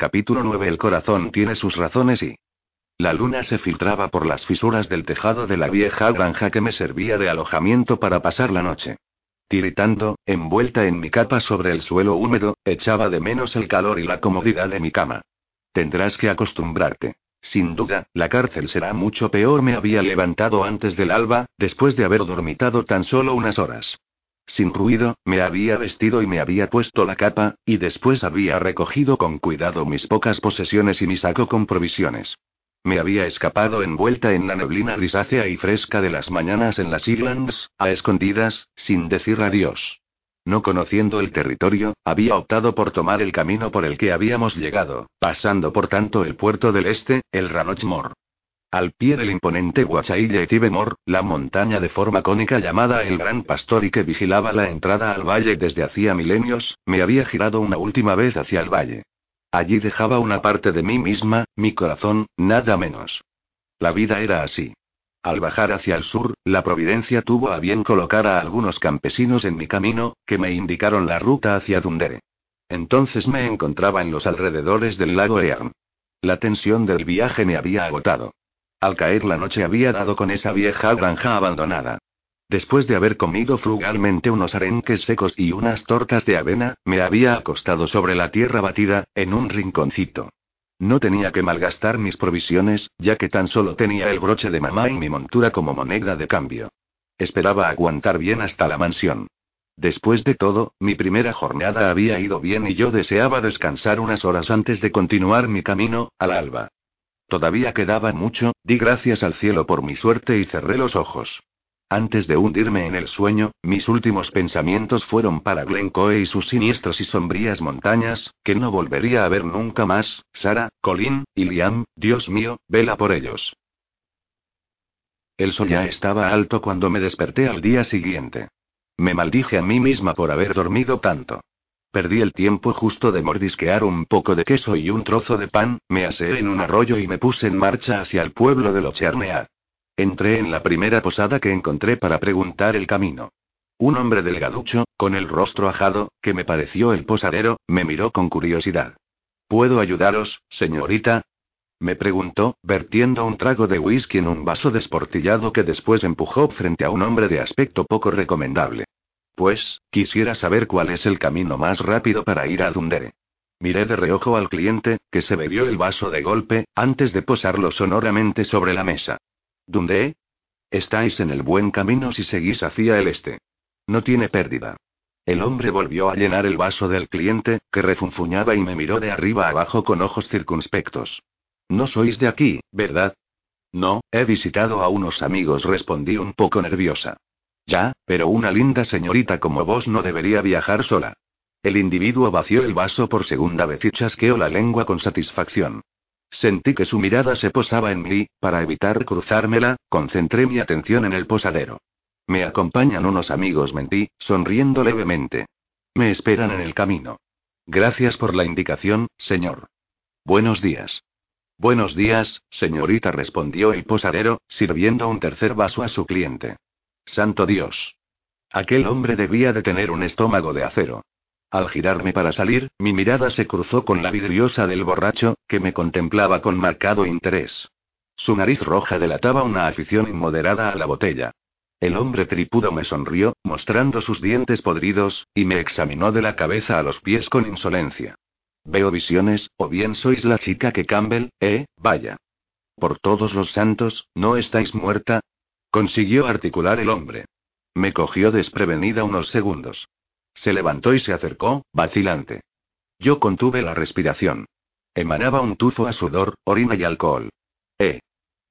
Capítulo 9 El corazón tiene sus razones y... La luna se filtraba por las fisuras del tejado de la vieja granja que me servía de alojamiento para pasar la noche. Tiritando, envuelta en mi capa sobre el suelo húmedo, echaba de menos el calor y la comodidad de mi cama. Tendrás que acostumbrarte. Sin duda, la cárcel será mucho peor. Me había levantado antes del alba, después de haber dormitado tan solo unas horas. Sin ruido, me había vestido y me había puesto la capa, y después había recogido con cuidado mis pocas posesiones y mi saco con provisiones. Me había escapado envuelta en la neblina grisácea y fresca de las mañanas en las Islands, a escondidas, sin decir adiós. No conociendo el territorio, había optado por tomar el camino por el que habíamos llegado, pasando por tanto el puerto del este, el Ranochmore. Al pie del imponente Guachaille Tibemor, la montaña de forma cónica llamada el Gran Pastor y que vigilaba la entrada al valle desde hacía milenios, me había girado una última vez hacia el valle. Allí dejaba una parte de mí misma, mi corazón, nada menos. La vida era así. Al bajar hacia el sur, la providencia tuvo a bien colocar a algunos campesinos en mi camino, que me indicaron la ruta hacia Dundere. Entonces me encontraba en los alrededores del lago Earn. La tensión del viaje me había agotado. Al caer la noche había dado con esa vieja granja abandonada. Después de haber comido frugalmente unos arenques secos y unas tortas de avena, me había acostado sobre la tierra batida, en un rinconcito. No tenía que malgastar mis provisiones, ya que tan solo tenía el broche de mamá y mi montura como moneda de cambio. Esperaba aguantar bien hasta la mansión. Después de todo, mi primera jornada había ido bien y yo deseaba descansar unas horas antes de continuar mi camino, al alba. Todavía quedaba mucho, di gracias al cielo por mi suerte y cerré los ojos. Antes de hundirme en el sueño, mis últimos pensamientos fueron para Glencoe y sus siniestros y sombrías montañas, que no volvería a ver nunca más, Sara, Colin, y Liam, Dios mío, vela por ellos. El sol ya estaba alto cuando me desperté al día siguiente. Me maldije a mí misma por haber dormido tanto. Perdí el tiempo justo de mordisquear un poco de queso y un trozo de pan, me aseé en un arroyo y me puse en marcha hacia el pueblo de Locharnead. Entré en la primera posada que encontré para preguntar el camino. Un hombre delgaducho, con el rostro ajado, que me pareció el posadero, me miró con curiosidad. ¿Puedo ayudaros, señorita? Me preguntó, vertiendo un trago de whisky en un vaso desportillado que después empujó frente a un hombre de aspecto poco recomendable. Pues, quisiera saber cuál es el camino más rápido para ir a Dundere. Miré de reojo al cliente, que se bebió el vaso de golpe, antes de posarlo sonoramente sobre la mesa. ¿Dundee? Estáis en el buen camino si seguís hacia el este. No tiene pérdida. El hombre volvió a llenar el vaso del cliente, que refunfuñaba y me miró de arriba abajo con ojos circunspectos. No sois de aquí, ¿verdad? No, he visitado a unos amigos, respondí un poco nerviosa. Ya, pero una linda señorita como vos no debería viajar sola. El individuo vació el vaso por segunda vez y chasqueó la lengua con satisfacción. Sentí que su mirada se posaba en mí, para evitar cruzármela, concentré mi atención en el posadero. Me acompañan unos amigos, mentí, sonriendo levemente. Me esperan en el camino. Gracias por la indicación, señor. Buenos días. Buenos días, señorita, respondió el posadero, sirviendo un tercer vaso a su cliente. Santo Dios. Aquel hombre debía de tener un estómago de acero. Al girarme para salir, mi mirada se cruzó con la vidriosa del borracho, que me contemplaba con marcado interés. Su nariz roja delataba una afición inmoderada a la botella. El hombre tripudo me sonrió, mostrando sus dientes podridos, y me examinó de la cabeza a los pies con insolencia. Veo visiones, o bien sois la chica que Campbell, eh, vaya. Por todos los santos, ¿no estáis muerta? Consiguió articular el hombre. Me cogió desprevenida unos segundos. Se levantó y se acercó, vacilante. Yo contuve la respiración. Emanaba un tufo a sudor, orina y alcohol. Eh.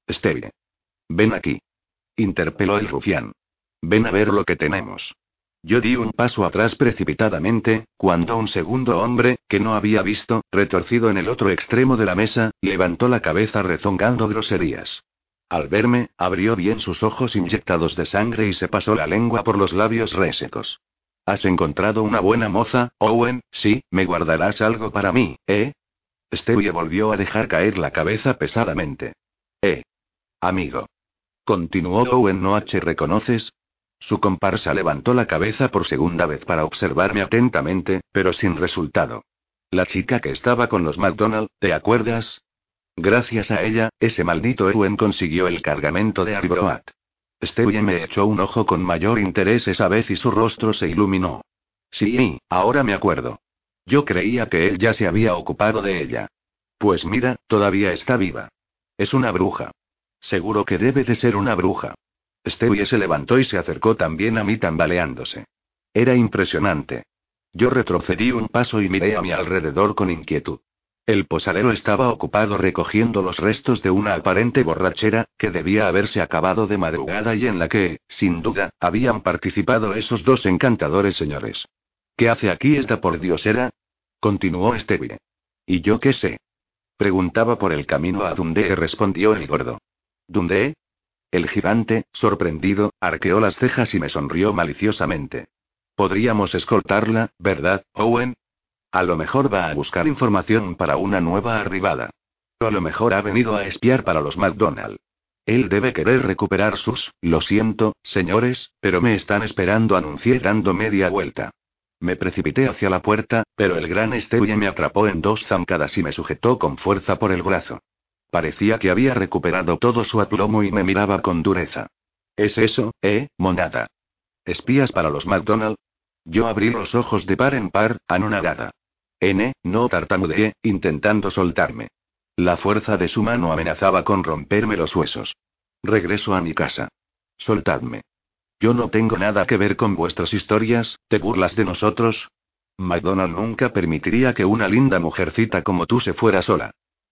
Stevie. Ven aquí. Interpeló el rufián. Ven a ver lo que tenemos. Yo di un paso atrás precipitadamente, cuando un segundo hombre, que no había visto, retorcido en el otro extremo de la mesa, levantó la cabeza rezongando groserías. Al verme, abrió bien sus ojos inyectados de sangre y se pasó la lengua por los labios resecos. ¿Has encontrado una buena moza, Owen? Sí, me guardarás algo para mí, ¿eh? Stevie volvió a dejar caer la cabeza pesadamente. Eh. Amigo. Continuó Owen no H. ¿Reconoces? Su comparsa levantó la cabeza por segunda vez para observarme atentamente, pero sin resultado. La chica que estaba con los McDonald, ¿te acuerdas? Gracias a ella, ese maldito Ewen consiguió el cargamento de Arbroath. Stewie me echó un ojo con mayor interés esa vez y su rostro se iluminó. Sí, ahora me acuerdo. Yo creía que él ya se había ocupado de ella. Pues mira, todavía está viva. Es una bruja. Seguro que debe de ser una bruja. Stewie se levantó y se acercó también a mí tambaleándose. Era impresionante. Yo retrocedí un paso y miré a mi alrededor con inquietud. El posadero estaba ocupado recogiendo los restos de una aparente borrachera, que debía haberse acabado de madrugada y en la que, sin duda, habían participado esos dos encantadores señores. ¿Qué hace aquí esta pordiosera? Continuó Stevie. ¿Y yo qué sé? Preguntaba por el camino a Dundee, respondió el gordo. ¿Dundee? El gigante, sorprendido, arqueó las cejas y me sonrió maliciosamente. Podríamos escoltarla, ¿verdad, Owen? A lo mejor va a buscar información para una nueva arribada. O a lo mejor ha venido a espiar para los McDonald. Él debe querer recuperar sus. Lo siento, señores, pero me están esperando, anuncié dando media vuelta. Me precipité hacia la puerta, pero el gran Stewie me atrapó en dos zancadas y me sujetó con fuerza por el brazo. Parecía que había recuperado todo su aplomo y me miraba con dureza. ¿Es eso, eh, monada? ¿Espías para los McDonald? Yo abrí los ojos de par en par, anonadada. N, no tartamudeé, intentando soltarme. La fuerza de su mano amenazaba con romperme los huesos. Regreso a mi casa. Soltadme. Yo no tengo nada que ver con vuestras historias, ¿te burlas de nosotros? McDonald nunca permitiría que una linda mujercita como tú se fuera sola.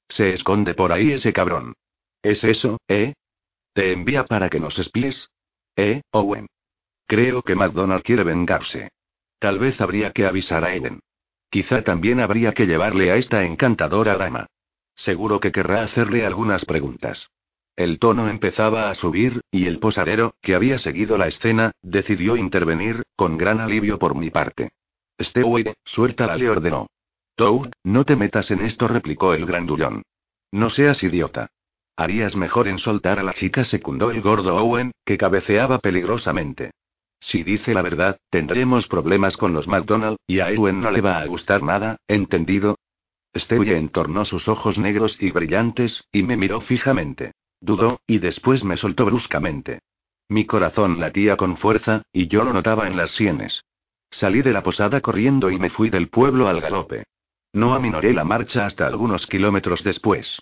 Se esconde por ahí ese cabrón. ¿Es eso, eh? ¿Te envía para que nos espíes? ¿Eh, Owen? Creo que McDonald quiere vengarse. Tal vez habría que avisar a Eden. Quizá también habría que llevarle a esta encantadora dama. Seguro que querrá hacerle algunas preguntas. El tono empezaba a subir, y el posadero, que había seguido la escena, decidió intervenir, con gran alivio por mi parte. Stewie, suéltala, le ordenó. Toad, no te metas en esto, replicó el grandullón. No seas idiota. Harías mejor en soltar a la chica, secundó el gordo Owen, que cabeceaba peligrosamente. Si dice la verdad, tendremos problemas con los McDonald, y a Owen no le va a gustar nada, ¿entendido? Stewie entornó sus ojos negros y brillantes, y me miró fijamente. Dudó, y después me soltó bruscamente. Mi corazón latía con fuerza, y yo lo notaba en las sienes. Salí de la posada corriendo y me fui del pueblo al galope. No aminoré la marcha hasta algunos kilómetros después.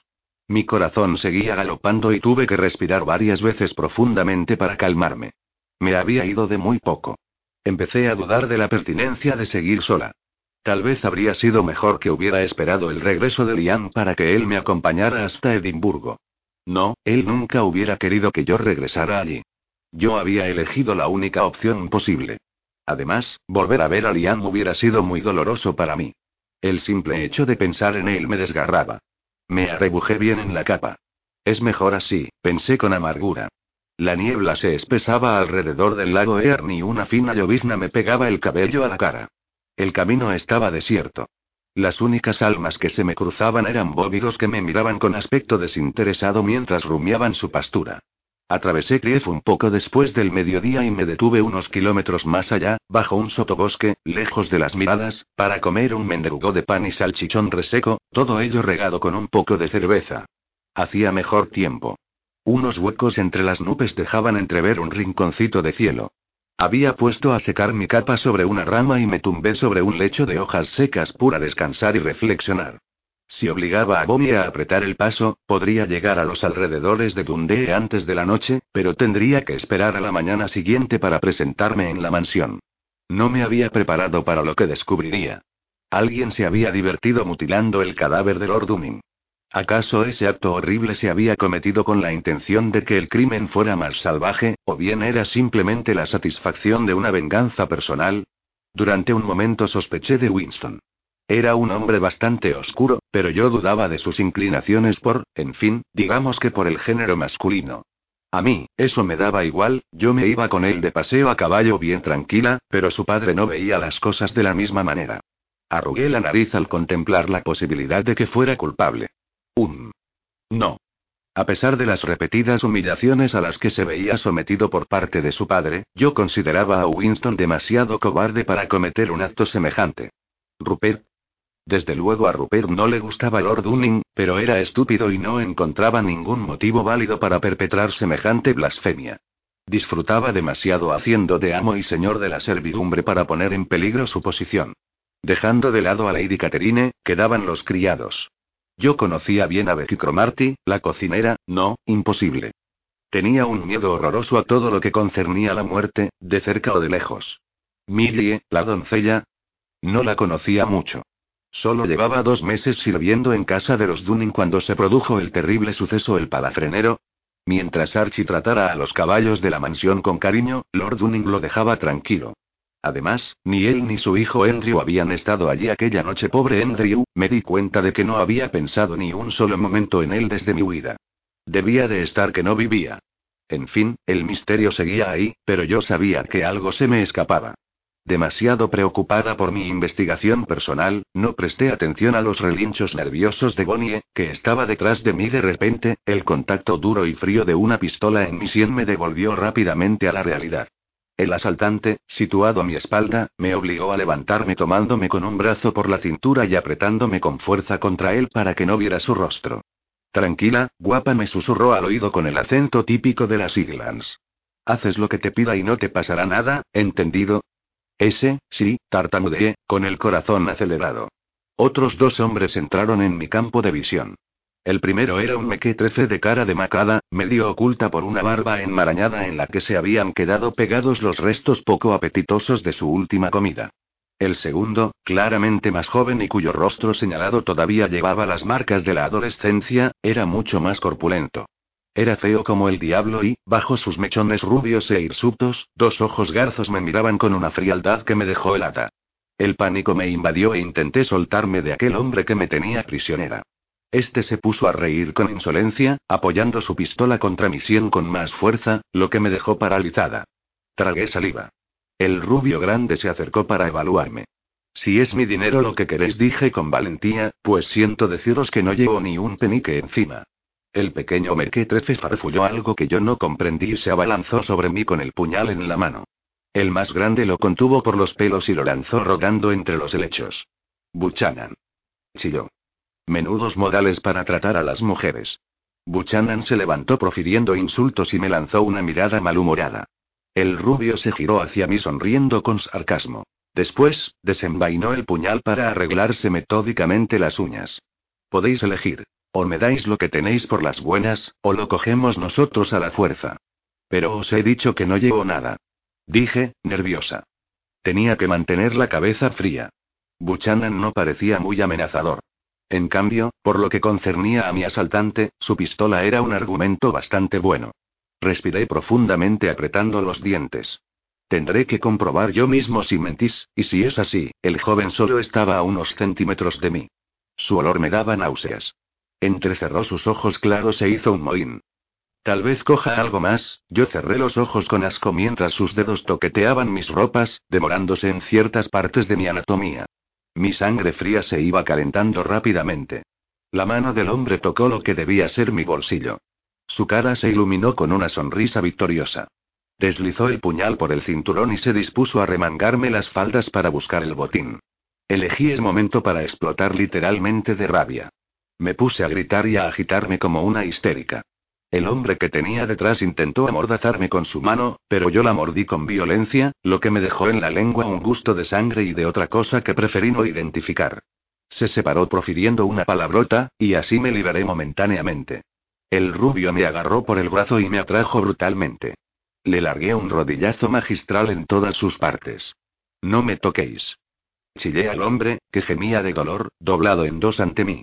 Mi corazón seguía galopando y tuve que respirar varias veces profundamente para calmarme. Me había ido de muy poco. Empecé a dudar de la pertinencia de seguir sola. Tal vez habría sido mejor que hubiera esperado el regreso de Liam para que él me acompañara hasta Edimburgo. No, él nunca hubiera querido que yo regresara allí. Yo había elegido la única opción posible. Además, volver a ver a Liam hubiera sido muy doloroso para mí. El simple hecho de pensar en él me desgarraba. Me arrebujé bien en la capa. Es mejor así, pensé con amargura. La niebla se espesaba alrededor del lago Earn y una fina llovizna me pegaba el cabello a la cara. El camino estaba desierto. Las únicas almas que se me cruzaban eran bóvidos que me miraban con aspecto desinteresado mientras rumiaban su pastura. Atravesé Krief un poco después del mediodía y me detuve unos kilómetros más allá, bajo un sotobosque, lejos de las miradas, para comer un mendrugo de pan y salchichón reseco, todo ello regado con un poco de cerveza. Hacía mejor tiempo. Unos huecos entre las nubes dejaban entrever un rinconcito de cielo. Había puesto a secar mi capa sobre una rama y me tumbé sobre un lecho de hojas secas para descansar y reflexionar. Si obligaba a Bobby a apretar el paso, podría llegar a los alrededores de Dundee antes de la noche, pero tendría que esperar a la mañana siguiente para presentarme en la mansión. No me había preparado para lo que descubriría. Alguien se había divertido mutilando el cadáver de Lord Dunning. ¿Acaso ese acto horrible se había cometido con la intención de que el crimen fuera más salvaje, o bien era simplemente la satisfacción de una venganza personal? Durante un momento sospeché de Winston. Era un hombre bastante oscuro, pero yo dudaba de sus inclinaciones por, en fin, digamos que por el género masculino. A mí, eso me daba igual, yo me iba con él de paseo a caballo bien tranquila, pero su padre no veía las cosas de la misma manera. Arrugué la nariz al contemplar la posibilidad de que fuera culpable. Un. No. A pesar de las repetidas humillaciones a las que se veía sometido por parte de su padre, yo consideraba a Winston demasiado cobarde para cometer un acto semejante. Rupert. Desde luego a Rupert no le gustaba Lord Dunning, pero era estúpido y no encontraba ningún motivo válido para perpetrar semejante blasfemia. Disfrutaba demasiado haciendo de amo y señor de la servidumbre para poner en peligro su posición. Dejando de lado a Lady Catherine, quedaban los criados. Yo conocía bien a Becky Cromarty, la cocinera, no, imposible. Tenía un miedo horroroso a todo lo que concernía la muerte, de cerca o de lejos. Millie, la doncella. No la conocía mucho. Solo llevaba dos meses sirviendo en casa de los Dunning cuando se produjo el terrible suceso el palafrenero, Mientras Archie tratara a los caballos de la mansión con cariño, Lord Dunning lo dejaba tranquilo. Además, ni él ni su hijo Andrew habían estado allí aquella noche. Pobre Andrew, me di cuenta de que no había pensado ni un solo momento en él desde mi huida. Debía de estar que no vivía. En fin, el misterio seguía ahí, pero yo sabía que algo se me escapaba. Demasiado preocupada por mi investigación personal, no presté atención a los relinchos nerviosos de Bonnie, que estaba detrás de mí de repente, el contacto duro y frío de una pistola en mi sien me devolvió rápidamente a la realidad. El asaltante, situado a mi espalda, me obligó a levantarme tomándome con un brazo por la cintura y apretándome con fuerza contra él para que no viera su rostro. Tranquila, guapa, me susurró al oído con el acento típico de las Iglands. Haces lo que te pida y no te pasará nada, ¿entendido? Ese, sí, tartamudeé, con el corazón acelerado. Otros dos hombres entraron en mi campo de visión. El primero era un mequetrefe de cara de macada, medio oculta por una barba enmarañada en la que se habían quedado pegados los restos poco apetitosos de su última comida. El segundo, claramente más joven y cuyo rostro señalado todavía llevaba las marcas de la adolescencia, era mucho más corpulento. Era feo como el diablo y, bajo sus mechones rubios e hirsutos, dos ojos garzos me miraban con una frialdad que me dejó helada. El pánico me invadió e intenté soltarme de aquel hombre que me tenía prisionera. Este se puso a reír con insolencia, apoyando su pistola contra mi sien con más fuerza, lo que me dejó paralizada. Tragué saliva. El rubio grande se acercó para evaluarme. Si es mi dinero lo que queréis, dije con valentía, pues siento deciros que no llevo ni un penique encima. El pequeño mequetrefe farfulló algo que yo no comprendí y se abalanzó sobre mí con el puñal en la mano. El más grande lo contuvo por los pelos y lo lanzó rodando entre los helechos. Buchanan. Chilló. Menudos modales para tratar a las mujeres. Buchanan se levantó profiriendo insultos y me lanzó una mirada malhumorada. El rubio se giró hacia mí sonriendo con sarcasmo. Después, desenvainó el puñal para arreglarse metódicamente las uñas. Podéis elegir. O me dais lo que tenéis por las buenas, o lo cogemos nosotros a la fuerza. Pero os he dicho que no llevo nada. Dije, nerviosa. Tenía que mantener la cabeza fría. Buchanan no parecía muy amenazador. En cambio, por lo que concernía a mi asaltante, su pistola era un argumento bastante bueno. Respiré profundamente apretando los dientes. Tendré que comprobar yo mismo si mentís, y si es así, el joven solo estaba a unos centímetros de mí. Su olor me daba náuseas. Entrecerró sus ojos claros e hizo un mohín. Tal vez coja algo más, yo cerré los ojos con asco mientras sus dedos toqueteaban mis ropas, demorándose en ciertas partes de mi anatomía. Mi sangre fría se iba calentando rápidamente. La mano del hombre tocó lo que debía ser mi bolsillo. Su cara se iluminó con una sonrisa victoriosa. Deslizó el puñal por el cinturón y se dispuso a remangarme las faldas para buscar el botín. Elegí el momento para explotar literalmente de rabia. Me puse a gritar y a agitarme como una histérica. El hombre que tenía detrás intentó amordazarme con su mano, pero yo la mordí con violencia, lo que me dejó en la lengua un gusto de sangre y de otra cosa que preferí no identificar. Se separó profiriendo una palabrota, y así me liberé momentáneamente. El rubio me agarró por el brazo y me atrajo brutalmente. Le largué un rodillazo magistral en todas sus partes. No me toquéis. Chillé al hombre, que gemía de dolor, doblado en dos ante mí.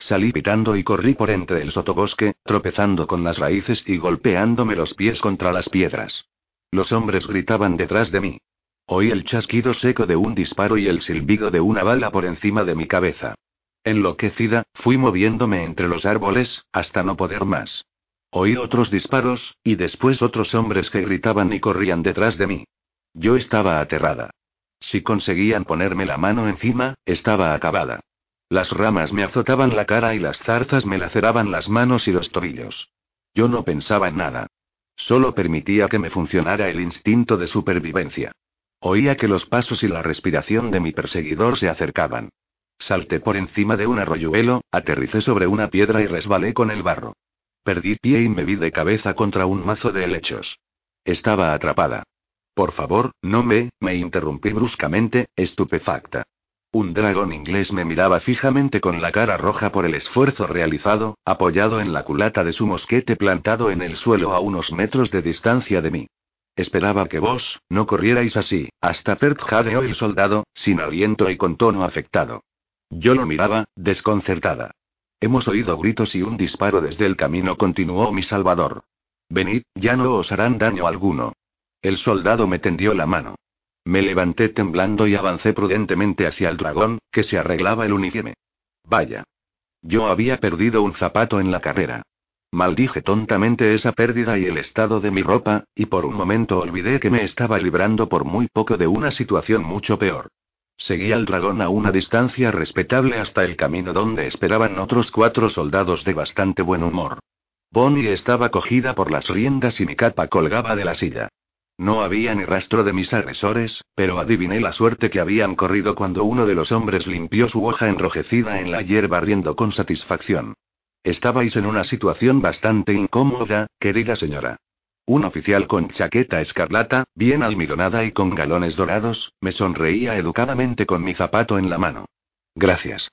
Salí pitando y corrí por entre el sotobosque, tropezando con las raíces y golpeándome los pies contra las piedras. Los hombres gritaban detrás de mí. Oí el chasquido seco de un disparo y el silbido de una bala por encima de mi cabeza. Enloquecida, fui moviéndome entre los árboles, hasta no poder más. Oí otros disparos, y después otros hombres que gritaban y corrían detrás de mí. Yo estaba aterrada. Si conseguían ponerme la mano encima, estaba acabada. Las ramas me azotaban la cara y las zarzas me laceraban las manos y los tobillos. Yo no pensaba en nada. Solo permitía que me funcionara el instinto de supervivencia. Oía que los pasos y la respiración de mi perseguidor se acercaban. Salté por encima de un arroyuelo, aterricé sobre una piedra y resbalé con el barro. Perdí pie y me vi de cabeza contra un mazo de helechos. Estaba atrapada. Por favor, no me, me interrumpí bruscamente, estupefacta. Un dragón inglés me miraba fijamente con la cara roja por el esfuerzo realizado, apoyado en la culata de su mosquete plantado en el suelo a unos metros de distancia de mí. Esperaba que vos, no corrierais así, hasta Pert jadeó el soldado, sin aliento y con tono afectado. Yo lo miraba, desconcertada. Hemos oído gritos y un disparo desde el camino, continuó mi salvador. Venid, ya no os harán daño alguno. El soldado me tendió la mano. Me levanté temblando y avancé prudentemente hacia el dragón, que se arreglaba el uniforme. Vaya. Yo había perdido un zapato en la carrera. Maldije tontamente esa pérdida y el estado de mi ropa, y por un momento olvidé que me estaba librando por muy poco de una situación mucho peor. Seguí al dragón a una distancia respetable hasta el camino donde esperaban otros cuatro soldados de bastante buen humor. Bonnie estaba cogida por las riendas y mi capa colgaba de la silla. No había ni rastro de mis agresores, pero adiviné la suerte que habían corrido cuando uno de los hombres limpió su hoja enrojecida en la hierba riendo con satisfacción. Estabais en una situación bastante incómoda, querida señora. Un oficial con chaqueta escarlata, bien almidonada y con galones dorados, me sonreía educadamente con mi zapato en la mano. Gracias.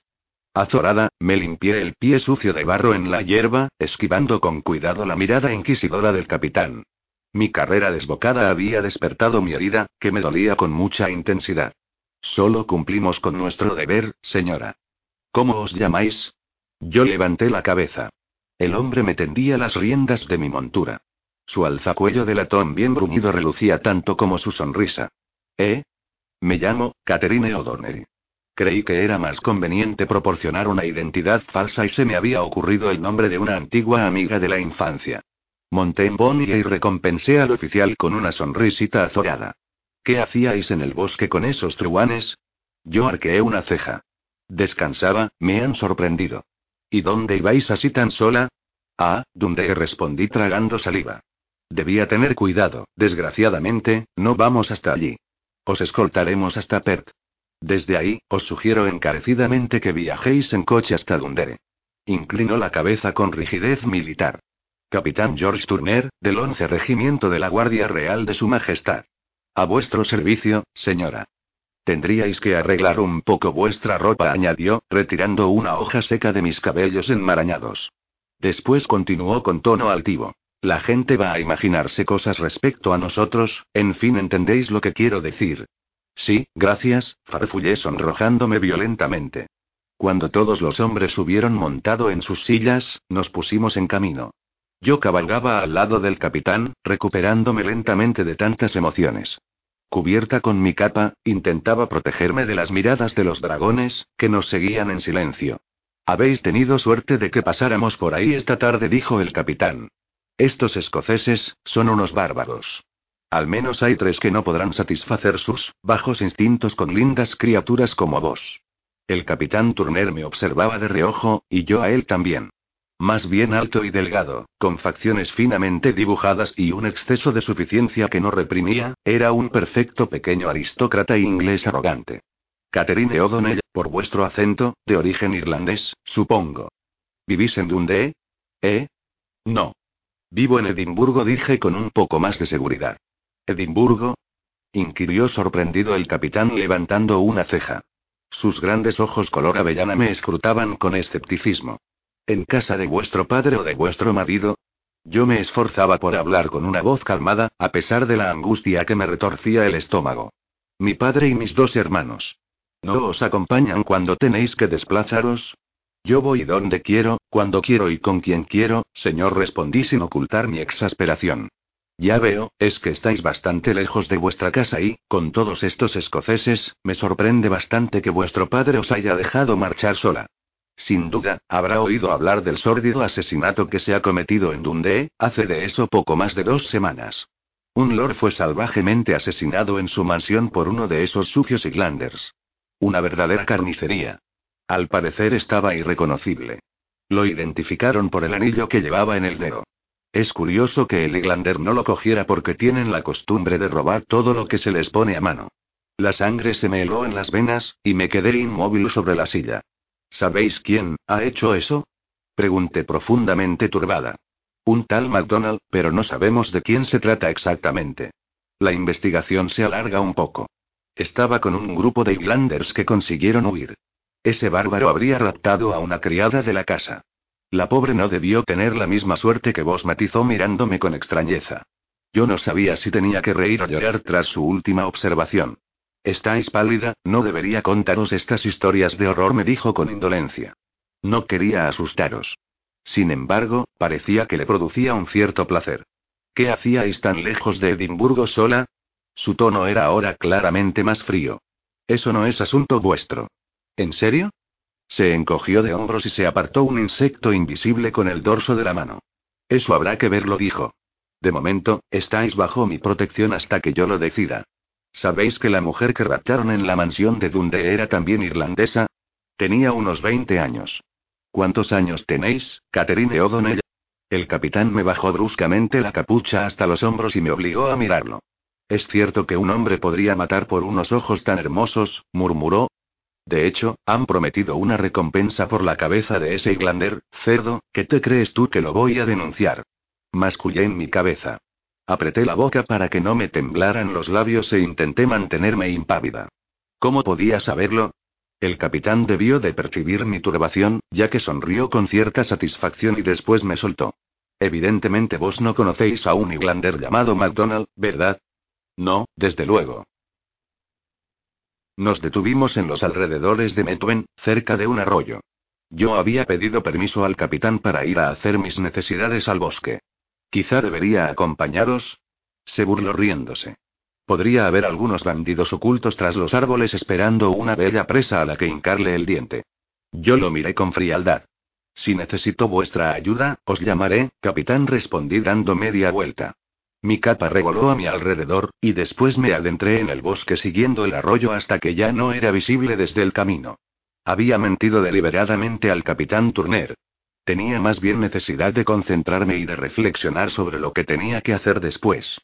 Azorada, me limpié el pie sucio de barro en la hierba, esquivando con cuidado la mirada inquisidora del capitán. Mi carrera desbocada había despertado mi herida, que me dolía con mucha intensidad. Solo cumplimos con nuestro deber, señora. ¿Cómo os llamáis? Yo levanté la cabeza. El hombre me tendía las riendas de mi montura. Su alzacuello de latón bien bruñido relucía tanto como su sonrisa. ¿Eh? Me llamo, Catherine O'Donnell. Creí que era más conveniente proporcionar una identidad falsa y se me había ocurrido el nombre de una antigua amiga de la infancia. Monté en Bonnie y recompensé al oficial con una sonrisita azorada. ¿Qué hacíais en el bosque con esos truanes? Yo arqueé una ceja. Descansaba, me han sorprendido. ¿Y dónde ibais así tan sola? Ah, donde respondí tragando saliva. Debía tener cuidado, desgraciadamente, no vamos hasta allí. Os escoltaremos hasta Perth. Desde ahí, os sugiero encarecidamente que viajéis en coche hasta Dundee. Inclinó la cabeza con rigidez militar. Capitán George Turner, del 11 Regimiento de la Guardia Real de Su Majestad. A vuestro servicio, señora. Tendríais que arreglar un poco vuestra ropa, añadió, retirando una hoja seca de mis cabellos enmarañados. Después continuó con tono altivo. La gente va a imaginarse cosas respecto a nosotros, en fin, entendéis lo que quiero decir. Sí, gracias, farfullé sonrojándome violentamente. Cuando todos los hombres hubieron montado en sus sillas, nos pusimos en camino. Yo cabalgaba al lado del capitán, recuperándome lentamente de tantas emociones. Cubierta con mi capa, intentaba protegerme de las miradas de los dragones, que nos seguían en silencio. Habéis tenido suerte de que pasáramos por ahí esta tarde, dijo el capitán. Estos escoceses, son unos bárbaros. Al menos hay tres que no podrán satisfacer sus bajos instintos con lindas criaturas como vos. El capitán Turner me observaba de reojo, y yo a él también. Más bien alto y delgado, con facciones finamente dibujadas y un exceso de suficiencia que no reprimía, era un perfecto pequeño aristócrata inglés arrogante. Catherine O'Donnell, por vuestro acento, de origen irlandés, supongo. ¿Vivís en Dundee? ¿Eh? No. Vivo en Edimburgo, dije con un poco más de seguridad. ¿Edimburgo? inquirió sorprendido el capitán levantando una ceja. Sus grandes ojos color avellana me escrutaban con escepticismo. ¿En casa de vuestro padre o de vuestro marido? Yo me esforzaba por hablar con una voz calmada, a pesar de la angustia que me retorcía el estómago. Mi padre y mis dos hermanos. ¿No os acompañan cuando tenéis que desplazaros? Yo voy donde quiero, cuando quiero y con quien quiero, señor, respondí sin ocultar mi exasperación. Ya veo, es que estáis bastante lejos de vuestra casa y, con todos estos escoceses, me sorprende bastante que vuestro padre os haya dejado marchar sola. Sin duda, habrá oído hablar del sórdido asesinato que se ha cometido en Dundee, hace de eso poco más de dos semanas. Un lord fue salvajemente asesinado en su mansión por uno de esos sucios Iglanders. Una verdadera carnicería. Al parecer estaba irreconocible. Lo identificaron por el anillo que llevaba en el dedo. Es curioso que el Iglander no lo cogiera porque tienen la costumbre de robar todo lo que se les pone a mano. La sangre se me heló en las venas, y me quedé inmóvil sobre la silla. ¿Sabéis quién ha hecho eso? Pregunté profundamente turbada. Un tal McDonald, pero no sabemos de quién se trata exactamente. La investigación se alarga un poco. Estaba con un grupo de Irlanders que consiguieron huir. Ese bárbaro habría raptado a una criada de la casa. La pobre no debió tener la misma suerte que vos, matizó mirándome con extrañeza. Yo no sabía si tenía que reír o llorar tras su última observación. Estáis pálida, no debería contaros estas historias de horror, me dijo con indolencia. No quería asustaros. Sin embargo, parecía que le producía un cierto placer. ¿Qué hacíais tan lejos de Edimburgo sola? Su tono era ahora claramente más frío. Eso no es asunto vuestro. ¿En serio? Se encogió de hombros y se apartó un insecto invisible con el dorso de la mano. Eso habrá que verlo, dijo. De momento, estáis bajo mi protección hasta que yo lo decida. ¿Sabéis que la mujer que raptaron en la mansión de Dundee era también irlandesa? Tenía unos 20 años. ¿Cuántos años tenéis, Catherine O'Donnell? El capitán me bajó bruscamente la capucha hasta los hombros y me obligó a mirarlo. Es cierto que un hombre podría matar por unos ojos tan hermosos, murmuró. De hecho, han prometido una recompensa por la cabeza de ese Irlander, cerdo, ¿qué te crees tú que lo voy a denunciar? Mascullé en mi cabeza. Apreté la boca para que no me temblaran los labios e intenté mantenerme impávida. ¿Cómo podía saberlo? El capitán debió de percibir mi turbación, ya que sonrió con cierta satisfacción y después me soltó. Evidentemente vos no conocéis a un Irlander llamado MacDonald, ¿verdad? No, desde luego. Nos detuvimos en los alrededores de Metwen, cerca de un arroyo. Yo había pedido permiso al capitán para ir a hacer mis necesidades al bosque. Quizá debería acompañaros. Se burló riéndose. Podría haber algunos bandidos ocultos tras los árboles esperando una bella presa a la que hincarle el diente. Yo lo miré con frialdad. Si necesito vuestra ayuda, os llamaré, capitán, respondí dando media vuelta. Mi capa revoló a mi alrededor, y después me adentré en el bosque siguiendo el arroyo hasta que ya no era visible desde el camino. Había mentido deliberadamente al capitán Turner. Tenía más bien necesidad de concentrarme y de reflexionar sobre lo que tenía que hacer después.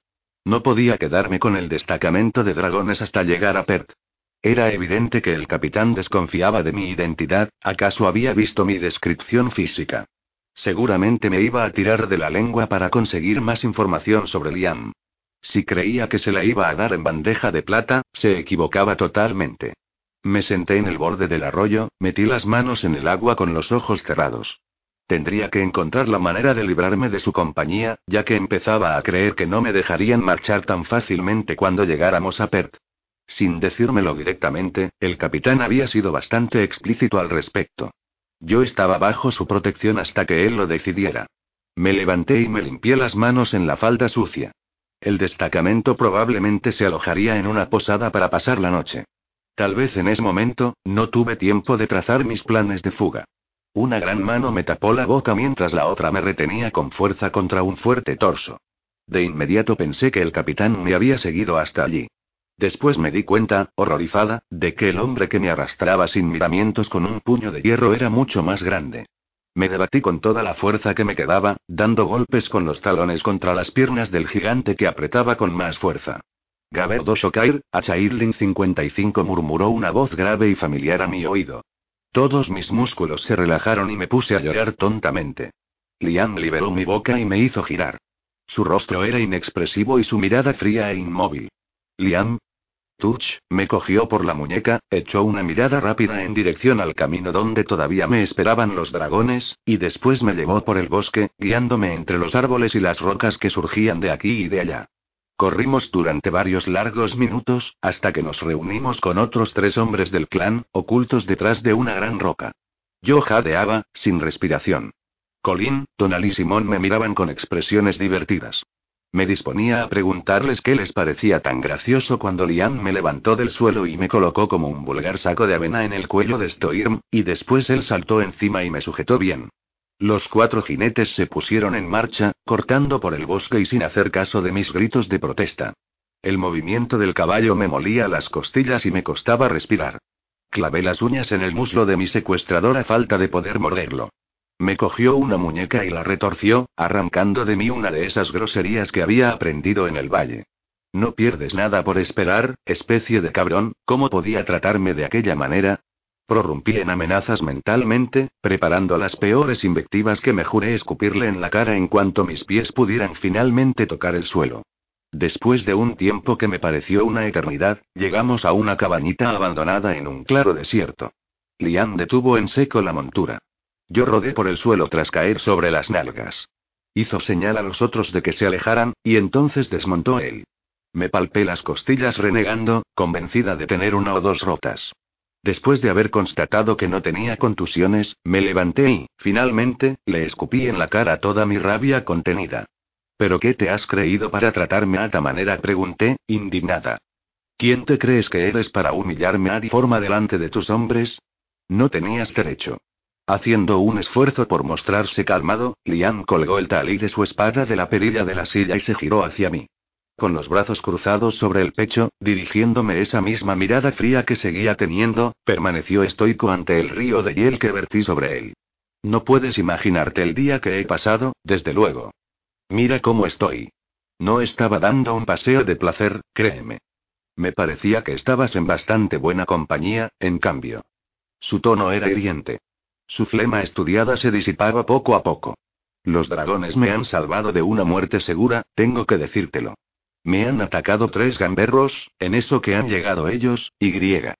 No podía quedarme con el destacamento de dragones hasta llegar a Perth. Era evidente que el capitán desconfiaba de mi identidad, acaso había visto mi descripción física. Seguramente me iba a tirar de la lengua para conseguir más información sobre Liam. Si creía que se la iba a dar en bandeja de plata, se equivocaba totalmente. Me senté en el borde del arroyo, metí las manos en el agua con los ojos cerrados. Tendría que encontrar la manera de librarme de su compañía, ya que empezaba a creer que no me dejarían marchar tan fácilmente cuando llegáramos a Perth. Sin decírmelo directamente, el capitán había sido bastante explícito al respecto. Yo estaba bajo su protección hasta que él lo decidiera. Me levanté y me limpié las manos en la falda sucia. El destacamento probablemente se alojaría en una posada para pasar la noche. Tal vez en ese momento, no tuve tiempo de trazar mis planes de fuga. Una gran mano me tapó la boca mientras la otra me retenía con fuerza contra un fuerte torso. De inmediato pensé que el capitán me había seguido hasta allí. Después me di cuenta, horrorizada, de que el hombre que me arrastraba sin miramientos con un puño de hierro era mucho más grande. Me debatí con toda la fuerza que me quedaba, dando golpes con los talones contra las piernas del gigante que apretaba con más fuerza. Gaber Doshokair, Achairling 55 murmuró una voz grave y familiar a mi oído. Todos mis músculos se relajaron y me puse a llorar tontamente. Liam liberó mi boca y me hizo girar. Su rostro era inexpresivo y su mirada fría e inmóvil. Liam. Tuch, me cogió por la muñeca, echó una mirada rápida en dirección al camino donde todavía me esperaban los dragones, y después me llevó por el bosque, guiándome entre los árboles y las rocas que surgían de aquí y de allá. Corrimos durante varios largos minutos, hasta que nos reunimos con otros tres hombres del clan, ocultos detrás de una gran roca. Yo jadeaba, sin respiración. Colin, Tonal y Simón me miraban con expresiones divertidas. Me disponía a preguntarles qué les parecía tan gracioso cuando Liam me levantó del suelo y me colocó como un vulgar saco de avena en el cuello de Stoirm, y después él saltó encima y me sujetó bien. Los cuatro jinetes se pusieron en marcha, cortando por el bosque y sin hacer caso de mis gritos de protesta. El movimiento del caballo me molía las costillas y me costaba respirar. Clavé las uñas en el muslo de mi secuestrador a falta de poder morderlo. Me cogió una muñeca y la retorció, arrancando de mí una de esas groserías que había aprendido en el valle. No pierdes nada por esperar, especie de cabrón, ¿cómo podía tratarme de aquella manera? Prorrumpí en amenazas mentalmente, preparando las peores invectivas que me juré escupirle en la cara en cuanto mis pies pudieran finalmente tocar el suelo. Después de un tiempo que me pareció una eternidad, llegamos a una cabañita abandonada en un claro desierto. Liam detuvo en seco la montura. Yo rodé por el suelo tras caer sobre las nalgas. Hizo señal a los otros de que se alejaran, y entonces desmontó él. Me palpé las costillas renegando, convencida de tener una o dos rotas. Después de haber constatado que no tenía contusiones, me levanté y, finalmente, le escupí en la cara toda mi rabia contenida. ¿Pero qué te has creído para tratarme a esta manera? pregunté, indignada. ¿Quién te crees que eres para humillarme a forma delante de tus hombres? No tenías derecho. Haciendo un esfuerzo por mostrarse calmado, Liam colgó el talí de su espada de la perilla de la silla y se giró hacia mí con los brazos cruzados sobre el pecho, dirigiéndome esa misma mirada fría que seguía teniendo, permaneció estoico ante el río de hiel que vertí sobre él. No puedes imaginarte el día que he pasado, desde luego. Mira cómo estoy. No estaba dando un paseo de placer, créeme. Me parecía que estabas en bastante buena compañía, en cambio. Su tono era hiriente. Su flema estudiada se disipaba poco a poco. Los dragones me han salvado de una muerte segura, tengo que decírtelo. Me han atacado tres gamberros, en eso que han llegado ellos, y griega.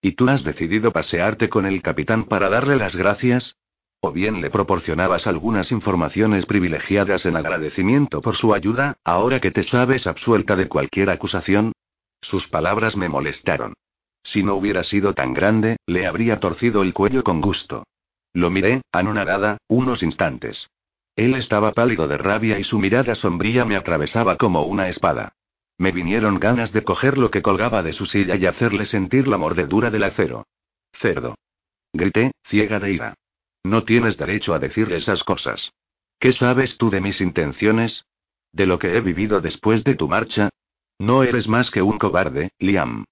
¿Y tú has decidido pasearte con el capitán para darle las gracias? ¿O bien le proporcionabas algunas informaciones privilegiadas en agradecimiento por su ayuda, ahora que te sabes absuelta de cualquier acusación? Sus palabras me molestaron. Si no hubiera sido tan grande, le habría torcido el cuello con gusto. Lo miré, anonadada, unos instantes. Él estaba pálido de rabia y su mirada sombría me atravesaba como una espada. Me vinieron ganas de coger lo que colgaba de su silla y hacerle sentir la mordedura del acero. Cerdo. Grité, ciega de ira. No tienes derecho a decir esas cosas. ¿Qué sabes tú de mis intenciones? ¿De lo que he vivido después de tu marcha? No eres más que un cobarde, Liam.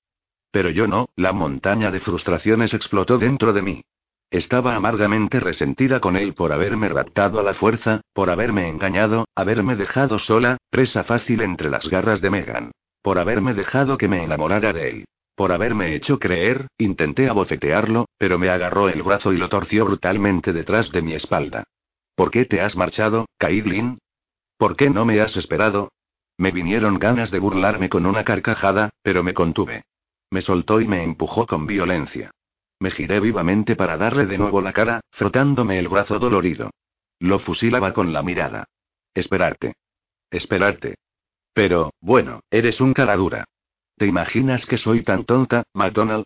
Pero yo no, la montaña de frustraciones explotó dentro de mí. Estaba amargamente resentida con él por haberme raptado a la fuerza, por haberme engañado, haberme dejado sola, presa fácil entre las garras de Megan. Por haberme dejado que me enamorara de él. Por haberme hecho creer, intenté abofetearlo, pero me agarró el brazo y lo torció brutalmente detrás de mi espalda. ¿Por qué te has marchado, Caitlin? ¿Por qué no me has esperado? Me vinieron ganas de burlarme con una carcajada, pero me contuve. Me soltó y me empujó con violencia. Me giré vivamente para darle de nuevo la cara, frotándome el brazo dolorido. Lo fusilaba con la mirada. Esperarte. Esperarte. Pero, bueno, eres un caradura. ¿Te imaginas que soy tan tonta, McDonald?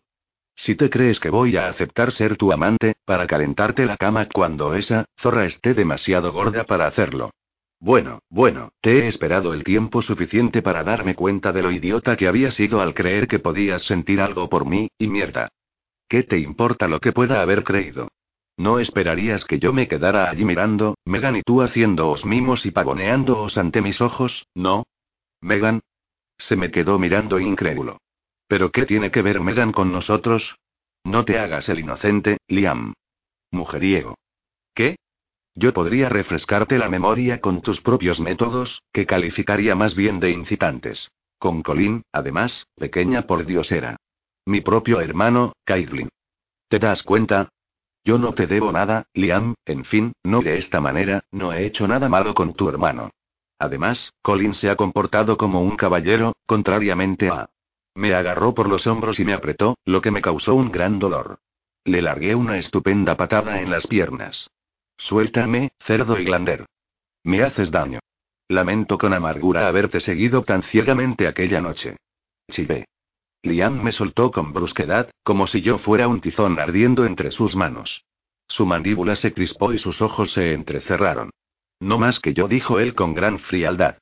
Si te crees que voy a aceptar ser tu amante, para calentarte la cama cuando esa zorra esté demasiado gorda para hacerlo. Bueno, bueno, te he esperado el tiempo suficiente para darme cuenta de lo idiota que había sido al creer que podías sentir algo por mí, y mierda. ¿Qué te importa lo que pueda haber creído? ¿No esperarías que yo me quedara allí mirando, Megan y tú haciéndoos mimos y pavoneándoos ante mis ojos, no? ¿Megan? Se me quedó mirando incrédulo. ¿Pero qué tiene que ver Megan con nosotros? No te hagas el inocente, Liam. Mujeriego. ¿Qué? Yo podría refrescarte la memoria con tus propios métodos, que calificaría más bien de incitantes. Con Colin, además, pequeña por Dios era. Mi propio hermano, Caitlin. ¿Te das cuenta? Yo no te debo nada, Liam, en fin, no de esta manera, no he hecho nada malo con tu hermano. Además, Colin se ha comportado como un caballero, contrariamente a... Me agarró por los hombros y me apretó, lo que me causó un gran dolor. Le largué una estupenda patada en las piernas. Suéltame, cerdo y glander. Me haces daño. Lamento con amargura haberte seguido tan ciegamente aquella noche. Chivé. Liam me soltó con brusquedad, como si yo fuera un tizón ardiendo entre sus manos. Su mandíbula se crispó y sus ojos se entrecerraron. No más que yo, dijo él con gran frialdad.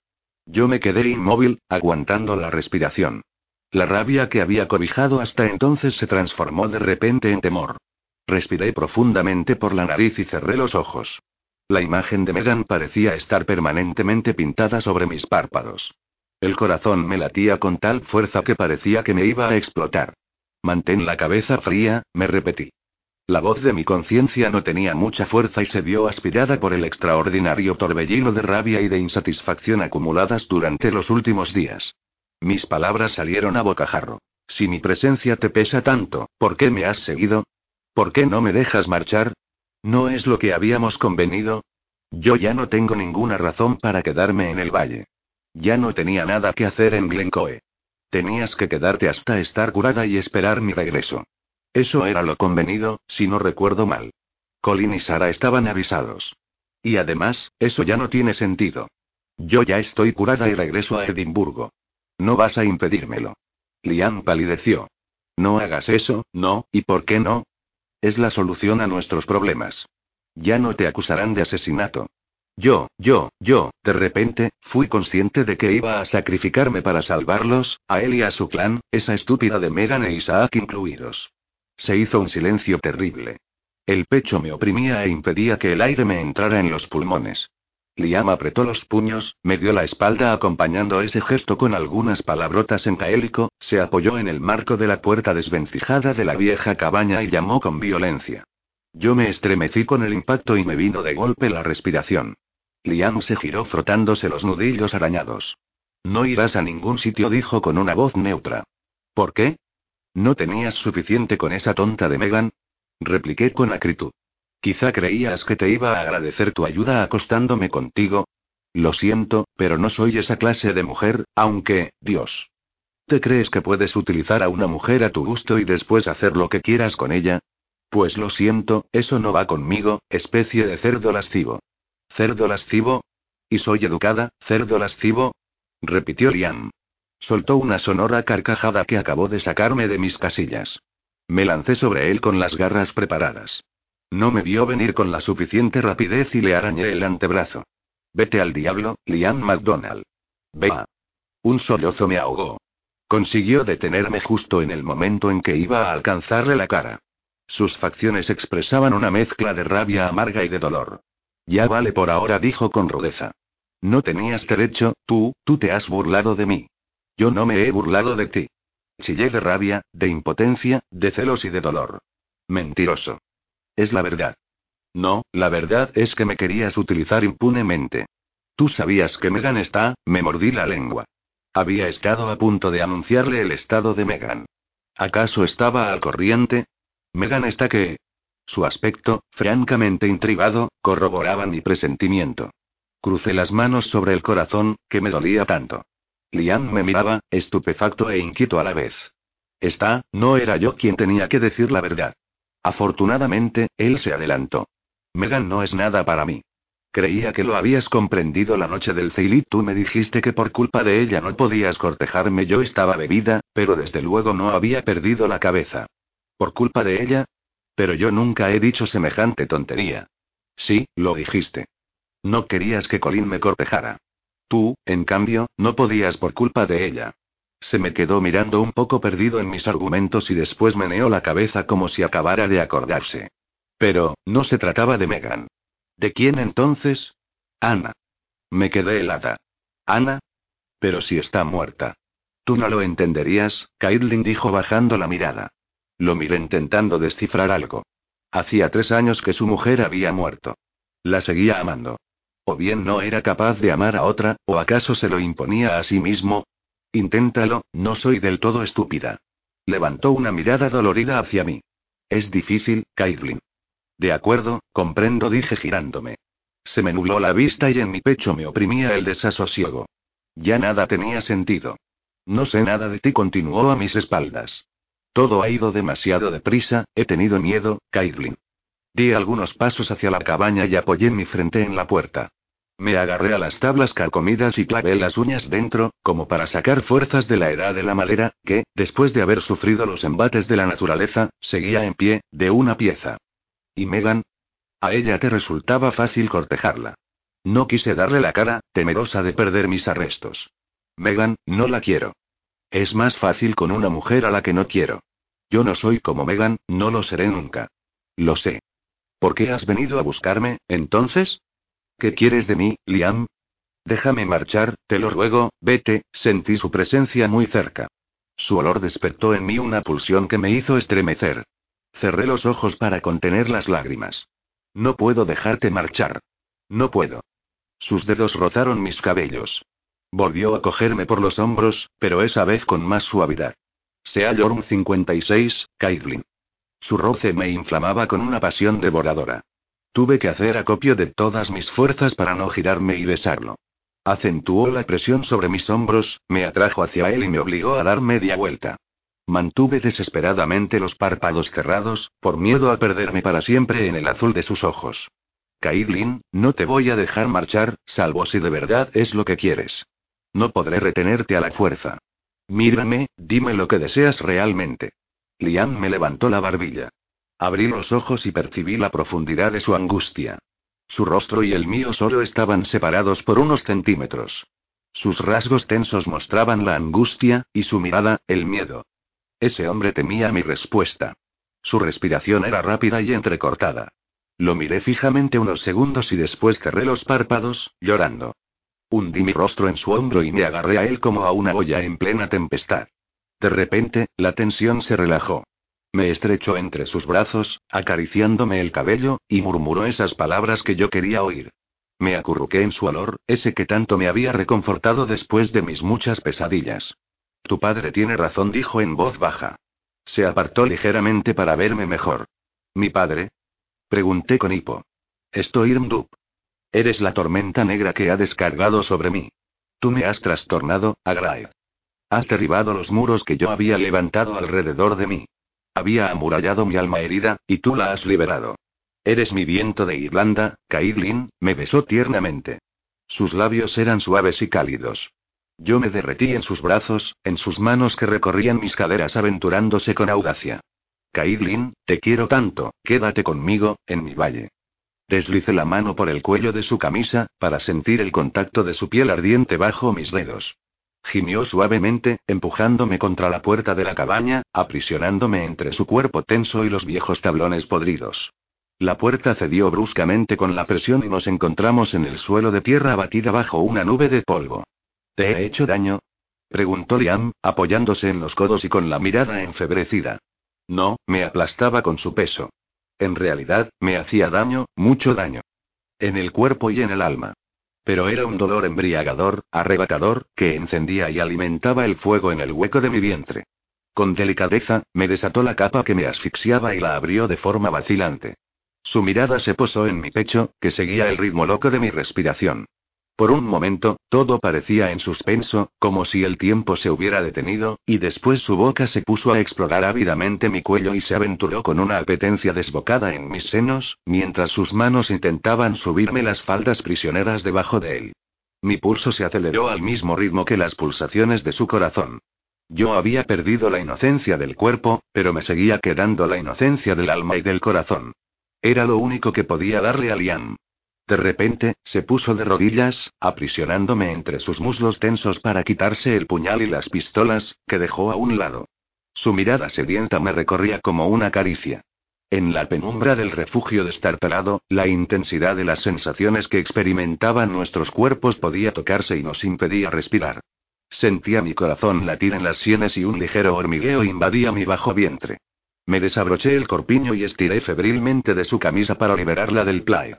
Yo me quedé inmóvil, aguantando la respiración. La rabia que había cobijado hasta entonces se transformó de repente en temor. Respiré profundamente por la nariz y cerré los ojos. La imagen de Megan parecía estar permanentemente pintada sobre mis párpados. El corazón me latía con tal fuerza que parecía que me iba a explotar. Mantén la cabeza fría, me repetí. La voz de mi conciencia no tenía mucha fuerza y se vio aspirada por el extraordinario torbellino de rabia y de insatisfacción acumuladas durante los últimos días. Mis palabras salieron a bocajarro. Si mi presencia te pesa tanto, ¿por qué me has seguido? ¿Por qué no me dejas marchar? ¿No es lo que habíamos convenido? Yo ya no tengo ninguna razón para quedarme en el valle. Ya no tenía nada que hacer en Glencoe. Tenías que quedarte hasta estar curada y esperar mi regreso. Eso era lo convenido, si no recuerdo mal. Colin y Sara estaban avisados. Y además, eso ya no tiene sentido. Yo ya estoy curada y regreso a Edimburgo. No vas a impedírmelo. Liam palideció. No hagas eso, no, ¿y por qué no? Es la solución a nuestros problemas. Ya no te acusarán de asesinato. Yo, yo, yo, de repente, fui consciente de que iba a sacrificarme para salvarlos, a él y a su clan, esa estúpida de Megan e Isaac incluidos. Se hizo un silencio terrible. El pecho me oprimía e impedía que el aire me entrara en los pulmones. Liam apretó los puños, me dio la espalda acompañando ese gesto con algunas palabrotas en gaélico, se apoyó en el marco de la puerta desvencijada de la vieja cabaña y llamó con violencia. Yo me estremecí con el impacto y me vino de golpe la respiración. Liam se giró frotándose los nudillos arañados. No irás a ningún sitio, dijo con una voz neutra. ¿Por qué? ¿No tenías suficiente con esa tonta de Megan? Repliqué con acritud. Quizá creías que te iba a agradecer tu ayuda acostándome contigo. Lo siento, pero no soy esa clase de mujer, aunque, Dios. ¿Te crees que puedes utilizar a una mujer a tu gusto y después hacer lo que quieras con ella? Pues lo siento, eso no va conmigo, especie de cerdo lascivo. ¿Cerdo lascivo? ¿Y soy educada, cerdo lascivo? repitió Liam. Soltó una sonora carcajada que acabó de sacarme de mis casillas. Me lancé sobre él con las garras preparadas. No me vio venir con la suficiente rapidez y le arañé el antebrazo. Vete al diablo, Liam MacDonald. Vea. Un sollozo me ahogó. Consiguió detenerme justo en el momento en que iba a alcanzarle la cara. Sus facciones expresaban una mezcla de rabia amarga y de dolor. Ya vale por ahora, dijo con rudeza. No tenías derecho, tú, tú te has burlado de mí. Yo no me he burlado de ti. Chillé de rabia, de impotencia, de celos y de dolor. Mentiroso. Es la verdad. No, la verdad es que me querías utilizar impunemente. Tú sabías que Megan está, me mordí la lengua. Había estado a punto de anunciarle el estado de Megan. ¿Acaso estaba al corriente? Megan está que... Su aspecto, francamente intrigado, corroboraba mi presentimiento. Crucé las manos sobre el corazón, que me dolía tanto. Liam me miraba, estupefacto e inquieto a la vez. Está, no era yo quien tenía que decir la verdad. Afortunadamente, él se adelantó. Megan no es nada para mí. Creía que lo habías comprendido la noche del Ceilit. Tú me dijiste que por culpa de ella no podías cortejarme. Yo estaba bebida, pero desde luego no había perdido la cabeza. ¿Por culpa de ella? Pero yo nunca he dicho semejante tontería. Sí, lo dijiste. No querías que Colin me cortejara. Tú, en cambio, no podías por culpa de ella. Se me quedó mirando un poco perdido en mis argumentos y después meneó la cabeza como si acabara de acordarse. Pero, no se trataba de Megan. ¿De quién entonces? Ana. Me quedé helada. ¿Ana? Pero si está muerta. Tú no lo entenderías, Caitlin dijo bajando la mirada. Lo miré intentando descifrar algo. Hacía tres años que su mujer había muerto. La seguía amando. O bien no era capaz de amar a otra, o acaso se lo imponía a sí mismo, Inténtalo, no soy del todo estúpida. Levantó una mirada dolorida hacia mí. Es difícil, Caitlin. De acuerdo, comprendo, dije girándome. Se me nubló la vista y en mi pecho me oprimía el desasosiego. Ya nada tenía sentido. No sé nada de ti, continuó a mis espaldas. Todo ha ido demasiado deprisa, he tenido miedo, Caitlin. Di algunos pasos hacia la cabaña y apoyé mi frente en la puerta. Me agarré a las tablas carcomidas y clavé las uñas dentro, como para sacar fuerzas de la edad de la madera, que, después de haber sufrido los embates de la naturaleza, seguía en pie, de una pieza. ¿Y Megan? A ella te resultaba fácil cortejarla. No quise darle la cara, temerosa de perder mis arrestos. Megan, no la quiero. Es más fácil con una mujer a la que no quiero. Yo no soy como Megan, no lo seré nunca. Lo sé. ¿Por qué has venido a buscarme, entonces? ¿Qué quieres de mí, Liam? Déjame marchar, te lo ruego, vete, sentí su presencia muy cerca. Su olor despertó en mí una pulsión que me hizo estremecer. Cerré los ojos para contener las lágrimas. No puedo dejarte marchar. No puedo. Sus dedos rozaron mis cabellos. Volvió a cogerme por los hombros, pero esa vez con más suavidad. Sea Yorm 56, Caitlin. Su roce me inflamaba con una pasión devoradora. Tuve que hacer acopio de todas mis fuerzas para no girarme y besarlo. Acentuó la presión sobre mis hombros, me atrajo hacia él y me obligó a dar media vuelta. Mantuve desesperadamente los párpados cerrados, por miedo a perderme para siempre en el azul de sus ojos. Caitlin, no te voy a dejar marchar, salvo si de verdad es lo que quieres. No podré retenerte a la fuerza. Mírame, dime lo que deseas realmente. Liam me levantó la barbilla. Abrí los ojos y percibí la profundidad de su angustia. Su rostro y el mío solo estaban separados por unos centímetros. Sus rasgos tensos mostraban la angustia, y su mirada, el miedo. Ese hombre temía mi respuesta. Su respiración era rápida y entrecortada. Lo miré fijamente unos segundos y después cerré los párpados, llorando. Hundí mi rostro en su hombro y me agarré a él como a una olla en plena tempestad. De repente, la tensión se relajó. Me estrechó entre sus brazos, acariciándome el cabello, y murmuró esas palabras que yo quería oír. Me acurruqué en su olor, ese que tanto me había reconfortado después de mis muchas pesadillas. Tu padre tiene razón, dijo en voz baja. Se apartó ligeramente para verme mejor. ¿Mi padre? Pregunté con hipo. Estoy Irmdup. Eres la tormenta negra que ha descargado sobre mí. Tú me has trastornado, Agraid. Has derribado los muros que yo había levantado alrededor de mí. Había amurallado mi alma herida, y tú la has liberado. Eres mi viento de Irlanda, Caitlin, me besó tiernamente. Sus labios eran suaves y cálidos. Yo me derretí en sus brazos, en sus manos que recorrían mis caderas aventurándose con audacia. Caitlin, te quiero tanto, quédate conmigo, en mi valle. Deslicé la mano por el cuello de su camisa, para sentir el contacto de su piel ardiente bajo mis dedos. Gimió suavemente, empujándome contra la puerta de la cabaña, aprisionándome entre su cuerpo tenso y los viejos tablones podridos. La puerta cedió bruscamente con la presión y nos encontramos en el suelo de tierra abatida bajo una nube de polvo. ¿Te he hecho daño? preguntó Liam, apoyándose en los codos y con la mirada enfebrecida. No, me aplastaba con su peso. En realidad, me hacía daño, mucho daño. En el cuerpo y en el alma. Pero era un dolor embriagador, arrebatador, que encendía y alimentaba el fuego en el hueco de mi vientre. Con delicadeza, me desató la capa que me asfixiaba y la abrió de forma vacilante. Su mirada se posó en mi pecho, que seguía el ritmo loco de mi respiración. Por un momento, todo parecía en suspenso, como si el tiempo se hubiera detenido, y después su boca se puso a explorar ávidamente mi cuello y se aventuró con una apetencia desbocada en mis senos, mientras sus manos intentaban subirme las faldas prisioneras debajo de él. Mi pulso se aceleró al mismo ritmo que las pulsaciones de su corazón. Yo había perdido la inocencia del cuerpo, pero me seguía quedando la inocencia del alma y del corazón. Era lo único que podía darle a Liam. De repente, se puso de rodillas, aprisionándome entre sus muslos tensos para quitarse el puñal y las pistolas, que dejó a un lado. Su mirada sedienta me recorría como una caricia. En la penumbra del refugio destartalado, la intensidad de las sensaciones que experimentaban nuestros cuerpos podía tocarse y nos impedía respirar. Sentía mi corazón latir en las sienes y un ligero hormigueo invadía mi bajo vientre. Me desabroché el corpiño y estiré febrilmente de su camisa para liberarla del plaid.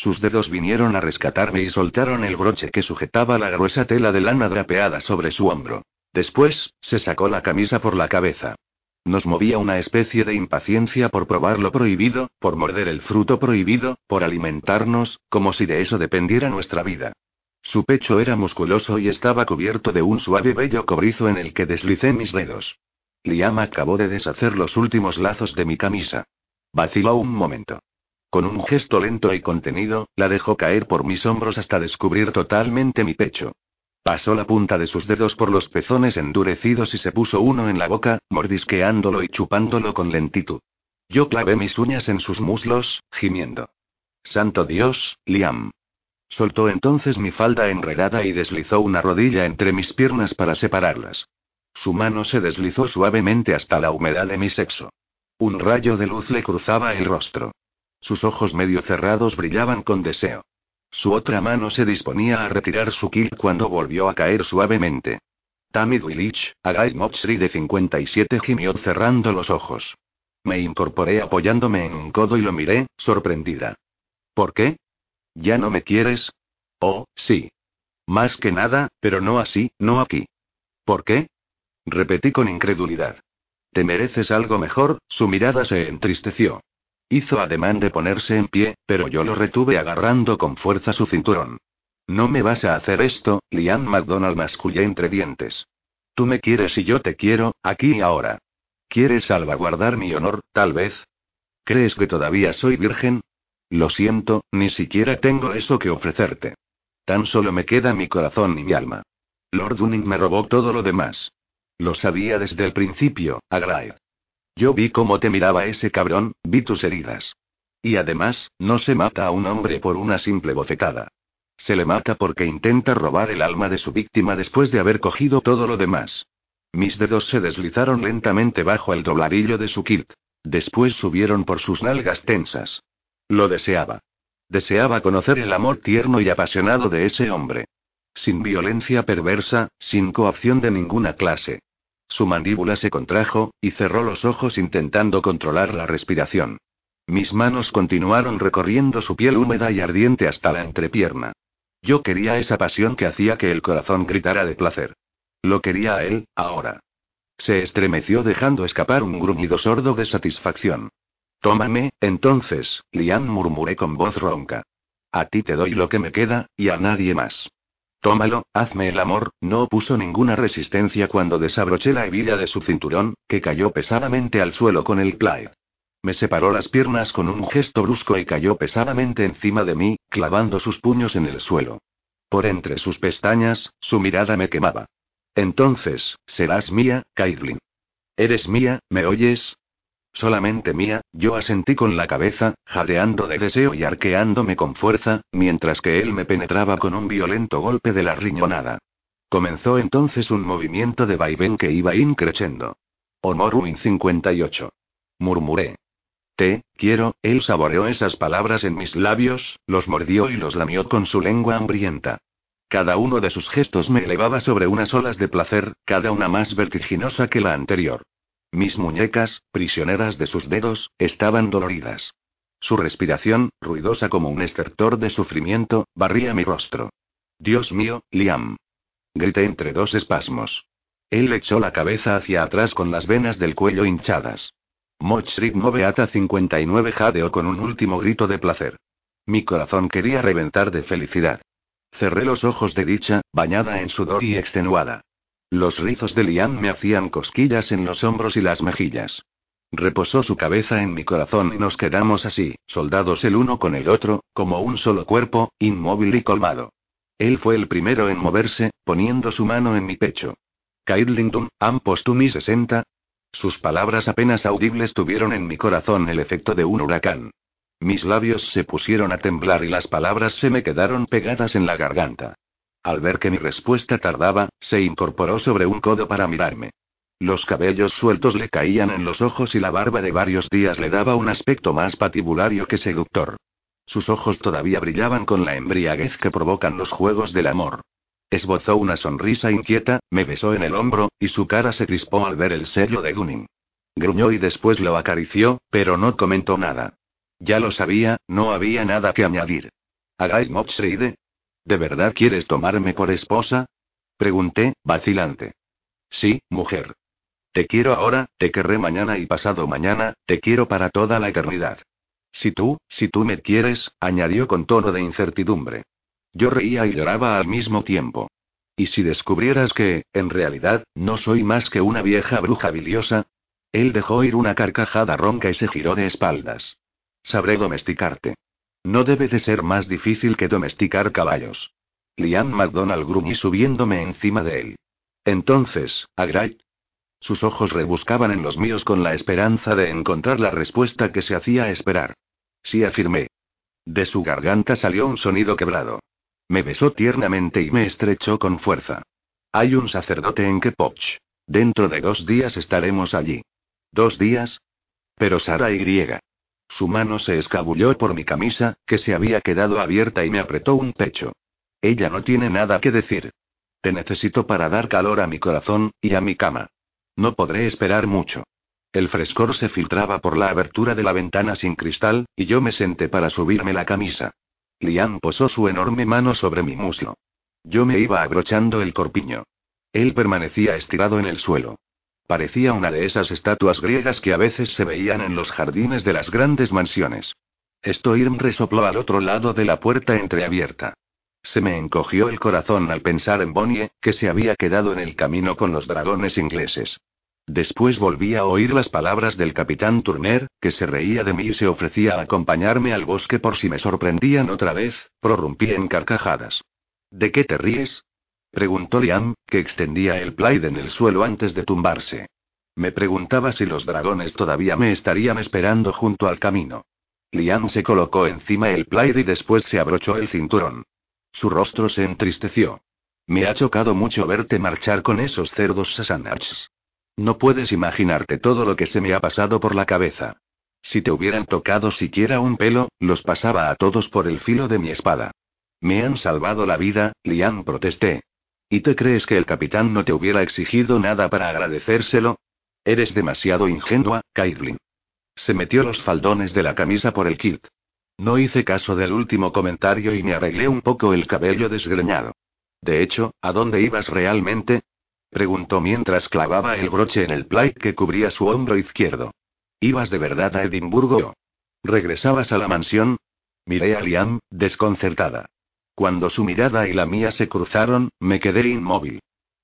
Sus dedos vinieron a rescatarme y soltaron el broche que sujetaba la gruesa tela de lana drapeada sobre su hombro. Después, se sacó la camisa por la cabeza. Nos movía una especie de impaciencia por probar lo prohibido, por morder el fruto prohibido, por alimentarnos, como si de eso dependiera nuestra vida. Su pecho era musculoso y estaba cubierto de un suave vello cobrizo en el que deslicé mis dedos. Liam acabó de deshacer los últimos lazos de mi camisa. Vaciló un momento. Con un gesto lento y contenido, la dejó caer por mis hombros hasta descubrir totalmente mi pecho. Pasó la punta de sus dedos por los pezones endurecidos y se puso uno en la boca, mordisqueándolo y chupándolo con lentitud. Yo clavé mis uñas en sus muslos, gimiendo. Santo Dios, Liam. Soltó entonces mi falda enredada y deslizó una rodilla entre mis piernas para separarlas. Su mano se deslizó suavemente hasta la humedad de mi sexo. Un rayo de luz le cruzaba el rostro. Sus ojos medio cerrados brillaban con deseo. Su otra mano se disponía a retirar su kill cuando volvió a caer suavemente. Tammy Willich, Agai Motsri de 57 gimió cerrando los ojos. Me incorporé apoyándome en un codo y lo miré, sorprendida. ¿Por qué? ¿Ya no me quieres? Oh, sí. Más que nada, pero no así, no aquí. ¿Por qué? Repetí con incredulidad. Te mereces algo mejor, su mirada se entristeció. Hizo ademán de ponerse en pie, pero yo lo retuve agarrando con fuerza su cinturón. No me vas a hacer esto, Liam McDonald mascullé entre dientes. Tú me quieres y yo te quiero, aquí y ahora. ¿Quieres salvaguardar mi honor, tal vez? ¿Crees que todavía soy virgen? Lo siento, ni siquiera tengo eso que ofrecerte. Tan solo me queda mi corazón y mi alma. Lord Dunning me robó todo lo demás. Lo sabía desde el principio, Agrae. Yo vi cómo te miraba ese cabrón, vi tus heridas. Y además, no se mata a un hombre por una simple bofetada. Se le mata porque intenta robar el alma de su víctima después de haber cogido todo lo demás. Mis dedos se deslizaron lentamente bajo el dobladillo de su kilt. Después subieron por sus nalgas tensas. Lo deseaba. Deseaba conocer el amor tierno y apasionado de ese hombre. Sin violencia perversa, sin coacción de ninguna clase. Su mandíbula se contrajo, y cerró los ojos intentando controlar la respiración. Mis manos continuaron recorriendo su piel húmeda y ardiente hasta la entrepierna. Yo quería esa pasión que hacía que el corazón gritara de placer. Lo quería a él, ahora. Se estremeció dejando escapar un gruñido sordo de satisfacción. Tómame, entonces, Lian murmuré con voz ronca. A ti te doy lo que me queda, y a nadie más. Tómalo, hazme el amor, no opuso ninguna resistencia cuando desabroché la hebilla de su cinturón, que cayó pesadamente al suelo con el Clyde. Me separó las piernas con un gesto brusco y cayó pesadamente encima de mí, clavando sus puños en el suelo. Por entre sus pestañas, su mirada me quemaba. Entonces, serás mía, Caitlin. Eres mía, ¿me oyes? Solamente mía, yo asentí con la cabeza, jadeando de deseo y arqueándome con fuerza, mientras que él me penetraba con un violento golpe de la riñonada. Comenzó entonces un movimiento de vaivén que iba increciendo. Omoruin 58. Murmuré. Te, quiero, él saboreó esas palabras en mis labios, los mordió y los lamió con su lengua hambrienta. Cada uno de sus gestos me elevaba sobre unas olas de placer, cada una más vertiginosa que la anterior. Mis muñecas, prisioneras de sus dedos, estaban doloridas. Su respiración, ruidosa como un estertor de sufrimiento, barría mi rostro. Dios mío, Liam. Grité entre dos espasmos. Él echó la cabeza hacia atrás con las venas del cuello hinchadas. Mochrik Beata 59 jadeó con un último grito de placer. Mi corazón quería reventar de felicidad. Cerré los ojos de dicha, bañada en sudor y extenuada. Los rizos de Liam me hacían cosquillas en los hombros y las mejillas. Reposó su cabeza en mi corazón y nos quedamos así, soldados el uno con el otro, como un solo cuerpo, inmóvil y colmado. Él fue el primero en moverse, poniendo su mano en mi pecho. Kaidlington, ¿han puesto mi 60? Sus palabras apenas audibles tuvieron en mi corazón el efecto de un huracán. Mis labios se pusieron a temblar y las palabras se me quedaron pegadas en la garganta. Al ver que mi respuesta tardaba, se incorporó sobre un codo para mirarme. Los cabellos sueltos le caían en los ojos y la barba de varios días le daba un aspecto más patibulario que seductor. Sus ojos todavía brillaban con la embriaguez que provocan los juegos del amor. Esbozó una sonrisa inquieta, me besó en el hombro, y su cara se crispó al ver el sello de Gunning. Gruñó y después lo acarició, pero no comentó nada. Ya lo sabía, no había nada que añadir. Agai Mopsreide, ¿De verdad quieres tomarme por esposa? Pregunté, vacilante. Sí, mujer. Te quiero ahora, te querré mañana y pasado mañana, te quiero para toda la eternidad. Si tú, si tú me quieres, añadió con tono de incertidumbre. Yo reía y lloraba al mismo tiempo. ¿Y si descubrieras que, en realidad, no soy más que una vieja bruja biliosa? Él dejó ir una carcajada ronca y se giró de espaldas. Sabré domesticarte. No debe de ser más difícil que domesticar caballos. Liam McDonald gruñí subiéndome encima de él. Entonces, Agrait. Sus ojos rebuscaban en los míos con la esperanza de encontrar la respuesta que se hacía esperar. Sí afirmé. De su garganta salió un sonido quebrado. Me besó tiernamente y me estrechó con fuerza. Hay un sacerdote en Kepoch. Dentro de dos días estaremos allí. ¿Dos días? Pero Sara y. Su mano se escabulló por mi camisa, que se había quedado abierta y me apretó un pecho. Ella no tiene nada que decir. Te necesito para dar calor a mi corazón, y a mi cama. No podré esperar mucho. El frescor se filtraba por la abertura de la ventana sin cristal, y yo me senté para subirme la camisa. Liam posó su enorme mano sobre mi muslo. Yo me iba abrochando el corpiño. Él permanecía estirado en el suelo. Parecía una de esas estatuas griegas que a veces se veían en los jardines de las grandes mansiones. Stoirm resopló al otro lado de la puerta entreabierta. Se me encogió el corazón al pensar en Bonnie, que se había quedado en el camino con los dragones ingleses. Después volví a oír las palabras del capitán Turner, que se reía de mí y se ofrecía a acompañarme al bosque por si me sorprendían otra vez, prorrumpí en carcajadas. ¿De qué te ríes? Preguntó Liam, que extendía el plaid en el suelo antes de tumbarse. Me preguntaba si los dragones todavía me estarían esperando junto al camino. Liam se colocó encima el plaid y después se abrochó el cinturón. Su rostro se entristeció. Me ha chocado mucho verte marchar con esos cerdos Sasanachs. No puedes imaginarte todo lo que se me ha pasado por la cabeza. Si te hubieran tocado siquiera un pelo, los pasaba a todos por el filo de mi espada. Me han salvado la vida, Liam protesté. ¿Y te crees que el capitán no te hubiera exigido nada para agradecérselo? Eres demasiado ingenua, Caitlin. Se metió los faldones de la camisa por el kit. No hice caso del último comentario y me arreglé un poco el cabello desgreñado. De hecho, ¿a dónde ibas realmente? Preguntó mientras clavaba el broche en el plaid que cubría su hombro izquierdo. ¿Ibas de verdad a Edimburgo? ¿Regresabas a la mansión? Miré a Liam, desconcertada. Cuando su mirada y la mía se cruzaron, me quedé inmóvil.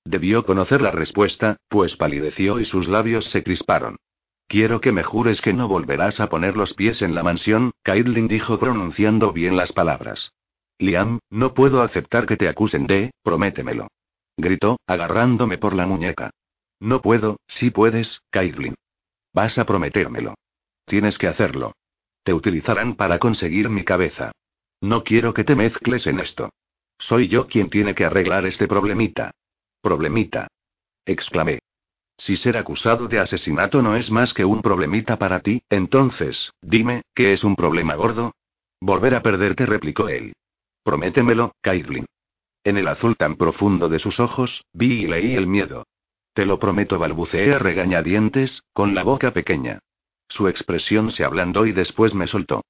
Debió conocer la respuesta, pues palideció y sus labios se crisparon. Quiero que me jures que no volverás a poner los pies en la mansión, Caitlin dijo pronunciando bien las palabras. Liam, no puedo aceptar que te acusen de, prométemelo. Gritó, agarrándome por la muñeca. No puedo, si puedes, Caitlin. Vas a prometérmelo. Tienes que hacerlo. Te utilizarán para conseguir mi cabeza. No quiero que te mezcles en esto. Soy yo quien tiene que arreglar este problemita. Problemita. exclamé. Si ser acusado de asesinato no es más que un problemita para ti, entonces, dime, ¿qué es un problema gordo? Volver a perderte, replicó él. Prométemelo, Caitlin. En el azul tan profundo de sus ojos, vi y leí el miedo. Te lo prometo, balbuceé a regañadientes, con la boca pequeña. Su expresión se ablandó y después me soltó.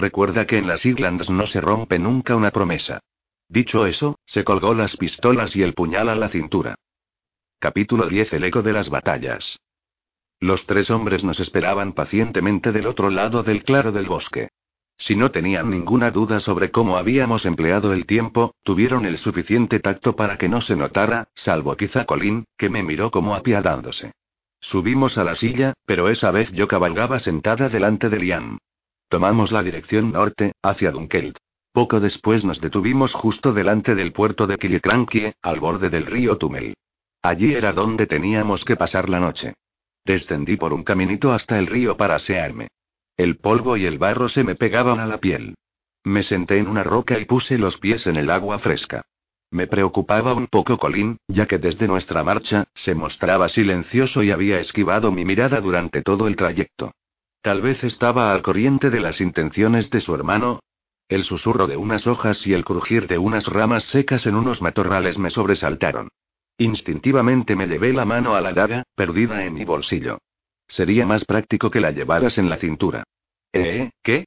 Recuerda que en las Islands no se rompe nunca una promesa. Dicho eso, se colgó las pistolas y el puñal a la cintura. Capítulo 10 El eco de las batallas. Los tres hombres nos esperaban pacientemente del otro lado del claro del bosque. Si no tenían ninguna duda sobre cómo habíamos empleado el tiempo, tuvieron el suficiente tacto para que no se notara, salvo quizá Colin, que me miró como apiadándose. Subimos a la silla, pero esa vez yo cabalgaba sentada delante de Liam. Tomamos la dirección norte, hacia Dunkeld. Poco después nos detuvimos justo delante del puerto de Killiecrankie, al borde del río Tumel. Allí era donde teníamos que pasar la noche. Descendí por un caminito hasta el río para asearme. El polvo y el barro se me pegaban a la piel. Me senté en una roca y puse los pies en el agua fresca. Me preocupaba un poco Colin, ya que desde nuestra marcha, se mostraba silencioso y había esquivado mi mirada durante todo el trayecto. Tal vez estaba al corriente de las intenciones de su hermano. El susurro de unas hojas y el crujir de unas ramas secas en unos matorrales me sobresaltaron. Instintivamente me llevé la mano a la daga, perdida en mi bolsillo. Sería más práctico que la llevaras en la cintura. ¿Eh? ¿Qué?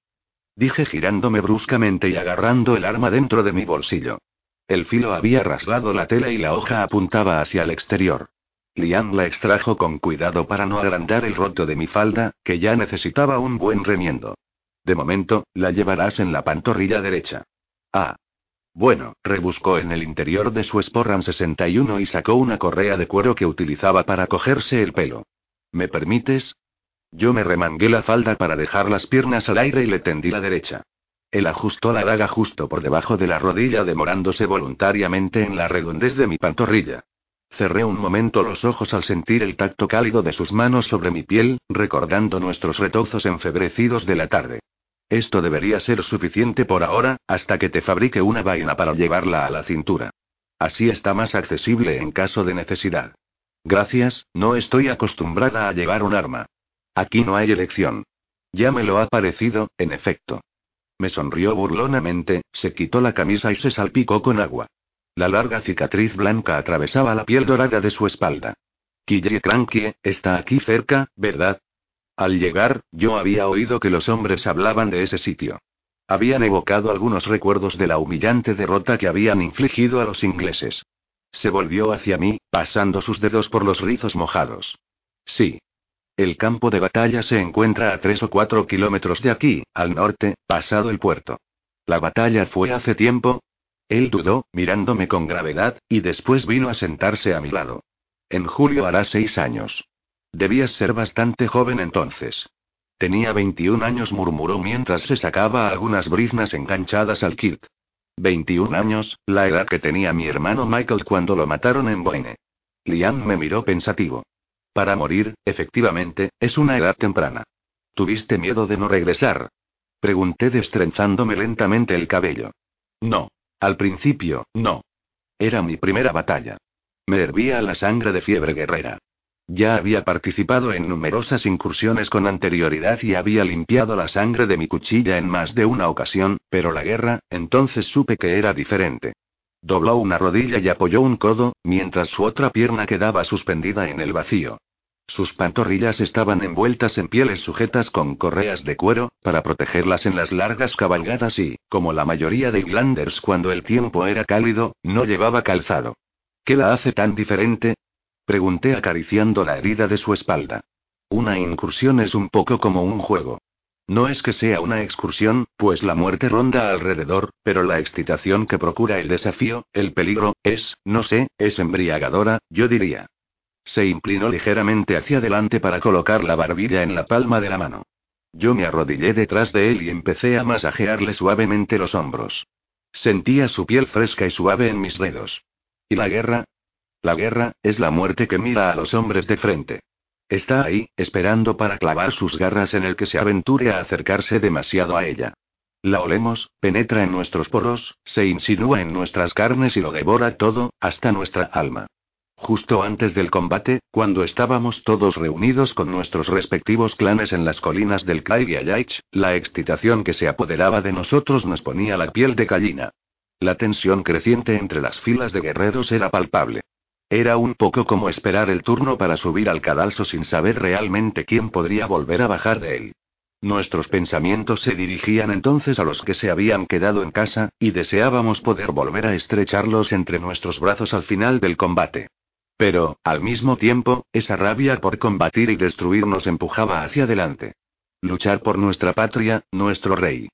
Dije girándome bruscamente y agarrando el arma dentro de mi bolsillo. El filo había rasgado la tela y la hoja apuntaba hacia el exterior. Liam la extrajo con cuidado para no agrandar el roto de mi falda, que ya necesitaba un buen remiendo. De momento, la llevarás en la pantorrilla derecha. Ah. Bueno, rebuscó en el interior de su Sporran 61 y sacó una correa de cuero que utilizaba para cogerse el pelo. ¿Me permites? Yo me remangué la falda para dejar las piernas al aire y le tendí la derecha. Él ajustó la daga justo por debajo de la rodilla, demorándose voluntariamente en la redondez de mi pantorrilla. Cerré un momento los ojos al sentir el tacto cálido de sus manos sobre mi piel, recordando nuestros retozos enfebrecidos de la tarde. Esto debería ser suficiente por ahora, hasta que te fabrique una vaina para llevarla a la cintura. Así está más accesible en caso de necesidad. Gracias, no estoy acostumbrada a llevar un arma. Aquí no hay elección. Ya me lo ha parecido, en efecto. Me sonrió burlonamente, se quitó la camisa y se salpicó con agua. La larga cicatriz blanca atravesaba la piel dorada de su espalda. Krankie, está aquí cerca, ¿verdad? Al llegar, yo había oído que los hombres hablaban de ese sitio. habían evocado algunos recuerdos de la humillante derrota que habían infligido a los ingleses. Se volvió hacia mí, pasando sus dedos por los rizos mojados. Sí. El campo de batalla se encuentra a tres o cuatro kilómetros de aquí, al norte, pasado el puerto. La batalla fue hace tiempo. Él dudó, mirándome con gravedad, y después vino a sentarse a mi lado. En julio hará seis años. Debías ser bastante joven entonces. Tenía 21 años, murmuró mientras se sacaba algunas briznas enganchadas al kilt. 21 años, la edad que tenía mi hermano Michael cuando lo mataron en Boine. Liam me miró pensativo. Para morir, efectivamente, es una edad temprana. ¿Tuviste miedo de no regresar? Pregunté destrenzándome lentamente el cabello. No. Al principio, no. Era mi primera batalla. Me hervía la sangre de fiebre guerrera. Ya había participado en numerosas incursiones con anterioridad y había limpiado la sangre de mi cuchilla en más de una ocasión, pero la guerra, entonces supe que era diferente. Dobló una rodilla y apoyó un codo, mientras su otra pierna quedaba suspendida en el vacío. Sus pantorrillas estaban envueltas en pieles sujetas con correas de cuero, para protegerlas en las largas cabalgadas y, como la mayoría de Irlanders cuando el tiempo era cálido, no llevaba calzado. ¿Qué la hace tan diferente? Pregunté acariciando la herida de su espalda. Una incursión es un poco como un juego. No es que sea una excursión, pues la muerte ronda alrededor, pero la excitación que procura el desafío, el peligro, es, no sé, es embriagadora, yo diría. Se inclinó ligeramente hacia adelante para colocar la barbilla en la palma de la mano. Yo me arrodillé detrás de él y empecé a masajearle suavemente los hombros. Sentía su piel fresca y suave en mis dedos. ¿Y la guerra? La guerra, es la muerte que mira a los hombres de frente. Está ahí, esperando para clavar sus garras en el que se aventure a acercarse demasiado a ella. La olemos, penetra en nuestros poros, se insinúa en nuestras carnes y lo devora todo, hasta nuestra alma. Justo antes del combate, cuando estábamos todos reunidos con nuestros respectivos clanes en las colinas del Yaich, la excitación que se apoderaba de nosotros nos ponía la piel de gallina. La tensión creciente entre las filas de guerreros era palpable. Era un poco como esperar el turno para subir al cadalso sin saber realmente quién podría volver a bajar de él. Nuestros pensamientos se dirigían entonces a los que se habían quedado en casa, y deseábamos poder volver a estrecharlos entre nuestros brazos al final del combate. Pero, al mismo tiempo, esa rabia por combatir y destruir nos empujaba hacia adelante. Luchar por nuestra patria, nuestro rey.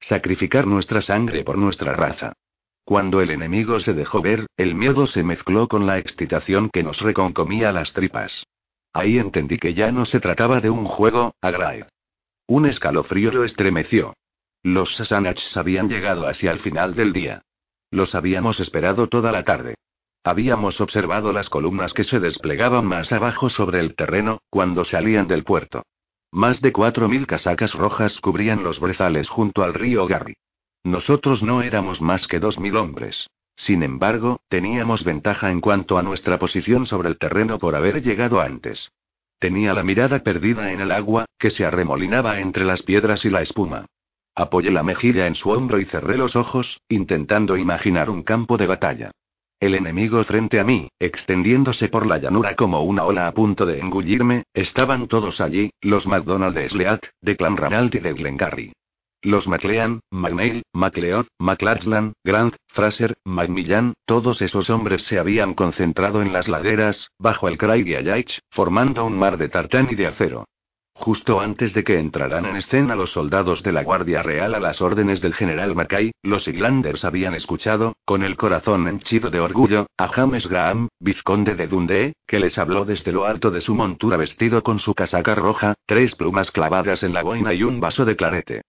Sacrificar nuestra sangre por nuestra raza. Cuando el enemigo se dejó ver, el miedo se mezcló con la excitación que nos reconcomía las tripas. Ahí entendí que ya no se trataba de un juego, Agrae. Un escalofrío lo estremeció. Los Sasanachs habían llegado hacia el final del día. Los habíamos esperado toda la tarde. Habíamos observado las columnas que se desplegaban más abajo sobre el terreno, cuando salían del puerto. Más de cuatro mil casacas rojas cubrían los brezales junto al río Garry. Nosotros no éramos más que dos mil hombres. Sin embargo, teníamos ventaja en cuanto a nuestra posición sobre el terreno por haber llegado antes. Tenía la mirada perdida en el agua, que se arremolinaba entre las piedras y la espuma. Apoyé la mejilla en su hombro y cerré los ojos, intentando imaginar un campo de batalla. El enemigo frente a mí, extendiéndose por la llanura como una ola a punto de engullirme, estaban todos allí, los MacDonald de Sleat, de Clanranald y de Glengarry. Los MacLean, McNeil, MacLeod, McLachlan, Grant, Fraser, Macmillan, todos esos hombres se habían concentrado en las laderas, bajo el Yaich, formando un mar de tartán y de acero. Justo antes de que entraran en escena los soldados de la Guardia Real a las órdenes del general Mackay, los Iglanders habían escuchado, con el corazón henchido de orgullo, a James Graham, vizconde de Dundee, que les habló desde lo alto de su montura vestido con su casaca roja, tres plumas clavadas en la boina y un vaso de clarete.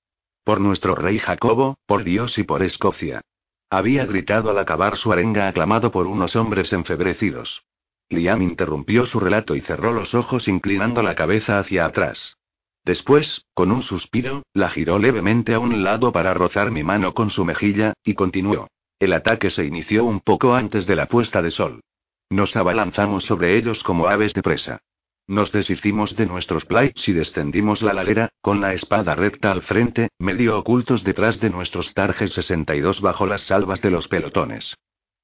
Por nuestro rey Jacobo, por Dios y por Escocia. Había gritado al acabar su arenga aclamado por unos hombres enfebrecidos. Liam interrumpió su relato y cerró los ojos inclinando la cabeza hacia atrás. Después, con un suspiro, la giró levemente a un lado para rozar mi mano con su mejilla, y continuó. El ataque se inició un poco antes de la puesta de sol. Nos abalanzamos sobre ellos como aves de presa. Nos deshicimos de nuestros plights y descendimos la ladera, con la espada recta al frente, medio ocultos detrás de nuestros tarjes 62 bajo las salvas de los pelotones.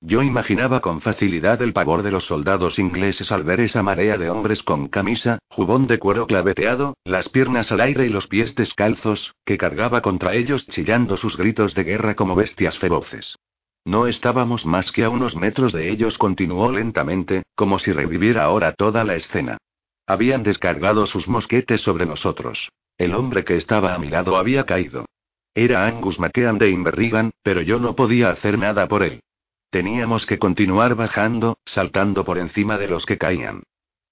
Yo imaginaba con facilidad el pavor de los soldados ingleses al ver esa marea de hombres con camisa, jubón de cuero claveteado, las piernas al aire y los pies descalzos, que cargaba contra ellos chillando sus gritos de guerra como bestias feroces. No estábamos más que a unos metros de ellos, continuó lentamente, como si reviviera ahora toda la escena. Habían descargado sus mosquetes sobre nosotros. El hombre que estaba a mi lado había caído. Era Angus McKean de Inverrigan, pero yo no podía hacer nada por él. Teníamos que continuar bajando, saltando por encima de los que caían.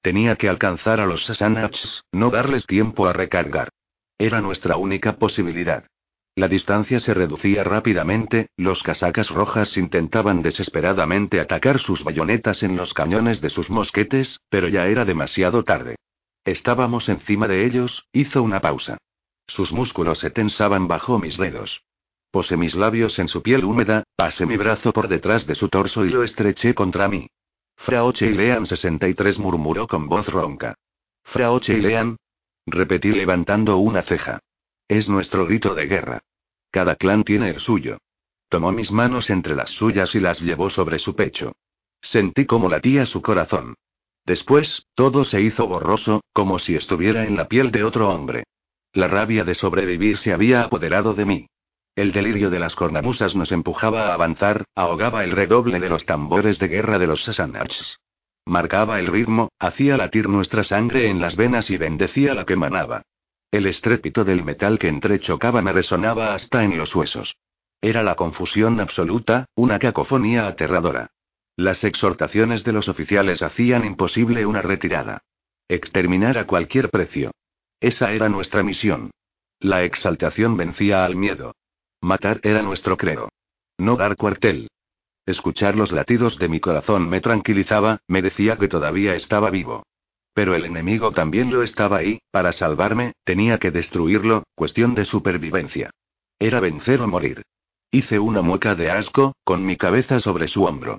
Tenía que alcanzar a los Sasanachs, no darles tiempo a recargar. Era nuestra única posibilidad. La distancia se reducía rápidamente, los casacas rojas intentaban desesperadamente atacar sus bayonetas en los cañones de sus mosquetes, pero ya era demasiado tarde. Estábamos encima de ellos, hizo una pausa. Sus músculos se tensaban bajo mis dedos. Posé mis labios en su piel húmeda, pasé mi brazo por detrás de su torso y lo estreché contra mí. Fraoche y Lean 63 murmuró con voz ronca. Fraoche y. Repetí levantando una ceja. Es nuestro grito de guerra. Cada clan tiene el suyo. Tomó mis manos entre las suyas y las llevó sobre su pecho. Sentí como latía su corazón. Después, todo se hizo borroso, como si estuviera en la piel de otro hombre. La rabia de sobrevivir se había apoderado de mí. El delirio de las cornamusas nos empujaba a avanzar, ahogaba el redoble de los tambores de guerra de los Sasanachs. Marcaba el ritmo, hacía latir nuestra sangre en las venas y bendecía la que manaba. El estrépito del metal que entrechocaba me resonaba hasta en los huesos. Era la confusión absoluta, una cacofonía aterradora. Las exhortaciones de los oficiales hacían imposible una retirada. Exterminar a cualquier precio. Esa era nuestra misión. La exaltación vencía al miedo. Matar era nuestro credo. No dar cuartel. Escuchar los latidos de mi corazón me tranquilizaba, me decía que todavía estaba vivo. Pero el enemigo también lo estaba ahí, para salvarme, tenía que destruirlo, cuestión de supervivencia. Era vencer o morir. Hice una mueca de asco, con mi cabeza sobre su hombro.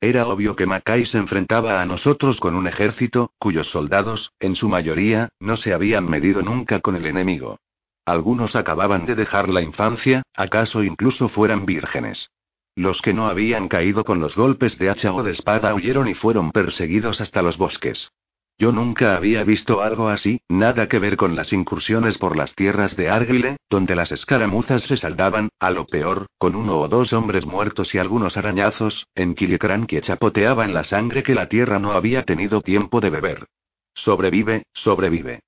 Era obvio que Mackay se enfrentaba a nosotros con un ejército, cuyos soldados, en su mayoría, no se habían medido nunca con el enemigo. Algunos acababan de dejar la infancia, acaso incluso fueran vírgenes. Los que no habían caído con los golpes de hacha o de espada huyeron y fueron perseguidos hasta los bosques. Yo nunca había visto algo así, nada que ver con las incursiones por las tierras de Argyle, donde las escaramuzas se saldaban, a lo peor, con uno o dos hombres muertos y algunos arañazos, en Kilikran que chapoteaba en la sangre que la tierra no había tenido tiempo de beber. Sobrevive, sobrevive.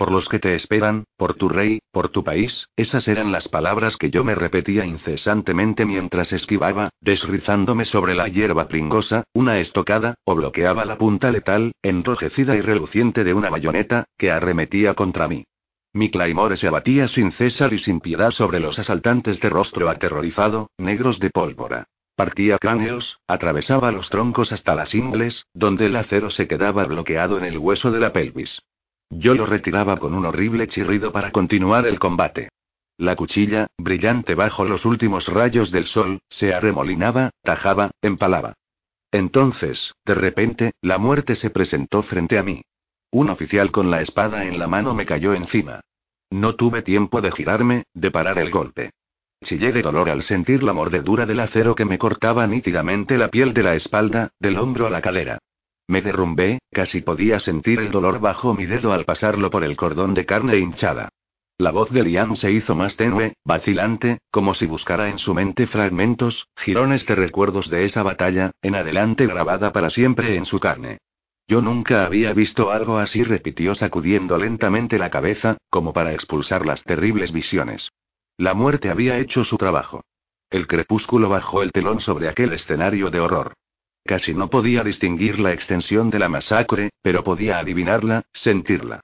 Por los que te esperan, por tu rey, por tu país, esas eran las palabras que yo me repetía incesantemente mientras esquivaba, desrizándome sobre la hierba pringosa, una estocada, o bloqueaba la punta letal, enrojecida y reluciente de una bayoneta, que arremetía contra mí. Mi claymore se abatía sin cesar y sin piedad sobre los asaltantes de rostro aterrorizado, negros de pólvora. Partía cráneos, atravesaba los troncos hasta las ingles, donde el acero se quedaba bloqueado en el hueso de la pelvis. Yo lo retiraba con un horrible chirrido para continuar el combate. La cuchilla, brillante bajo los últimos rayos del sol, se arremolinaba, tajaba, empalaba. Entonces, de repente, la muerte se presentó frente a mí. Un oficial con la espada en la mano me cayó encima. No tuve tiempo de girarme, de parar el golpe. Chillé de dolor al sentir la mordedura del acero que me cortaba nítidamente la piel de la espalda, del hombro a la cadera. Me derrumbé, casi podía sentir el dolor bajo mi dedo al pasarlo por el cordón de carne hinchada. La voz de Liam se hizo más tenue, vacilante, como si buscara en su mente fragmentos, jirones de recuerdos de esa batalla, en adelante grabada para siempre en su carne. Yo nunca había visto algo así, repitió sacudiendo lentamente la cabeza, como para expulsar las terribles visiones. La muerte había hecho su trabajo. El crepúsculo bajó el telón sobre aquel escenario de horror. Casi no podía distinguir la extensión de la masacre, pero podía adivinarla, sentirla.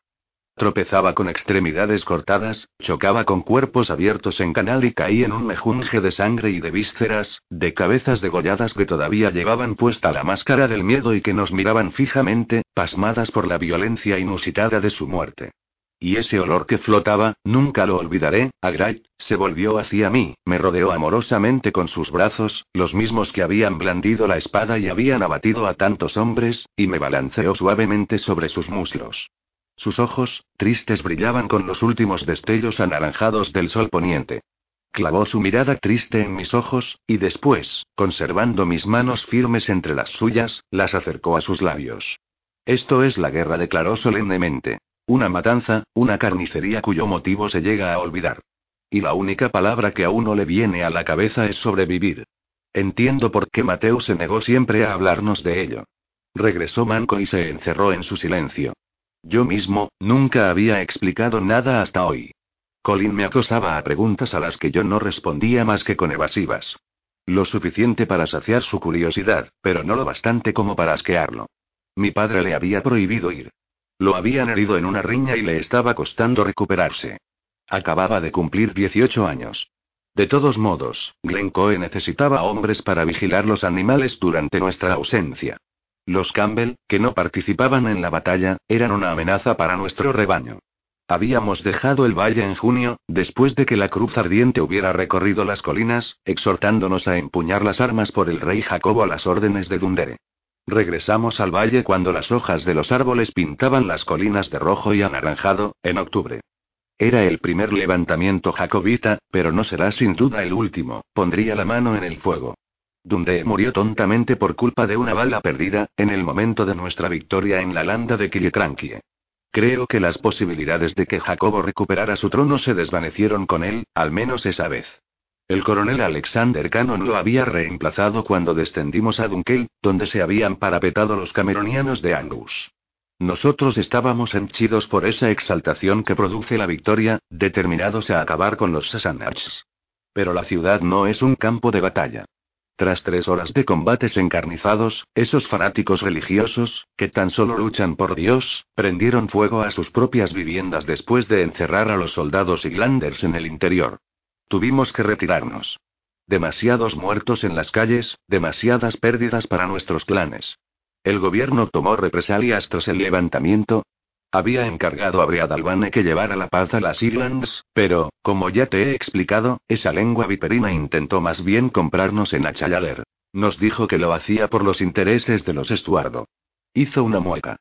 Tropezaba con extremidades cortadas, chocaba con cuerpos abiertos en canal y caía en un mejunje de sangre y de vísceras, de cabezas degolladas que todavía llevaban puesta la máscara del miedo y que nos miraban fijamente, pasmadas por la violencia inusitada de su muerte. Y ese olor que flotaba, nunca lo olvidaré, Agrait, se volvió hacia mí, me rodeó amorosamente con sus brazos, los mismos que habían blandido la espada y habían abatido a tantos hombres, y me balanceó suavemente sobre sus muslos. Sus ojos, tristes, brillaban con los últimos destellos anaranjados del sol poniente. Clavó su mirada triste en mis ojos, y después, conservando mis manos firmes entre las suyas, las acercó a sus labios. Esto es la guerra, declaró solemnemente. Una matanza, una carnicería cuyo motivo se llega a olvidar. Y la única palabra que a uno le viene a la cabeza es sobrevivir. Entiendo por qué Mateo se negó siempre a hablarnos de ello. Regresó Manco y se encerró en su silencio. Yo mismo, nunca había explicado nada hasta hoy. Colin me acosaba a preguntas a las que yo no respondía más que con evasivas. Lo suficiente para saciar su curiosidad, pero no lo bastante como para asquearlo. Mi padre le había prohibido ir. Lo habían herido en una riña y le estaba costando recuperarse. Acababa de cumplir 18 años. De todos modos, Glencoe necesitaba hombres para vigilar los animales durante nuestra ausencia. Los Campbell, que no participaban en la batalla, eran una amenaza para nuestro rebaño. Habíamos dejado el valle en junio, después de que la cruz ardiente hubiera recorrido las colinas, exhortándonos a empuñar las armas por el rey Jacobo a las órdenes de Dundere. Regresamos al valle cuando las hojas de los árboles pintaban las colinas de rojo y anaranjado, en octubre. Era el primer levantamiento jacobita, pero no será sin duda el último, pondría la mano en el fuego. Dundee murió tontamente por culpa de una bala perdida, en el momento de nuestra victoria en la landa de Killiecrankie. Creo que las posibilidades de que Jacobo recuperara su trono se desvanecieron con él, al menos esa vez. El coronel Alexander Cannon lo había reemplazado cuando descendimos a Dunkel, donde se habían parapetado los cameronianos de Angus. Nosotros estábamos henchidos por esa exaltación que produce la victoria, determinados a acabar con los Sassanachs. Pero la ciudad no es un campo de batalla. Tras tres horas de combates encarnizados, esos fanáticos religiosos, que tan solo luchan por Dios, prendieron fuego a sus propias viviendas después de encerrar a los soldados Iglanders en el interior. Tuvimos que retirarnos. Demasiados muertos en las calles, demasiadas pérdidas para nuestros clanes. El gobierno tomó represalias tras el levantamiento, había encargado a Briadalbane que llevara la paz a las Islands, pero, como ya te he explicado, esa lengua viperina intentó más bien comprarnos en Achallader. Nos dijo que lo hacía por los intereses de los Estuardo. Hizo una mueca.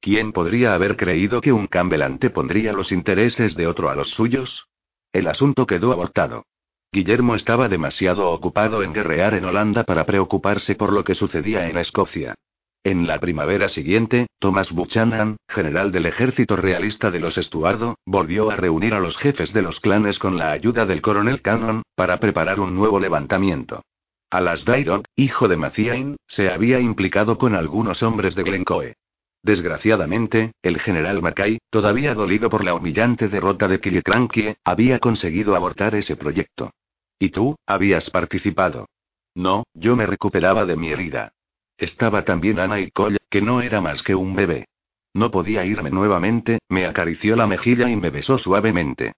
¿Quién podría haber creído que un Campbell pondría los intereses de otro a los suyos? El asunto quedó abortado. Guillermo estaba demasiado ocupado en guerrear en Holanda para preocuparse por lo que sucedía en Escocia. En la primavera siguiente, Thomas Buchanan, general del ejército realista de los Estuardo, volvió a reunir a los jefes de los clanes con la ayuda del coronel Cannon, para preparar un nuevo levantamiento. Alas Dairon, hijo de Maciain, se había implicado con algunos hombres de Glencoe. Desgraciadamente, el general Mackay, todavía dolido por la humillante derrota de Killiecrankie, había conseguido abortar ese proyecto. ¿Y tú, habías participado? No, yo me recuperaba de mi herida. Estaba también Ana y Cole, que no era más que un bebé. No podía irme nuevamente, me acarició la mejilla y me besó suavemente.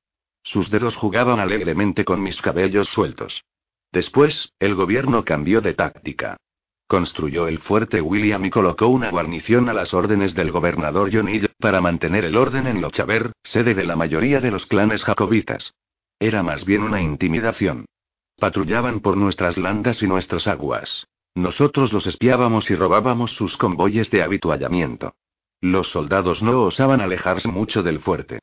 Sus dedos jugaban alegremente con mis cabellos sueltos. Después, el gobierno cambió de táctica. Construyó el fuerte William y colocó una guarnición a las órdenes del gobernador John para mantener el orden en Lochaber, sede de la mayoría de los clanes jacobitas. Era más bien una intimidación. Patrullaban por nuestras landas y nuestras aguas. Nosotros los espiábamos y robábamos sus convoyes de habituallamiento. Los soldados no osaban alejarse mucho del fuerte.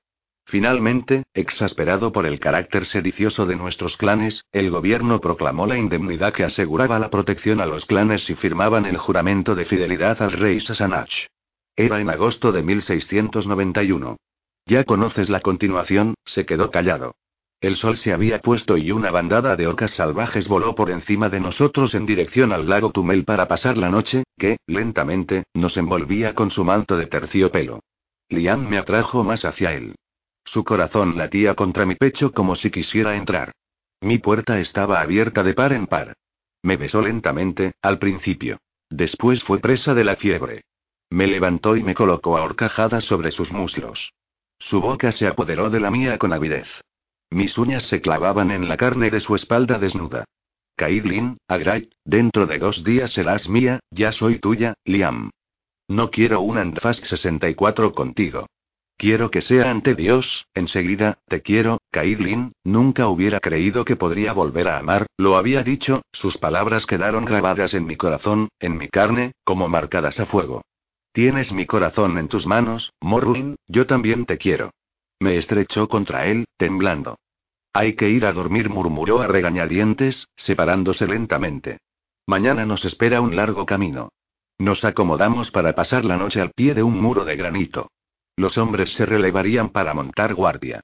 Finalmente, exasperado por el carácter sedicioso de nuestros clanes, el gobierno proclamó la indemnidad que aseguraba la protección a los clanes si firmaban el juramento de fidelidad al rey Sasanach. Era en agosto de 1691. Ya conoces la continuación, se quedó callado. El sol se había puesto y una bandada de orcas salvajes voló por encima de nosotros en dirección al lago Tumel para pasar la noche, que, lentamente, nos envolvía con su manto de terciopelo. Liam me atrajo más hacia él. Su corazón latía contra mi pecho como si quisiera entrar. Mi puerta estaba abierta de par en par. Me besó lentamente, al principio. Después fue presa de la fiebre. Me levantó y me colocó a horcajadas sobre sus muslos. Su boca se apoderó de la mía con avidez. Mis uñas se clavaban en la carne de su espalda desnuda. Kaidlin, Agrait, dentro de dos días serás mía, ya soy tuya, Liam. No quiero un Andfast 64 contigo. Quiero que sea ante Dios, enseguida, te quiero, Kaidlin, nunca hubiera creído que podría volver a amar, lo había dicho, sus palabras quedaron grabadas en mi corazón, en mi carne, como marcadas a fuego. Tienes mi corazón en tus manos, Morwin, yo también te quiero. Me estrechó contra él, temblando. Hay que ir a dormir, murmuró a regañadientes, separándose lentamente. Mañana nos espera un largo camino. Nos acomodamos para pasar la noche al pie de un muro de granito. Los hombres se relevarían para montar guardia.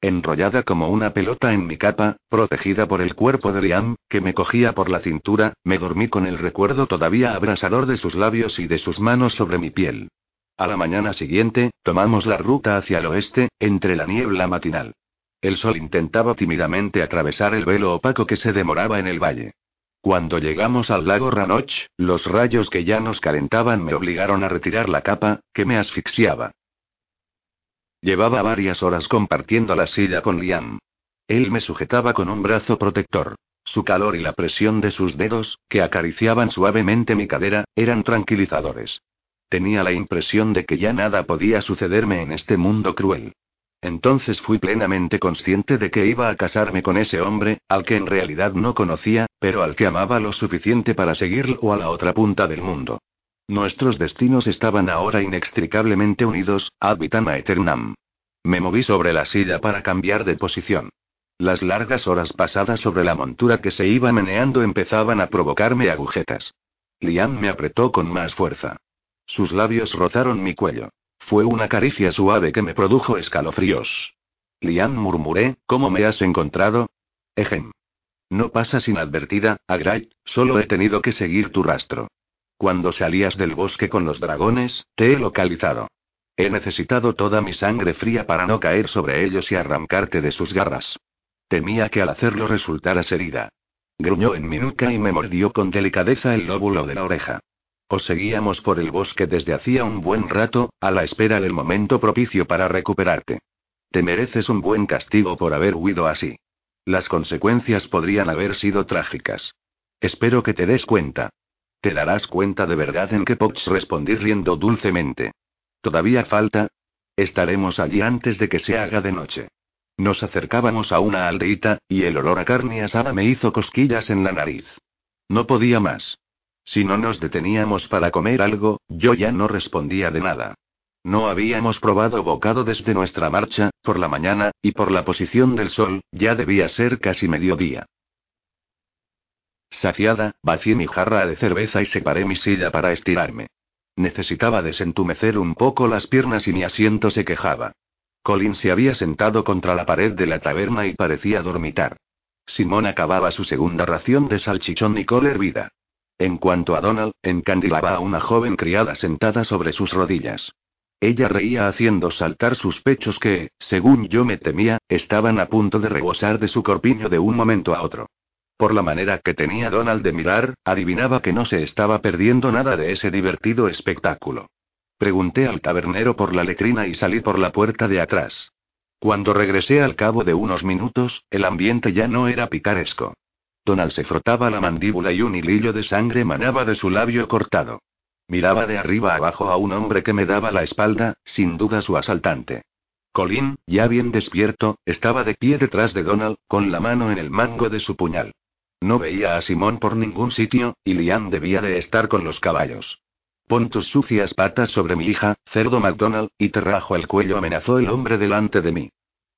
Enrollada como una pelota en mi capa, protegida por el cuerpo de Liam, que me cogía por la cintura, me dormí con el recuerdo todavía abrasador de sus labios y de sus manos sobre mi piel. A la mañana siguiente, tomamos la ruta hacia el oeste, entre la niebla matinal. El sol intentaba tímidamente atravesar el velo opaco que se demoraba en el valle. Cuando llegamos al lago Ranoch, los rayos que ya nos calentaban me obligaron a retirar la capa, que me asfixiaba. Llevaba varias horas compartiendo la silla con Liam. Él me sujetaba con un brazo protector. Su calor y la presión de sus dedos, que acariciaban suavemente mi cadera, eran tranquilizadores. Tenía la impresión de que ya nada podía sucederme en este mundo cruel. Entonces fui plenamente consciente de que iba a casarme con ese hombre, al que en realidad no conocía, pero al que amaba lo suficiente para seguirlo a la otra punta del mundo. Nuestros destinos estaban ahora inextricablemente unidos, ad vitam aeternam. Me moví sobre la silla para cambiar de posición. Las largas horas pasadas sobre la montura que se iba meneando empezaban a provocarme agujetas. Liam me apretó con más fuerza. Sus labios rozaron mi cuello. Fue una caricia suave que me produjo escalofríos. Liam murmuré, ¿cómo me has encontrado? Ejem. No pasas inadvertida, Agray, solo he tenido que seguir tu rastro. Cuando salías del bosque con los dragones, te he localizado. He necesitado toda mi sangre fría para no caer sobre ellos y arrancarte de sus garras. Temía que al hacerlo resultaras herida. Gruñó en mi nuca y me mordió con delicadeza el lóbulo de la oreja. Os seguíamos por el bosque desde hacía un buen rato, a la espera del momento propicio para recuperarte. Te mereces un buen castigo por haber huido así. Las consecuencias podrían haber sido trágicas. Espero que te des cuenta. Te darás cuenta de verdad en que Pox respondí riendo dulcemente. ¿Todavía falta? Estaremos allí antes de que se haga de noche. Nos acercábamos a una aldeíta, y el olor a carne asada me hizo cosquillas en la nariz. No podía más. Si no nos deteníamos para comer algo, yo ya no respondía de nada. No habíamos probado bocado desde nuestra marcha, por la mañana, y por la posición del sol, ya debía ser casi mediodía. Saciada, vacié mi jarra de cerveza y separé mi silla para estirarme. Necesitaba desentumecer un poco las piernas y mi asiento se quejaba. Colin se había sentado contra la pared de la taberna y parecía dormitar. Simón acababa su segunda ración de salchichón y col hervida. En cuanto a Donald, encandilaba a una joven criada sentada sobre sus rodillas. Ella reía haciendo saltar sus pechos que, según yo me temía, estaban a punto de rebosar de su corpiño de un momento a otro. Por la manera que tenía Donald de mirar, adivinaba que no se estaba perdiendo nada de ese divertido espectáculo. Pregunté al tabernero por la letrina y salí por la puerta de atrás. Cuando regresé al cabo de unos minutos, el ambiente ya no era picaresco. Donald se frotaba la mandíbula y un hilillo de sangre manaba de su labio cortado. Miraba de arriba abajo a un hombre que me daba la espalda, sin duda su asaltante. Colin, ya bien despierto, estaba de pie detrás de Donald, con la mano en el mango de su puñal. No veía a Simón por ningún sitio, y Liam debía de estar con los caballos. Pon tus sucias patas sobre mi hija, cerdo McDonald, y te rajo el cuello, amenazó el hombre delante de mí.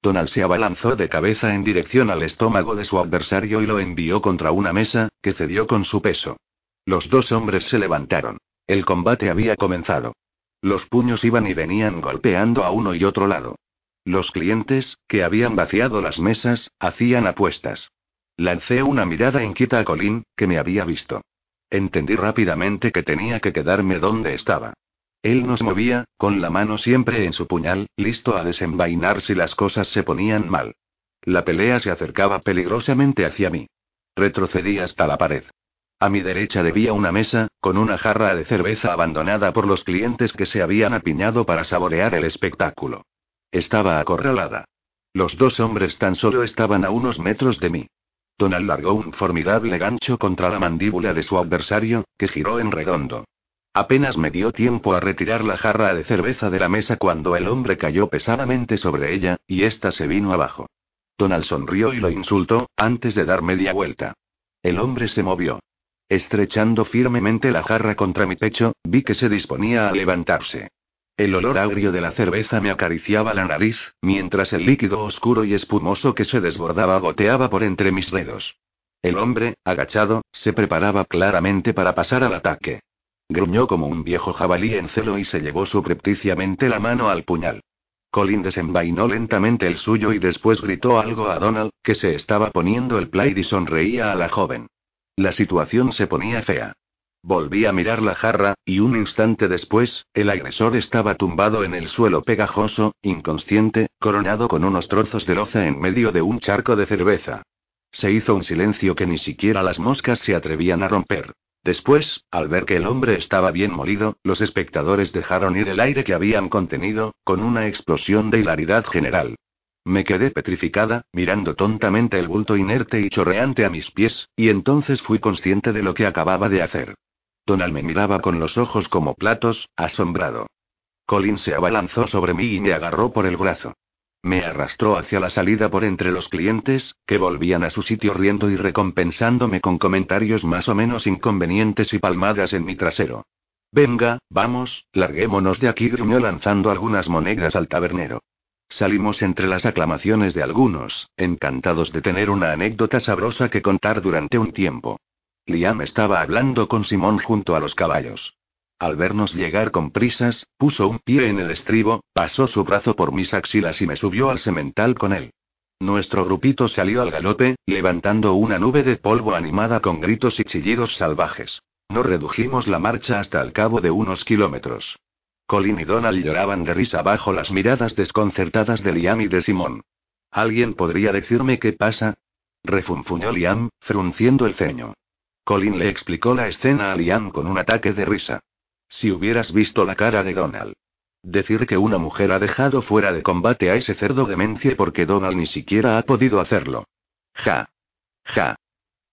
Donald se abalanzó de cabeza en dirección al estómago de su adversario y lo envió contra una mesa, que cedió con su peso. Los dos hombres se levantaron. El combate había comenzado. Los puños iban y venían golpeando a uno y otro lado. Los clientes, que habían vaciado las mesas, hacían apuestas. Lancé una mirada inquieta a Colin, que me había visto. Entendí rápidamente que tenía que quedarme donde estaba. Él nos movía, con la mano siempre en su puñal, listo a desenvainar si las cosas se ponían mal. La pelea se acercaba peligrosamente hacia mí. Retrocedí hasta la pared. A mi derecha debía una mesa, con una jarra de cerveza abandonada por los clientes que se habían apiñado para saborear el espectáculo. Estaba acorralada. Los dos hombres tan solo estaban a unos metros de mí. Donald largó un formidable gancho contra la mandíbula de su adversario, que giró en redondo. Apenas me dio tiempo a retirar la jarra de cerveza de la mesa cuando el hombre cayó pesadamente sobre ella, y ésta se vino abajo. Donald sonrió y lo insultó, antes de dar media vuelta. El hombre se movió. Estrechando firmemente la jarra contra mi pecho, vi que se disponía a levantarse. El olor agrio de la cerveza me acariciaba la nariz, mientras el líquido oscuro y espumoso que se desbordaba goteaba por entre mis dedos. El hombre, agachado, se preparaba claramente para pasar al ataque. Gruñó como un viejo jabalí en celo y se llevó subrepticiamente la mano al puñal. Colin desenvainó lentamente el suyo y después gritó algo a Donald, que se estaba poniendo el plaid y sonreía a la joven. La situación se ponía fea. Volví a mirar la jarra, y un instante después, el agresor estaba tumbado en el suelo pegajoso, inconsciente, coronado con unos trozos de loza en medio de un charco de cerveza. Se hizo un silencio que ni siquiera las moscas se atrevían a romper. Después, al ver que el hombre estaba bien molido, los espectadores dejaron ir el aire que habían contenido, con una explosión de hilaridad general. Me quedé petrificada, mirando tontamente el bulto inerte y chorreante a mis pies, y entonces fui consciente de lo que acababa de hacer. Donald me miraba con los ojos como platos, asombrado. Colin se abalanzó sobre mí y me agarró por el brazo. Me arrastró hacia la salida por entre los clientes, que volvían a su sitio riendo y recompensándome con comentarios más o menos inconvenientes y palmadas en mi trasero. Venga, vamos, larguémonos de aquí, gruñó lanzando algunas monedas al tabernero. Salimos entre las aclamaciones de algunos, encantados de tener una anécdota sabrosa que contar durante un tiempo. Liam estaba hablando con Simón junto a los caballos. Al vernos llegar con prisas, puso un pie en el estribo, pasó su brazo por mis axilas y me subió al semental con él. Nuestro grupito salió al galope, levantando una nube de polvo animada con gritos y chillidos salvajes. No redujimos la marcha hasta el cabo de unos kilómetros. Colin y Donald lloraban de risa bajo las miradas desconcertadas de Liam y de Simón. ¿Alguien podría decirme qué pasa? refunfuñó Liam, frunciendo el ceño. Colin le explicó la escena a Liam con un ataque de risa. Si hubieras visto la cara de Donald. Decir que una mujer ha dejado fuera de combate a ese cerdo demencia porque Donald ni siquiera ha podido hacerlo. Ja. Ja.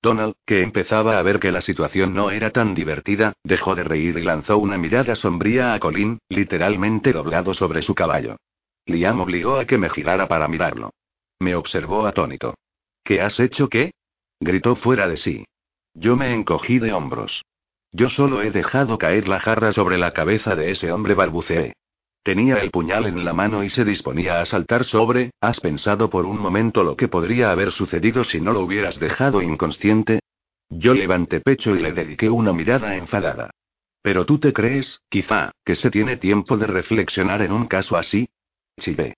Donald, que empezaba a ver que la situación no era tan divertida, dejó de reír y lanzó una mirada sombría a Colin, literalmente doblado sobre su caballo. Liam obligó a que me girara para mirarlo. Me observó atónito. ¿Qué has hecho qué? gritó fuera de sí. Yo me encogí de hombros. Yo solo he dejado caer la jarra sobre la cabeza de ese hombre, balbuceé. Tenía el puñal en la mano y se disponía a saltar sobre. ¿Has pensado por un momento lo que podría haber sucedido si no lo hubieras dejado inconsciente? Yo levanté pecho y le dediqué una mirada enfadada. Pero tú te crees, quizá, que se tiene tiempo de reflexionar en un caso así? Chivé.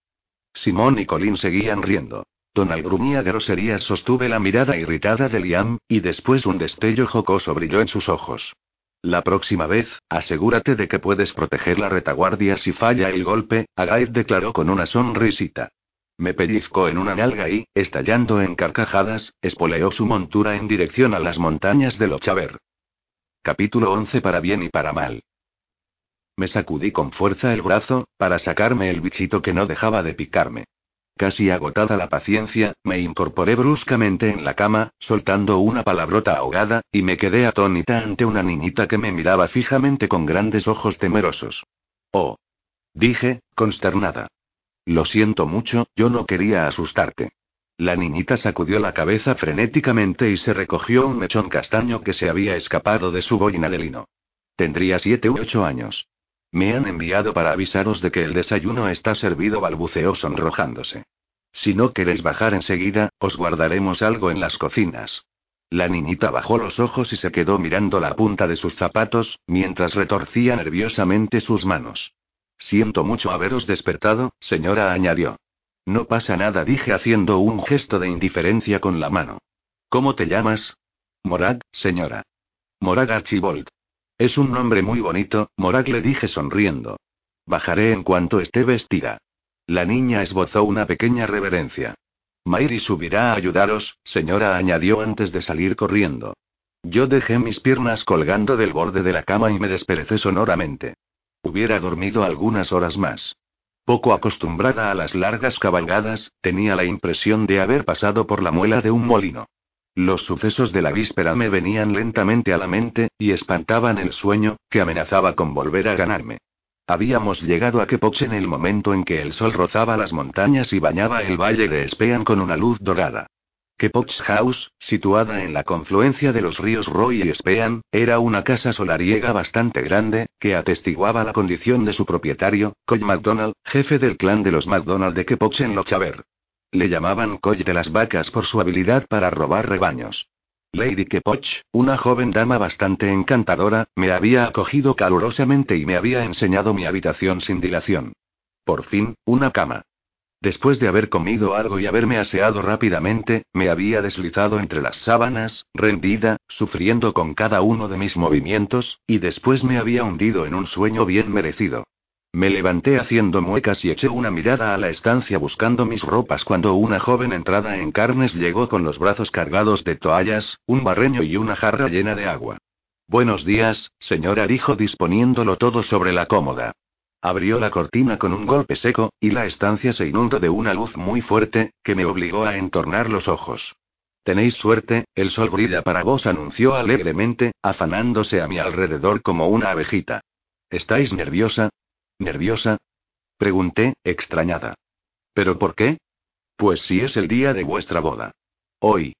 Simón y Colin seguían riendo. Donald grumía groserías, sostuve la mirada irritada de Liam, y después un destello jocoso brilló en sus ojos. La próxima vez, asegúrate de que puedes proteger la retaguardia si falla el golpe, Agaid declaró con una sonrisita. Me pellizcó en una nalga y, estallando en carcajadas, espoleó su montura en dirección a las montañas de Lochaver. Capítulo 11 para bien y para mal. Me sacudí con fuerza el brazo, para sacarme el bichito que no dejaba de picarme. Casi agotada la paciencia, me incorporé bruscamente en la cama, soltando una palabrota ahogada, y me quedé atónita ante una niñita que me miraba fijamente con grandes ojos temerosos. Oh. Dije, consternada. Lo siento mucho, yo no quería asustarte. La niñita sacudió la cabeza frenéticamente y se recogió un mechón castaño que se había escapado de su boina de lino. Tendría siete u ocho años. Me han enviado para avisaros de que el desayuno está servido, balbuceó sonrojándose. Si no queréis bajar enseguida, os guardaremos algo en las cocinas. La niñita bajó los ojos y se quedó mirando la punta de sus zapatos, mientras retorcía nerviosamente sus manos. Siento mucho haberos despertado, señora, añadió. No pasa nada, dije haciendo un gesto de indiferencia con la mano. ¿Cómo te llamas? Morag, señora. Morag Archibald. Es un nombre muy bonito, Morag le dije sonriendo. Bajaré en cuanto esté vestida. La niña esbozó una pequeña reverencia. Mairi subirá a ayudaros, señora, añadió antes de salir corriendo. Yo dejé mis piernas colgando del borde de la cama y me desperecé sonoramente. Hubiera dormido algunas horas más. Poco acostumbrada a las largas cabalgadas, tenía la impresión de haber pasado por la muela de un molino. Los sucesos de la víspera me venían lentamente a la mente, y espantaban el sueño, que amenazaba con volver a ganarme. Habíamos llegado a Kepox en el momento en que el sol rozaba las montañas y bañaba el valle de Spean con una luz dorada. Kepoch House, situada en la confluencia de los ríos Roy y Spean, era una casa solariega bastante grande, que atestiguaba la condición de su propietario, Coy MacDonald, jefe del clan de los MacDonald de Kepoch en Lochaber. Le llamaban Coy de las vacas por su habilidad para robar rebaños. Lady Kepoch, una joven dama bastante encantadora, me había acogido calurosamente y me había enseñado mi habitación sin dilación. Por fin, una cama. Después de haber comido algo y haberme aseado rápidamente, me había deslizado entre las sábanas, rendida, sufriendo con cada uno de mis movimientos, y después me había hundido en un sueño bien merecido. Me levanté haciendo muecas y eché una mirada a la estancia buscando mis ropas cuando una joven entrada en carnes llegó con los brazos cargados de toallas, un barreño y una jarra llena de agua. Buenos días, señora, dijo disponiéndolo todo sobre la cómoda. Abrió la cortina con un golpe seco, y la estancia se inundó de una luz muy fuerte, que me obligó a entornar los ojos. Tenéis suerte, el sol brilla para vos, anunció alegremente, afanándose a mi alrededor como una abejita. ¿Estáis nerviosa? ¿Nerviosa? Pregunté, extrañada. ¿Pero por qué? Pues si es el día de vuestra boda. Hoy.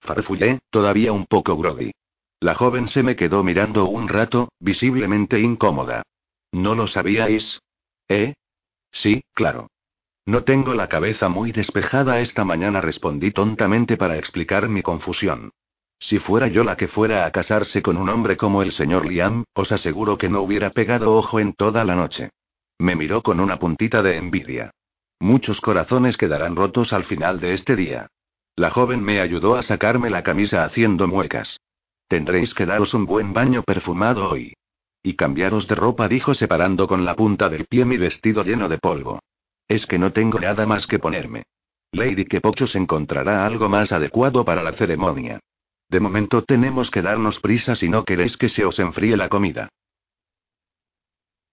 Farfullé, todavía un poco groggy. La joven se me quedó mirando un rato, visiblemente incómoda. ¿No lo sabíais? ¿Eh? Sí, claro. No tengo la cabeza muy despejada esta mañana, respondí tontamente para explicar mi confusión. Si fuera yo la que fuera a casarse con un hombre como el señor Liam, os aseguro que no hubiera pegado ojo en toda la noche. Me miró con una puntita de envidia. Muchos corazones quedarán rotos al final de este día. La joven me ayudó a sacarme la camisa haciendo muecas. Tendréis que daros un buen baño perfumado hoy. Y cambiaros de ropa, dijo separando con la punta del pie mi vestido lleno de polvo. Es que no tengo nada más que ponerme. Lady se encontrará algo más adecuado para la ceremonia. De momento tenemos que darnos prisa si no queréis que se os enfríe la comida.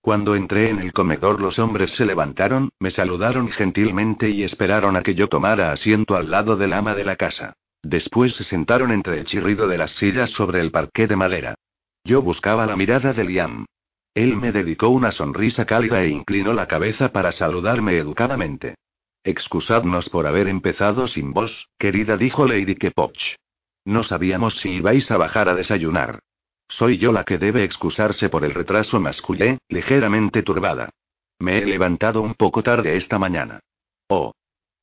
Cuando entré en el comedor los hombres se levantaron, me saludaron gentilmente y esperaron a que yo tomara asiento al lado del ama de la casa. Después se sentaron entre el chirrido de las sillas sobre el parqué de madera. Yo buscaba la mirada de Liam. Él me dedicó una sonrisa cálida e inclinó la cabeza para saludarme educadamente. Excusadnos por haber empezado sin vos, querida, dijo Lady Kepoch. No sabíamos si ibais a bajar a desayunar. Soy yo la que debe excusarse por el retraso, masculé, ligeramente turbada. Me he levantado un poco tarde esta mañana. Oh.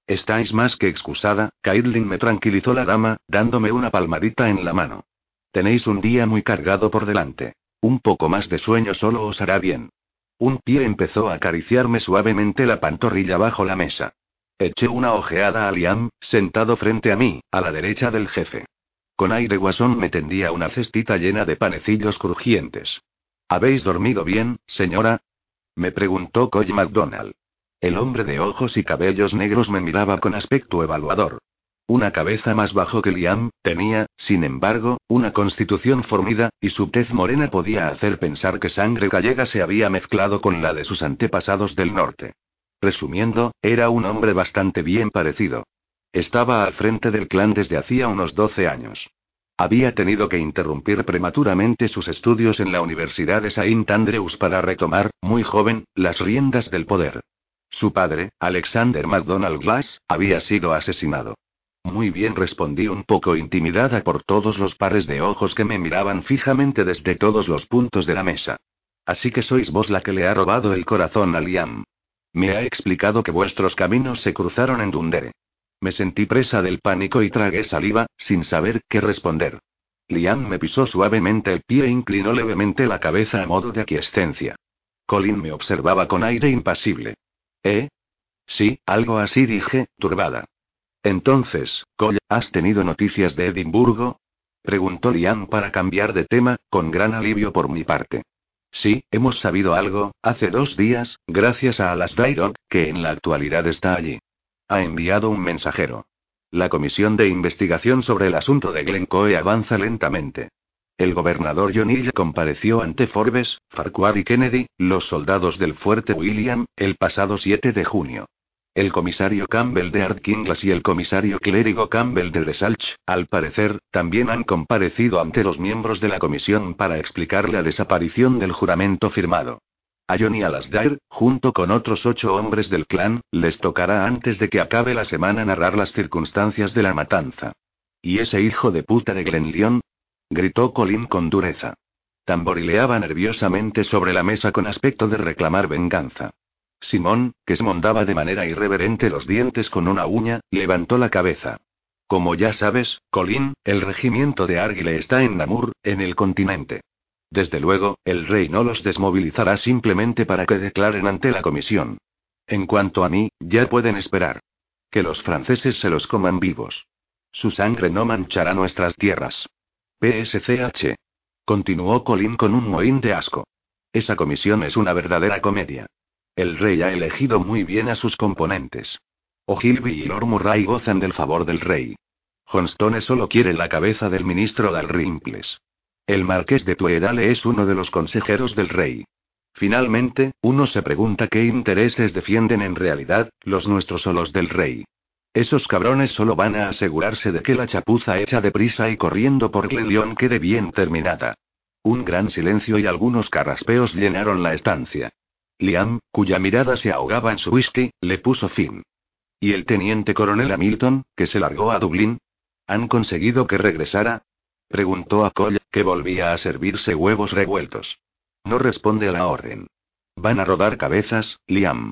Estáis más que excusada, Caitlin me tranquilizó la dama, dándome una palmadita en la mano. Tenéis un día muy cargado por delante. Un poco más de sueño solo os hará bien. Un pie empezó a acariciarme suavemente la pantorrilla bajo la mesa. Eché una ojeada a Liam, sentado frente a mí, a la derecha del jefe. Con aire guasón me tendía una cestita llena de panecillos crujientes. ¿Habéis dormido bien, señora? Me preguntó Coy MacDonald. El hombre de ojos y cabellos negros me miraba con aspecto evaluador. Una cabeza más bajo que Liam, tenía, sin embargo, una constitución formida, y su tez morena podía hacer pensar que sangre gallega se había mezclado con la de sus antepasados del norte. Resumiendo, era un hombre bastante bien parecido. Estaba al frente del clan desde hacía unos 12 años. Había tenido que interrumpir prematuramente sus estudios en la Universidad de Saint Andrews para retomar, muy joven, las riendas del poder. Su padre, Alexander MacDonald Glass, había sido asesinado. Muy bien respondí un poco intimidada por todos los pares de ojos que me miraban fijamente desde todos los puntos de la mesa. Así que sois vos la que le ha robado el corazón a Liam. Me ha explicado que vuestros caminos se cruzaron en Dundere. Me sentí presa del pánico y tragué saliva, sin saber qué responder. Liam me pisó suavemente el pie e inclinó levemente la cabeza a modo de aquiescencia. Colin me observaba con aire impasible. ¿Eh? Sí, algo así dije, turbada. Entonces, Cole, ¿has tenido noticias de Edimburgo? Preguntó Liam para cambiar de tema, con gran alivio por mi parte. Sí, hemos sabido algo, hace dos días, gracias a Alasdair, que en la actualidad está allí. Ha enviado un mensajero. La comisión de investigación sobre el asunto de Glencoe avanza lentamente. El gobernador John compareció ante Forbes, Farquhar y Kennedy, los soldados del fuerte William, el pasado 7 de junio. El comisario Campbell de Ardkinglas y el comisario clérigo Campbell de Desalch, al parecer, también han comparecido ante los miembros de la comisión para explicar la desaparición del juramento firmado. A Johnny Alasdair, junto con otros ocho hombres del clan, les tocará antes de que acabe la semana narrar las circunstancias de la matanza. ¿Y ese hijo de puta de Glenlyon? gritó Colin con dureza. Tamborileaba nerviosamente sobre la mesa con aspecto de reclamar venganza. Simón, que esmondaba de manera irreverente los dientes con una uña, levantó la cabeza. Como ya sabes, Colin, el regimiento de Argyle está en Namur, en el continente. Desde luego, el rey no los desmovilizará simplemente para que declaren ante la comisión. En cuanto a mí, ya pueden esperar. Que los franceses se los coman vivos. Su sangre no manchará nuestras tierras. PSCH. Continuó Colin con un mohín de asco. Esa comisión es una verdadera comedia. El rey ha elegido muy bien a sus componentes. Ogilvy y Lord Murray gozan del favor del rey. Johnstone solo quiere la cabeza del ministro Dalrymples. El marqués de Tuedale es uno de los consejeros del rey. Finalmente, uno se pregunta qué intereses defienden en realidad, los nuestros o los del rey. Esos cabrones solo van a asegurarse de que la chapuza hecha deprisa y corriendo por Glenlyon quede bien terminada. Un gran silencio y algunos carraspeos llenaron la estancia. Liam, cuya mirada se ahogaba en su whisky, le puso fin. ¿Y el teniente coronel Hamilton, que se largó a Dublín? ¿Han conseguido que regresara? Preguntó a Cole, que volvía a servirse huevos revueltos. No responde a la orden. Van a rodar cabezas, Liam.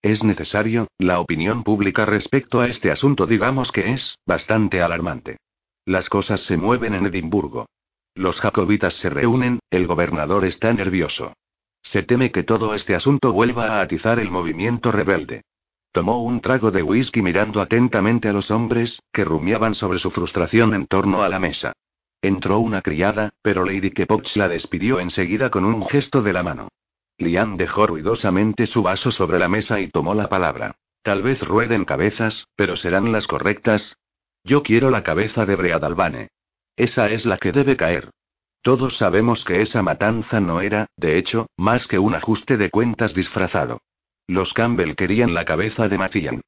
Es necesario, la opinión pública respecto a este asunto digamos que es, bastante alarmante. Las cosas se mueven en Edimburgo. Los jacobitas se reúnen, el gobernador está nervioso. Se teme que todo este asunto vuelva a atizar el movimiento rebelde. Tomó un trago de whisky mirando atentamente a los hombres, que rumiaban sobre su frustración en torno a la mesa. Entró una criada, pero Lady Kepoch la despidió enseguida con un gesto de la mano. Liam dejó ruidosamente su vaso sobre la mesa y tomó la palabra. Tal vez rueden cabezas, pero serán las correctas. Yo quiero la cabeza de Breadalbane. Esa es la que debe caer. Todos sabemos que esa matanza no era, de hecho, más que un ajuste de cuentas disfrazado. Los Campbell querían la cabeza de Macian.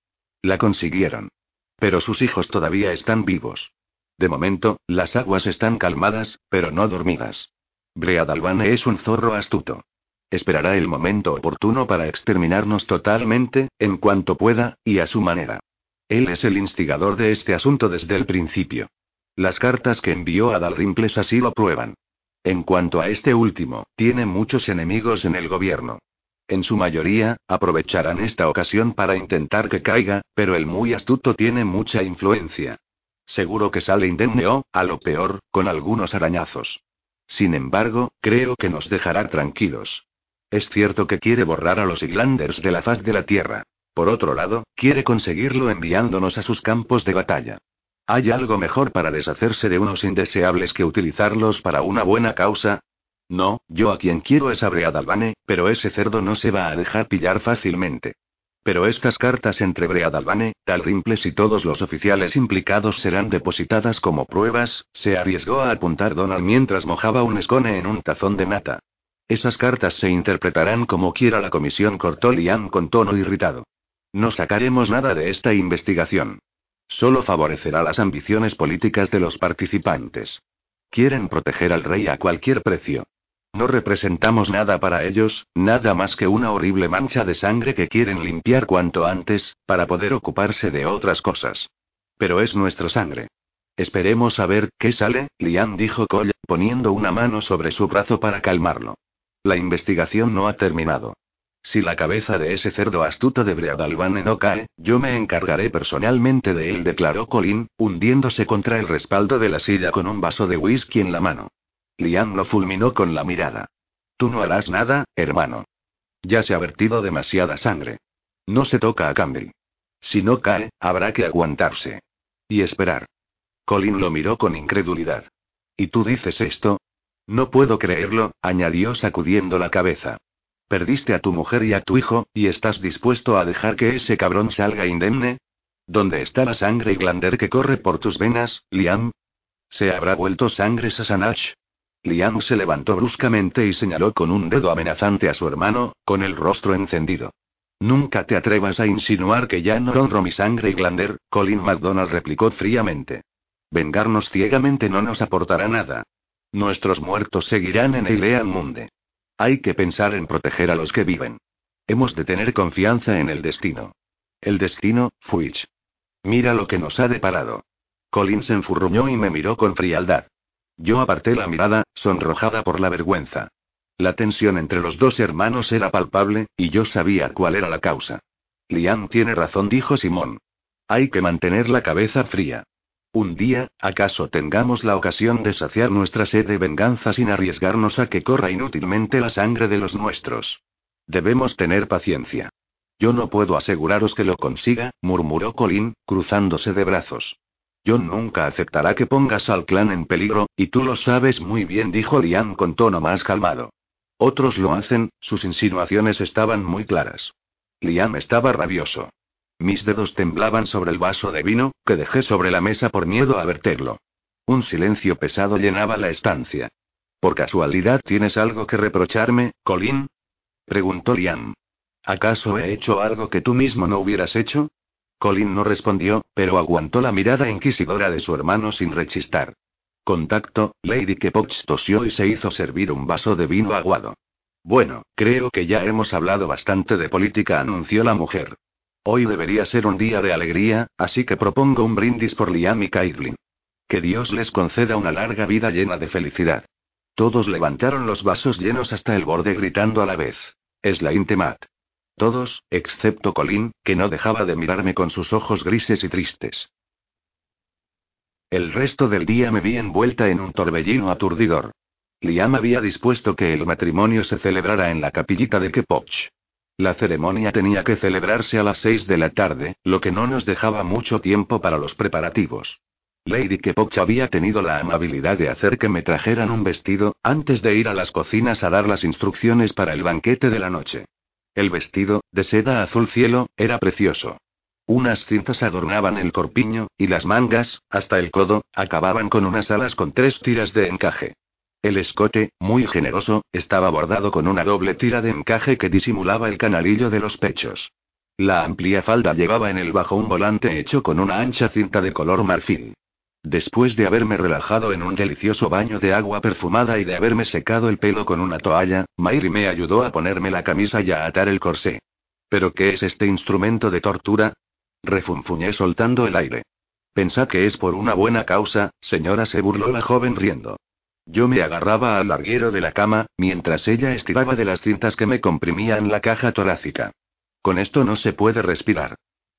La consiguieron. Pero sus hijos todavía están vivos. De momento, las aguas están calmadas, pero no dormidas. Breadalbane es un zorro astuto. Esperará el momento oportuno para exterminarnos totalmente, en cuanto pueda, y a su manera. Él es el instigador de este asunto desde el principio. Las cartas que envió a Dalrimples así lo prueban. En cuanto a este último, tiene muchos enemigos en el gobierno. En su mayoría, aprovecharán esta ocasión para intentar que caiga, pero el muy astuto tiene mucha influencia. Seguro que sale indemne o, a lo peor, con algunos arañazos. Sin embargo, creo que nos dejará tranquilos. Es cierto que quiere borrar a los Iglanders de la faz de la Tierra. Por otro lado, quiere conseguirlo enviándonos a sus campos de batalla. ¿Hay algo mejor para deshacerse de unos indeseables que utilizarlos para una buena causa? No, yo a quien quiero es a Breadalbane, pero ese cerdo no se va a dejar pillar fácilmente. Pero estas cartas entre Breadalbane, Talrimples y todos los oficiales implicados serán depositadas como pruebas, se arriesgó a apuntar Donald mientras mojaba un escone en un tazón de nata. Esas cartas se interpretarán como quiera la comisión, cortó Liam con tono irritado. No sacaremos nada de esta investigación. Solo favorecerá las ambiciones políticas de los participantes. Quieren proteger al rey a cualquier precio. No representamos nada para ellos, nada más que una horrible mancha de sangre que quieren limpiar cuanto antes, para poder ocuparse de otras cosas. Pero es nuestra sangre. Esperemos a ver qué sale, Liam dijo Cole, poniendo una mano sobre su brazo para calmarlo. La investigación no ha terminado. Si la cabeza de ese cerdo astuto de Breadalbane no cae, yo me encargaré personalmente de él, declaró Colin, hundiéndose contra el respaldo de la silla con un vaso de whisky en la mano. Liam lo fulminó con la mirada. Tú no harás nada, hermano. Ya se ha vertido demasiada sangre. No se toca a Campbell. Si no cae, habrá que aguantarse. Y esperar. Colin lo miró con incredulidad. ¿Y tú dices esto? No puedo creerlo, añadió sacudiendo la cabeza. Perdiste a tu mujer y a tu hijo, y estás dispuesto a dejar que ese cabrón salga indemne. ¿Dónde está la sangre y glander que corre por tus venas, Liam? ¿Se habrá vuelto sangre Sasanach? Liam se levantó bruscamente y señaló con un dedo amenazante a su hermano, con el rostro encendido. Nunca te atrevas a insinuar que ya no honro mi sangre y Glander, Colin MacDonald replicó fríamente. Vengarnos ciegamente no nos aportará nada. Nuestros muertos seguirán en Eilean Munde. Hay que pensar en proteger a los que viven. Hemos de tener confianza en el destino. El destino, Fuich. Mira lo que nos ha deparado. Colin se enfurruñó y me miró con frialdad. Yo aparté la mirada, sonrojada por la vergüenza. La tensión entre los dos hermanos era palpable, y yo sabía cuál era la causa. Liam tiene razón, dijo Simón. Hay que mantener la cabeza fría. Un día, acaso tengamos la ocasión de saciar nuestra sed de venganza sin arriesgarnos a que corra inútilmente la sangre de los nuestros. Debemos tener paciencia. Yo no puedo aseguraros que lo consiga, murmuró Colin, cruzándose de brazos. Yo nunca aceptará que pongas al clan en peligro, y tú lo sabes muy bien, dijo Liam con tono más calmado. Otros lo hacen, sus insinuaciones estaban muy claras. Liam estaba rabioso. Mis dedos temblaban sobre el vaso de vino, que dejé sobre la mesa por miedo a verterlo. Un silencio pesado llenaba la estancia. ¿Por casualidad tienes algo que reprocharme, Colin? preguntó Liam. ¿Acaso he hecho algo que tú mismo no hubieras hecho? Colin no respondió, pero aguantó la mirada inquisidora de su hermano sin rechistar. Contacto, Lady Kepoch tosió y se hizo servir un vaso de vino aguado. Bueno, creo que ya hemos hablado bastante de política, anunció la mujer. Hoy debería ser un día de alegría, así que propongo un brindis por Liam y Caitlin. Que Dios les conceda una larga vida llena de felicidad. Todos levantaron los vasos llenos hasta el borde gritando a la vez. Es la Intemat. Todos, excepto Colin, que no dejaba de mirarme con sus ojos grises y tristes. El resto del día me vi envuelta en un torbellino aturdidor. Liam había dispuesto que el matrimonio se celebrara en la capillita de Kepoch. La ceremonia tenía que celebrarse a las seis de la tarde, lo que no nos dejaba mucho tiempo para los preparativos. Lady Kepoch había tenido la amabilidad de hacer que me trajeran un vestido, antes de ir a las cocinas a dar las instrucciones para el banquete de la noche. El vestido, de seda azul cielo, era precioso. Unas cintas adornaban el corpiño, y las mangas, hasta el codo, acababan con unas alas con tres tiras de encaje. El escote, muy generoso, estaba bordado con una doble tira de encaje que disimulaba el canalillo de los pechos. La amplia falda llevaba en el bajo un volante hecho con una ancha cinta de color marfil. Después de haberme relajado en un delicioso baño de agua perfumada y de haberme secado el pelo con una toalla, Mayri me ayudó a ponerme la camisa y a atar el corsé. ¿Pero qué es este instrumento de tortura? Refunfuñé soltando el aire. Pensad que es por una buena causa, señora, se burló la joven riendo. Yo me agarraba al larguero de la cama, mientras ella estiraba de las cintas que me comprimían la caja torácica. Con esto no se puede respirar.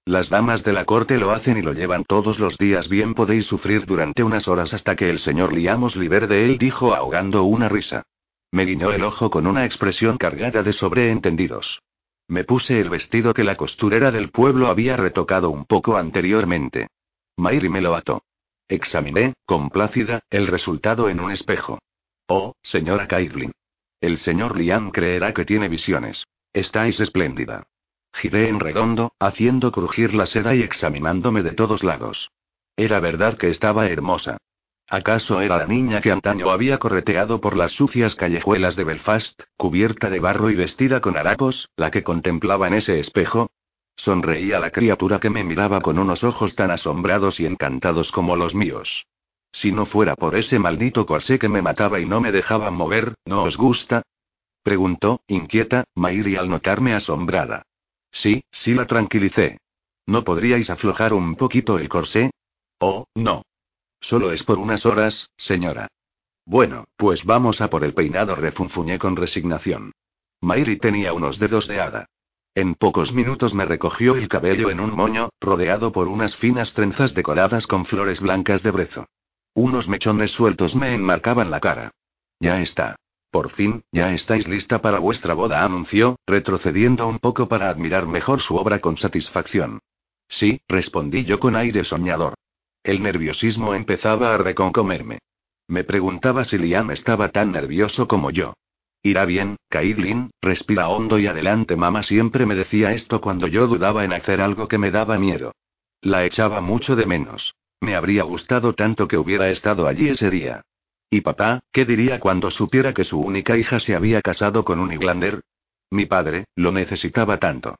Las damas de la corte lo hacen y lo llevan todos los días. Bien podéis sufrir durante unas horas hasta que el señor Liamos liber de él, dijo ahogando una risa. Me guiñó el ojo con una expresión cargada de sobreentendidos. Me puse el vestido que la costurera del pueblo había retocado un poco anteriormente. Mayri me lo ató. Examiné, complácida, el resultado en un espejo. Oh, señora Caitlin. El señor Liam creerá que tiene visiones. Estáis espléndida. Giré en redondo, haciendo crujir la seda y examinándome de todos lados. Era verdad que estaba hermosa. ¿Acaso era la niña que antaño había correteado por las sucias callejuelas de Belfast, cubierta de barro y vestida con harapos, la que contemplaba en ese espejo? Sonreía la criatura que me miraba con unos ojos tan asombrados y encantados como los míos. Si no fuera por ese maldito corsé que me mataba y no me dejaba mover, ¿no os gusta? Preguntó, inquieta, Mairi al notarme asombrada. Sí, sí la tranquilicé. ¿No podríais aflojar un poquito el corsé? Oh, no. Solo es por unas horas, señora. Bueno, pues vamos a por el peinado, refunfuñé con resignación. Mairi tenía unos dedos de hada. En pocos minutos me recogió el cabello en un moño, rodeado por unas finas trenzas decoradas con flores blancas de brezo. Unos mechones sueltos me enmarcaban la cara. Ya está. Por fin, ya estáis lista para vuestra boda, anunció, retrocediendo un poco para admirar mejor su obra con satisfacción. Sí, respondí yo con aire soñador. El nerviosismo empezaba a reconcomerme. Me preguntaba si Liam estaba tan nervioso como yo. Irá bien, Caitlin, respira hondo y adelante. Mamá siempre me decía esto cuando yo dudaba en hacer algo que me daba miedo. La echaba mucho de menos. Me habría gustado tanto que hubiera estado allí ese día. ¿Y papá, qué diría cuando supiera que su única hija se había casado con un Iglander? Mi padre, lo necesitaba tanto.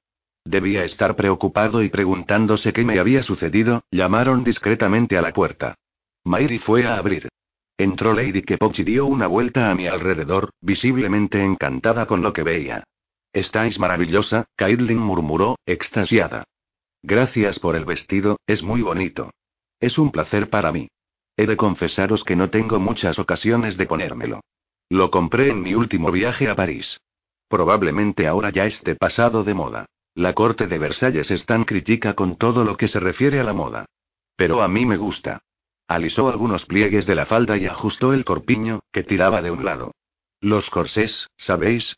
Debía estar preocupado y preguntándose qué me había sucedido, llamaron discretamente a la puerta. Mairi fue a abrir. Entró Lady Kepoch y dio una vuelta a mi alrededor, visiblemente encantada con lo que veía. Estáis maravillosa, Caitlin murmuró, extasiada. Gracias por el vestido, es muy bonito. Es un placer para mí. He de confesaros que no tengo muchas ocasiones de ponérmelo. Lo compré en mi último viaje a París. Probablemente ahora ya esté pasado de moda. La corte de Versalles es tan crítica con todo lo que se refiere a la moda. Pero a mí me gusta. Alisó algunos pliegues de la falda y ajustó el corpiño, que tiraba de un lado. Los corsés, ¿sabéis?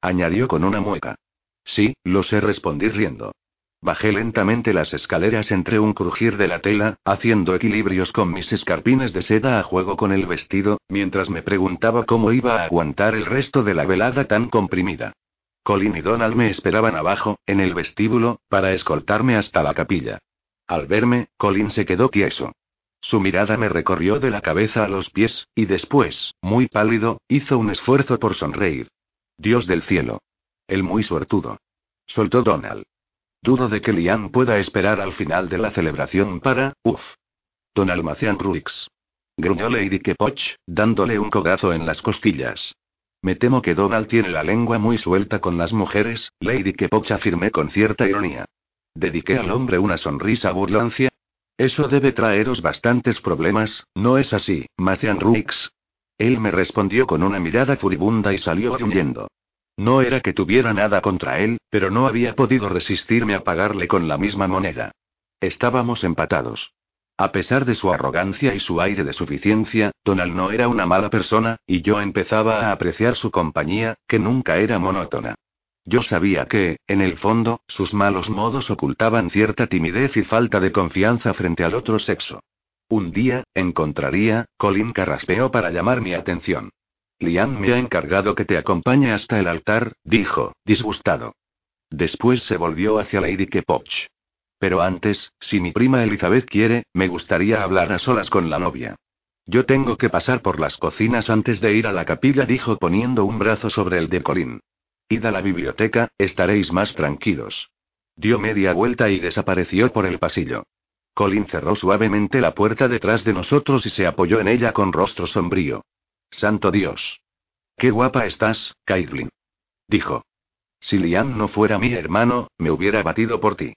Añadió con una mueca. Sí, lo sé, respondí riendo. Bajé lentamente las escaleras entre un crujir de la tela, haciendo equilibrios con mis escarpines de seda a juego con el vestido, mientras me preguntaba cómo iba a aguantar el resto de la velada tan comprimida. Colin y Donald me esperaban abajo, en el vestíbulo, para escoltarme hasta la capilla. Al verme, Colin se quedó quieso. Su mirada me recorrió de la cabeza a los pies, y después, muy pálido, hizo un esfuerzo por sonreír. Dios del cielo. El muy suertudo. Soltó Donald. Dudo de que Liam pueda esperar al final de la celebración para, uff. Don Almacian Ruix. Gruñó Lady Kepoch, dándole un cogazo en las costillas. Me temo que Donald tiene la lengua muy suelta con las mujeres, Lady Kepoch afirmé con cierta ironía. Dediqué al hombre una sonrisa burlancia. Eso debe traeros bastantes problemas, ¿no es así, Macian Ruix? Él me respondió con una mirada furibunda y salió huyendo. No era que tuviera nada contra él, pero no había podido resistirme a pagarle con la misma moneda. Estábamos empatados. A pesar de su arrogancia y su aire de suficiencia, Donald no era una mala persona, y yo empezaba a apreciar su compañía, que nunca era monótona. Yo sabía que, en el fondo, sus malos modos ocultaban cierta timidez y falta de confianza frente al otro sexo. Un día, encontraría, Colin carraspeó para llamar mi atención. Liam me ha encargado que te acompañe hasta el altar, dijo, disgustado. Después se volvió hacia Lady Kepoch. Pero antes, si mi prima Elizabeth quiere, me gustaría hablar a solas con la novia. Yo tengo que pasar por las cocinas antes de ir a la capilla, dijo poniendo un brazo sobre el de Colin. Id a la biblioteca, estaréis más tranquilos. Dio media vuelta y desapareció por el pasillo. Colin cerró suavemente la puerta detrás de nosotros y se apoyó en ella con rostro sombrío. Santo Dios. Qué guapa estás, Caitlin. Dijo. Si Liam no fuera mi hermano, me hubiera batido por ti.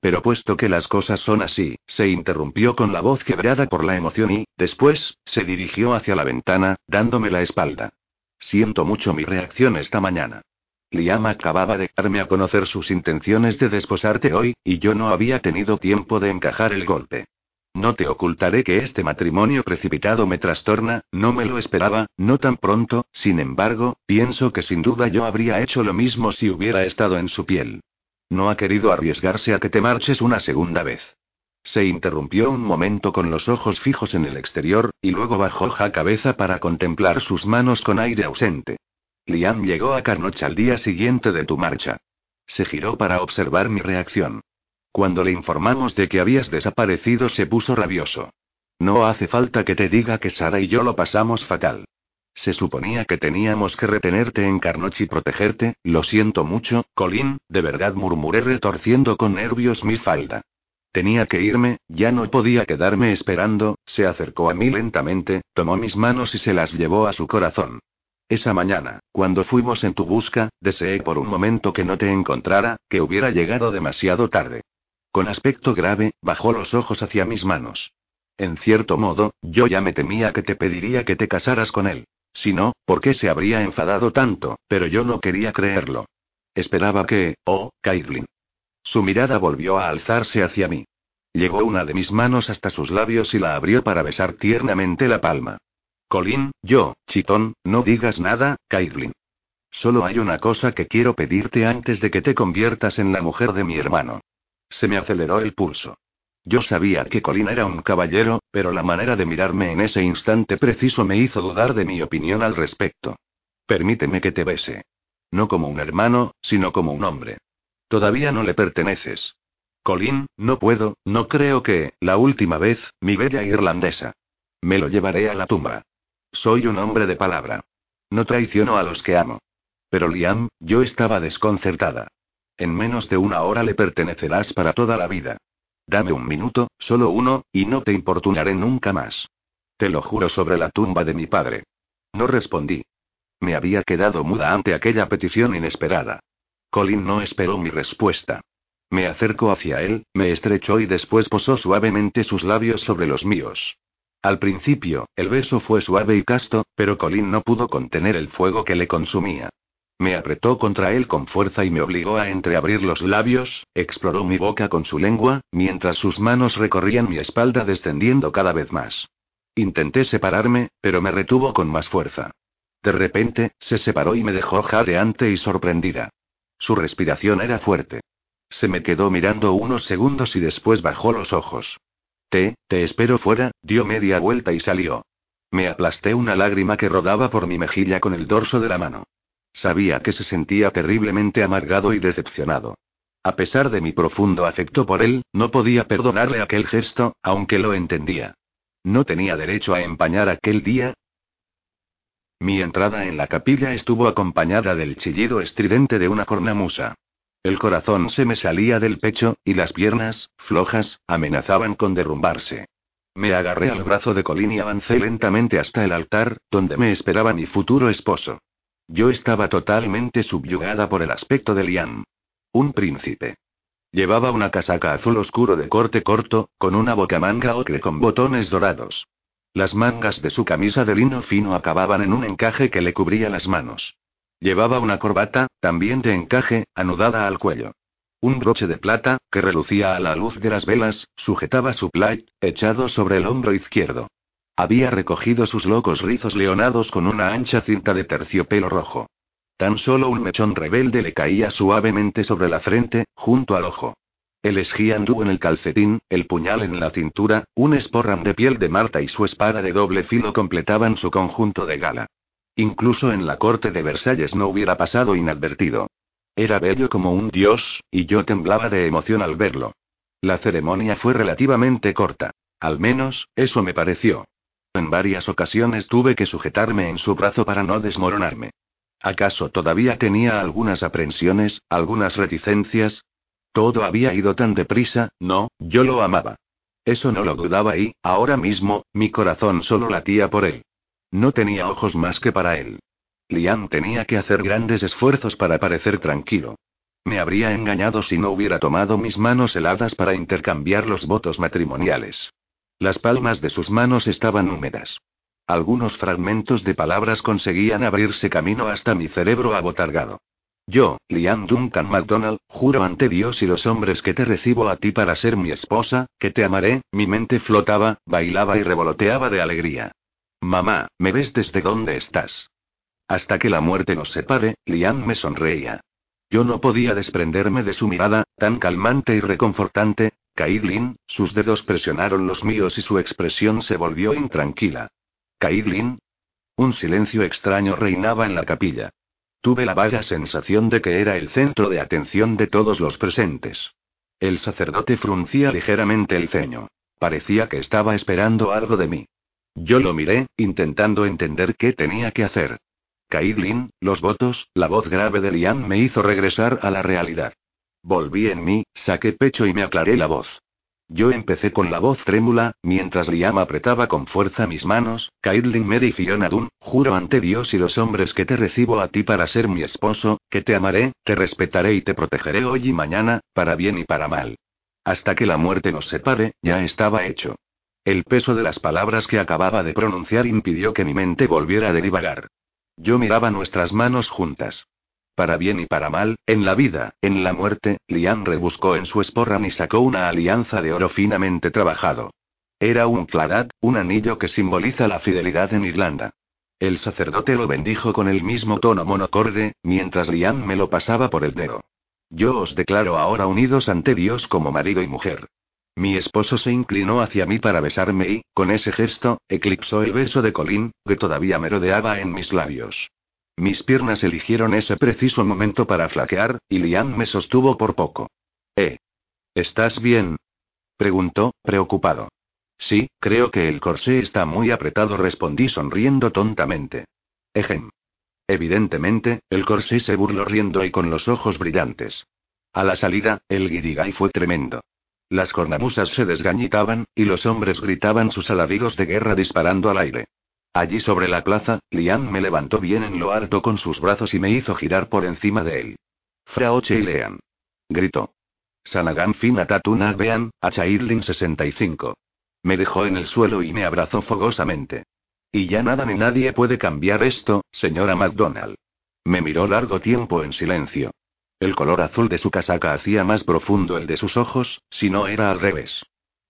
Pero puesto que las cosas son así, se interrumpió con la voz quebrada por la emoción y, después, se dirigió hacia la ventana, dándome la espalda. Siento mucho mi reacción esta mañana. Liam acababa de darme a conocer sus intenciones de desposarte hoy, y yo no había tenido tiempo de encajar el golpe. No te ocultaré que este matrimonio precipitado me trastorna, no me lo esperaba, no tan pronto, sin embargo, pienso que sin duda yo habría hecho lo mismo si hubiera estado en su piel. No ha querido arriesgarse a que te marches una segunda vez. Se interrumpió un momento con los ojos fijos en el exterior, y luego bajó la cabeza para contemplar sus manos con aire ausente. Liam llegó a Carnoch al día siguiente de tu marcha. Se giró para observar mi reacción. Cuando le informamos de que habías desaparecido se puso rabioso. No hace falta que te diga que Sara y yo lo pasamos fatal. Se suponía que teníamos que retenerte en Carnoch y protegerte, lo siento mucho, Colin, de verdad murmuré retorciendo con nervios mi falda. Tenía que irme, ya no podía quedarme esperando, se acercó a mí lentamente, tomó mis manos y se las llevó a su corazón. Esa mañana, cuando fuimos en tu busca, deseé por un momento que no te encontrara, que hubiera llegado demasiado tarde. Con aspecto grave, bajó los ojos hacia mis manos. En cierto modo, yo ya me temía que te pediría que te casaras con él. Si no, ¿por qué se habría enfadado tanto? Pero yo no quería creerlo. Esperaba que, oh, Caitlin. Su mirada volvió a alzarse hacia mí. Llegó una de mis manos hasta sus labios y la abrió para besar tiernamente la palma. Colin, yo, chitón, no digas nada, Caitlin. Solo hay una cosa que quiero pedirte antes de que te conviertas en la mujer de mi hermano. Se me aceleró el pulso. Yo sabía que Colin era un caballero, pero la manera de mirarme en ese instante preciso me hizo dudar de mi opinión al respecto. Permíteme que te bese. No como un hermano, sino como un hombre. Todavía no le perteneces. Colin, no puedo, no creo que, la última vez, mi bella irlandesa. Me lo llevaré a la tumba. Soy un hombre de palabra. No traiciono a los que amo. Pero Liam, yo estaba desconcertada. En menos de una hora le pertenecerás para toda la vida. Dame un minuto, solo uno, y no te importunaré nunca más. Te lo juro sobre la tumba de mi padre. No respondí. Me había quedado muda ante aquella petición inesperada. Colin no esperó mi respuesta. Me acerco hacia él, me estrechó y después posó suavemente sus labios sobre los míos. Al principio, el beso fue suave y casto, pero Colin no pudo contener el fuego que le consumía. Me apretó contra él con fuerza y me obligó a entreabrir los labios, exploró mi boca con su lengua, mientras sus manos recorrían mi espalda descendiendo cada vez más. Intenté separarme, pero me retuvo con más fuerza. De repente, se separó y me dejó jadeante y sorprendida. Su respiración era fuerte. Se me quedó mirando unos segundos y después bajó los ojos. Te, te espero fuera, dio media vuelta y salió. Me aplasté una lágrima que rodaba por mi mejilla con el dorso de la mano. Sabía que se sentía terriblemente amargado y decepcionado. A pesar de mi profundo afecto por él, no podía perdonarle aquel gesto, aunque lo entendía. No tenía derecho a empañar aquel día. Mi entrada en la capilla estuvo acompañada del chillido estridente de una cornamusa. El corazón se me salía del pecho, y las piernas, flojas, amenazaban con derrumbarse. Me agarré al brazo de Colin y avancé lentamente hasta el altar, donde me esperaba mi futuro esposo. Yo estaba totalmente subyugada por el aspecto de Liam. Un príncipe. Llevaba una casaca azul oscuro de corte corto, con una bocamanga ocre con botones dorados. Las mangas de su camisa de lino fino acababan en un encaje que le cubría las manos. Llevaba una corbata, también de encaje, anudada al cuello. Un broche de plata, que relucía a la luz de las velas, sujetaba su plaid, echado sobre el hombro izquierdo. Había recogido sus locos rizos leonados con una ancha cinta de terciopelo rojo. Tan solo un mechón rebelde le caía suavemente sobre la frente, junto al ojo. El esgiandú en el calcetín, el puñal en la cintura, un esporram de piel de Marta y su espada de doble filo completaban su conjunto de gala. Incluso en la corte de Versalles no hubiera pasado inadvertido. Era bello como un dios, y yo temblaba de emoción al verlo. La ceremonia fue relativamente corta. Al menos, eso me pareció. En varias ocasiones tuve que sujetarme en su brazo para no desmoronarme. ¿Acaso todavía tenía algunas aprensiones, algunas reticencias? Todo había ido tan deprisa, no, yo lo amaba. Eso no lo dudaba y, ahora mismo, mi corazón solo latía por él. No tenía ojos más que para él. Liam tenía que hacer grandes esfuerzos para parecer tranquilo. Me habría engañado si no hubiera tomado mis manos heladas para intercambiar los votos matrimoniales. Las palmas de sus manos estaban húmedas. Algunos fragmentos de palabras conseguían abrirse camino hasta mi cerebro abotargado. Yo, Liam Duncan MacDonald, juro ante Dios y los hombres que te recibo a ti para ser mi esposa, que te amaré, mi mente flotaba, bailaba y revoloteaba de alegría. Mamá, ¿me ves desde dónde estás? Hasta que la muerte nos separe, Liam me sonreía. Yo no podía desprenderme de su mirada, tan calmante y reconfortante. Caitlin, sus dedos presionaron los míos y su expresión se volvió intranquila. Caitlin. Un silencio extraño reinaba en la capilla. Tuve la vaga sensación de que era el centro de atención de todos los presentes. El sacerdote fruncía ligeramente el ceño. Parecía que estaba esperando algo de mí. Yo lo miré, intentando entender qué tenía que hacer. Caitlin, los votos, la voz grave de Liam me hizo regresar a la realidad. Volví en mí, saqué pecho y me aclaré la voz. Yo empecé con la voz trémula, mientras Liam apretaba con fuerza mis manos. Caitlin Mary Fiona Dunn, juro ante Dios y los hombres que te recibo a ti para ser mi esposo, que te amaré, te respetaré y te protegeré hoy y mañana, para bien y para mal. Hasta que la muerte nos separe, ya estaba hecho. El peso de las palabras que acababa de pronunciar impidió que mi mente volviera a derivar. Yo miraba nuestras manos juntas. Para bien y para mal, en la vida, en la muerte, Liam rebuscó en su esporran y sacó una alianza de oro finamente trabajado. Era un clarat, un anillo que simboliza la fidelidad en Irlanda. El sacerdote lo bendijo con el mismo tono monocorde, mientras Liam me lo pasaba por el dedo. Yo os declaro ahora unidos ante Dios como marido y mujer. Mi esposo se inclinó hacia mí para besarme y, con ese gesto, eclipsó el beso de Colin, que todavía merodeaba en mis labios. Mis piernas eligieron ese preciso momento para flaquear, y Liam me sostuvo por poco. ¿Eh? ¿Estás bien? preguntó, preocupado. Sí, creo que el corsé está muy apretado, respondí sonriendo tontamente. Ejem. Evidentemente, el corsé se burló riendo y con los ojos brillantes. A la salida, el guirigay fue tremendo. Las cornamusas se desgañitaban, y los hombres gritaban sus alaridos de guerra disparando al aire. Allí sobre la plaza, Liam me levantó bien en lo alto con sus brazos y me hizo girar por encima de él. Fraoche y Lean. Gritó. Sanagan Fina Tatuna Bean, a 65. Me dejó en el suelo y me abrazó fogosamente. Y ya nada ni nadie puede cambiar esto, señora McDonald. Me miró largo tiempo en silencio. El color azul de su casaca hacía más profundo el de sus ojos, si no era al revés.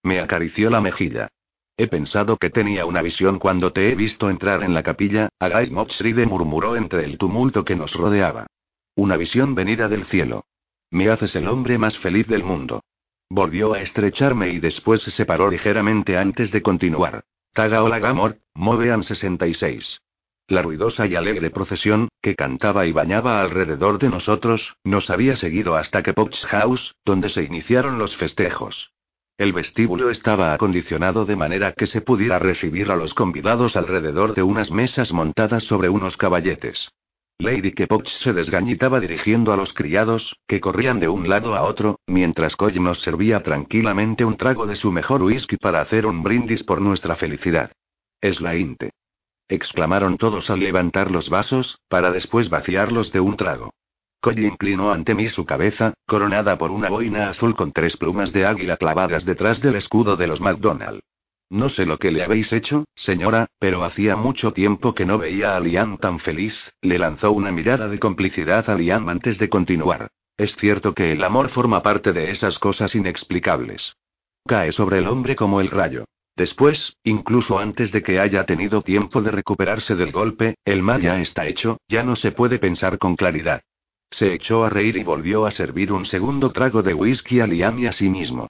Me acarició la mejilla. He pensado que tenía una visión cuando te he visto entrar en la capilla, Agai Motsride murmuró entre el tumulto que nos rodeaba. Una visión venida del cielo. Me haces el hombre más feliz del mundo. Volvió a estrecharme y después se separó ligeramente antes de continuar. Taga Gamor, Movean 66. La ruidosa y alegre procesión, que cantaba y bañaba alrededor de nosotros, nos había seguido hasta que House, donde se iniciaron los festejos. El vestíbulo estaba acondicionado de manera que se pudiera recibir a los convidados alrededor de unas mesas montadas sobre unos caballetes. Lady Kepoch se desgañitaba dirigiendo a los criados, que corrían de un lado a otro, mientras Coy nos servía tranquilamente un trago de su mejor whisky para hacer un brindis por nuestra felicidad. Es la inte. exclamaron todos al levantar los vasos, para después vaciarlos de un trago. Coy inclinó ante mí su cabeza, coronada por una boina azul con tres plumas de águila clavadas detrás del escudo de los McDonald. No sé lo que le habéis hecho, señora, pero hacía mucho tiempo que no veía a Liam tan feliz, le lanzó una mirada de complicidad a Liam antes de continuar. Es cierto que el amor forma parte de esas cosas inexplicables. Cae sobre el hombre como el rayo. Después, incluso antes de que haya tenido tiempo de recuperarse del golpe, el mal ya está hecho, ya no se puede pensar con claridad. Se echó a reír y volvió a servir un segundo trago de whisky a Liam y a sí mismo.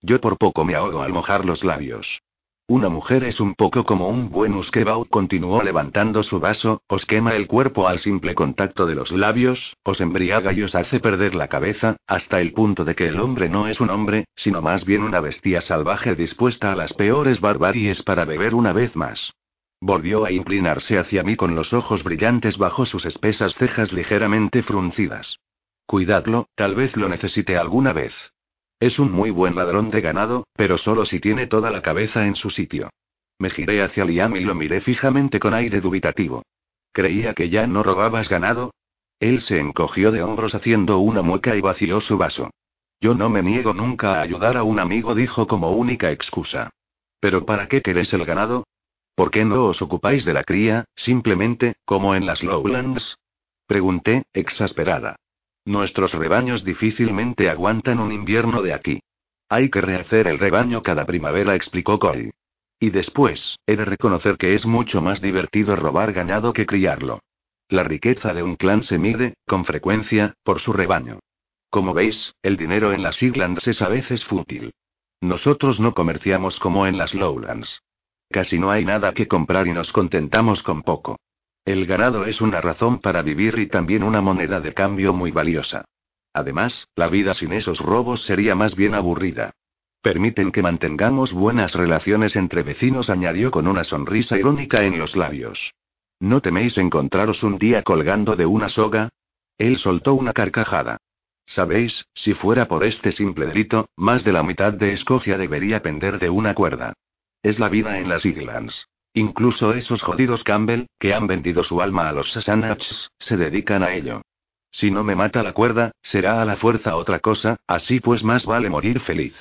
Yo por poco me ahogo al mojar los labios. Una mujer es un poco como un buen uskebau, continuó levantando su vaso, os quema el cuerpo al simple contacto de los labios, os embriaga y os hace perder la cabeza, hasta el punto de que el hombre no es un hombre, sino más bien una bestia salvaje dispuesta a las peores barbaries para beber una vez más. Volvió a inclinarse hacia mí con los ojos brillantes bajo sus espesas cejas ligeramente fruncidas. Cuidadlo, tal vez lo necesite alguna vez. Es un muy buen ladrón de ganado, pero solo si tiene toda la cabeza en su sitio. Me giré hacia Liam y lo miré fijamente con aire dubitativo. Creía que ya no robabas ganado. Él se encogió de hombros haciendo una mueca y vació su vaso. Yo no me niego nunca a ayudar a un amigo, dijo como única excusa. ¿Pero para qué queréis el ganado? ¿Por qué no os ocupáis de la cría, simplemente, como en las Lowlands? Pregunté, exasperada. Nuestros rebaños difícilmente aguantan un invierno de aquí. Hay que rehacer el rebaño cada primavera, explicó Cole. Y después, he de reconocer que es mucho más divertido robar ganado que criarlo. La riqueza de un clan se mide, con frecuencia, por su rebaño. Como veis, el dinero en las Islands es a veces fútil. Nosotros no comerciamos como en las Lowlands. Casi no hay nada que comprar y nos contentamos con poco. El ganado es una razón para vivir y también una moneda de cambio muy valiosa. Además, la vida sin esos robos sería más bien aburrida. Permiten que mantengamos buenas relaciones entre vecinos, añadió con una sonrisa irónica en los labios. ¿No teméis encontraros un día colgando de una soga? Él soltó una carcajada. Sabéis, si fuera por este simple delito, más de la mitad de Escocia debería pender de una cuerda. Es la vida en las Islands. Incluso esos jodidos Campbell, que han vendido su alma a los Sasanachs, se dedican a ello. Si no me mata la cuerda, será a la fuerza otra cosa, así pues más vale morir feliz.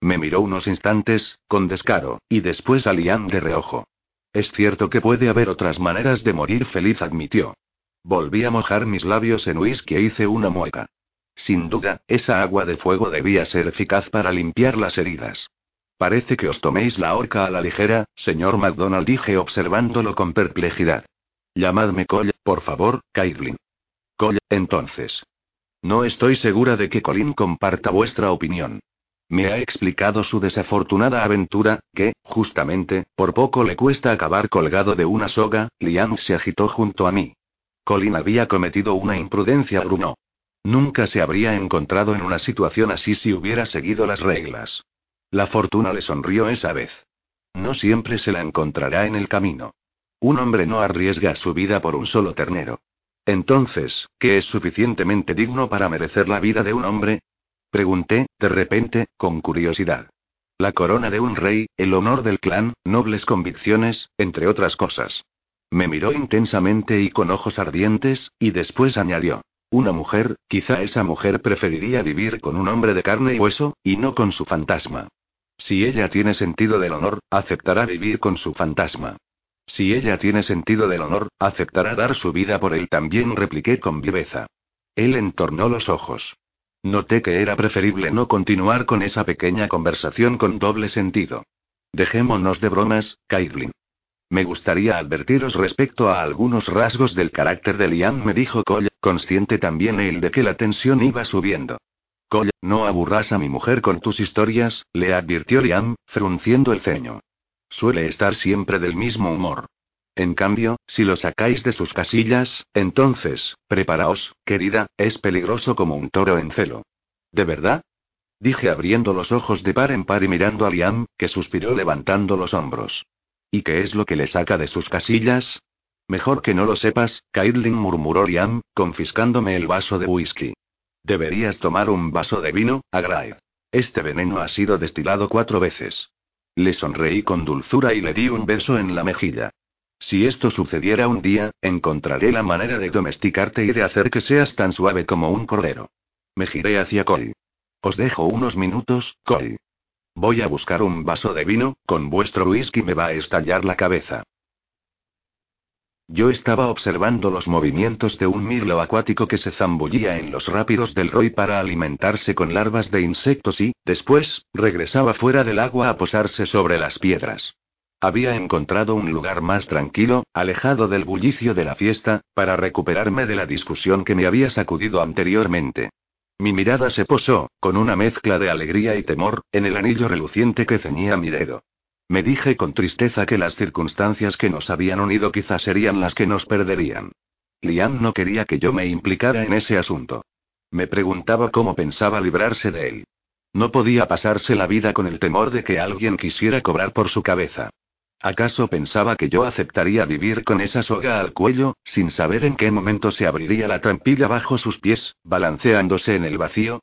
Me miró unos instantes, con descaro, y después a de reojo. Es cierto que puede haber otras maneras de morir feliz, admitió. Volví a mojar mis labios en whisky e hice una mueca. Sin duda, esa agua de fuego debía ser eficaz para limpiar las heridas. Parece que os toméis la horca a la ligera, señor MacDonald, dije observándolo con perplejidad. Llamadme Cole, por favor, Caitlin. Cole, entonces. No estoy segura de que Colin comparta vuestra opinión. Me ha explicado su desafortunada aventura, que, justamente, por poco le cuesta acabar colgado de una soga, Liam se agitó junto a mí. Colin había cometido una imprudencia, Bruno. Nunca se habría encontrado en una situación así si hubiera seguido las reglas. La fortuna le sonrió esa vez. No siempre se la encontrará en el camino. Un hombre no arriesga su vida por un solo ternero. Entonces, ¿qué es suficientemente digno para merecer la vida de un hombre? Pregunté, de repente, con curiosidad. La corona de un rey, el honor del clan, nobles convicciones, entre otras cosas. Me miró intensamente y con ojos ardientes, y después añadió. Una mujer, quizá esa mujer preferiría vivir con un hombre de carne y hueso, y no con su fantasma. Si ella tiene sentido del honor, aceptará vivir con su fantasma. Si ella tiene sentido del honor, aceptará dar su vida por él también, repliqué con viveza. Él entornó los ojos. Noté que era preferible no continuar con esa pequeña conversación con doble sentido. Dejémonos de bromas, Caitlin. Me gustaría advertiros respecto a algunos rasgos del carácter de Liam, me dijo Cole, consciente también él de que la tensión iba subiendo. No aburras a mi mujer con tus historias, le advirtió Liam, frunciendo el ceño. Suele estar siempre del mismo humor. En cambio, si lo sacáis de sus casillas, entonces, preparaos, querida, es peligroso como un toro en celo. ¿De verdad? Dije abriendo los ojos de par en par y mirando a Liam, que suspiró levantando los hombros. ¿Y qué es lo que le saca de sus casillas? Mejor que no lo sepas, Caitlin murmuró Liam, confiscándome el vaso de whisky. Deberías tomar un vaso de vino, Agraid. Este veneno ha sido destilado cuatro veces. Le sonreí con dulzura y le di un beso en la mejilla. Si esto sucediera un día, encontraré la manera de domesticarte y de hacer que seas tan suave como un cordero. Me giré hacia Cole. Os dejo unos minutos, Cole. Voy a buscar un vaso de vino, con vuestro whisky me va a estallar la cabeza. Yo estaba observando los movimientos de un mirlo acuático que se zambullía en los rápidos del Roy para alimentarse con larvas de insectos y, después, regresaba fuera del agua a posarse sobre las piedras. Había encontrado un lugar más tranquilo, alejado del bullicio de la fiesta, para recuperarme de la discusión que me había sacudido anteriormente. Mi mirada se posó, con una mezcla de alegría y temor, en el anillo reluciente que ceñía mi dedo. Me dije con tristeza que las circunstancias que nos habían unido quizás serían las que nos perderían. Liam no quería que yo me implicara en ese asunto. Me preguntaba cómo pensaba librarse de él. No podía pasarse la vida con el temor de que alguien quisiera cobrar por su cabeza. ¿Acaso pensaba que yo aceptaría vivir con esa soga al cuello, sin saber en qué momento se abriría la trampilla bajo sus pies, balanceándose en el vacío?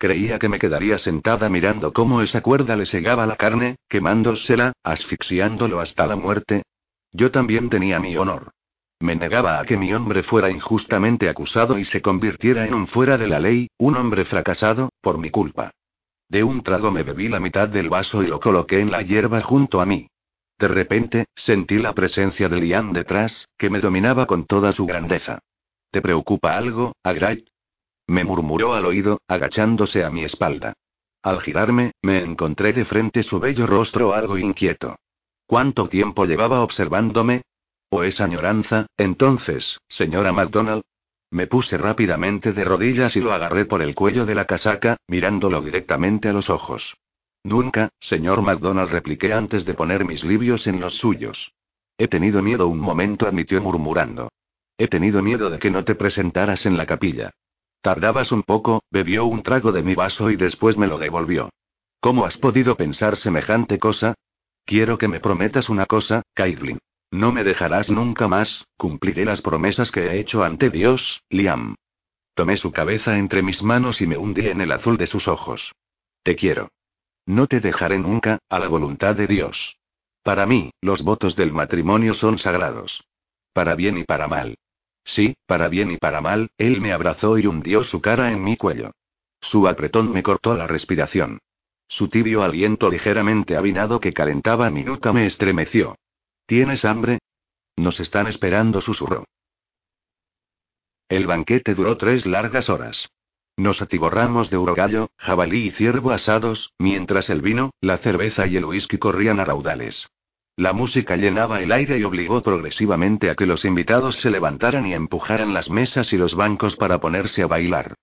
Creía que me quedaría sentada mirando cómo esa cuerda le segaba la carne, quemándosela, asfixiándolo hasta la muerte. Yo también tenía mi honor. Me negaba a que mi hombre fuera injustamente acusado y se convirtiera en un fuera de la ley, un hombre fracasado, por mi culpa. De un trago me bebí la mitad del vaso y lo coloqué en la hierba junto a mí. De repente, sentí la presencia de Liam detrás, que me dominaba con toda su grandeza. ¿Te preocupa algo, Agray? Me murmuró al oído, agachándose a mi espalda. Al girarme, me encontré de frente su bello rostro algo inquieto. ¿Cuánto tiempo llevaba observándome? ¿O esa añoranza, entonces, señora MacDonald? Me puse rápidamente de rodillas y lo agarré por el cuello de la casaca, mirándolo directamente a los ojos. Nunca, señor MacDonald, repliqué antes de poner mis libios en los suyos. He tenido miedo un momento, admitió murmurando. He tenido miedo de que no te presentaras en la capilla. Tardabas un poco, bebió un trago de mi vaso y después me lo devolvió. ¿Cómo has podido pensar semejante cosa? Quiero que me prometas una cosa, Caitlin. No me dejarás nunca más, cumpliré las promesas que he hecho ante Dios, Liam. Tomé su cabeza entre mis manos y me hundí en el azul de sus ojos. Te quiero. No te dejaré nunca, a la voluntad de Dios. Para mí, los votos del matrimonio son sagrados. Para bien y para mal. Sí, para bien y para mal, él me abrazó y hundió su cara en mi cuello. Su apretón me cortó la respiración. Su tibio aliento ligeramente avinado que calentaba mi nuca me estremeció. ¿Tienes hambre? Nos están esperando, susurró. El banquete duró tres largas horas. Nos atiborramos de urogallo, jabalí y ciervo asados, mientras el vino, la cerveza y el whisky corrían a raudales. La música llenaba el aire y obligó progresivamente a que los invitados se levantaran y empujaran las mesas y los bancos para ponerse a bailar.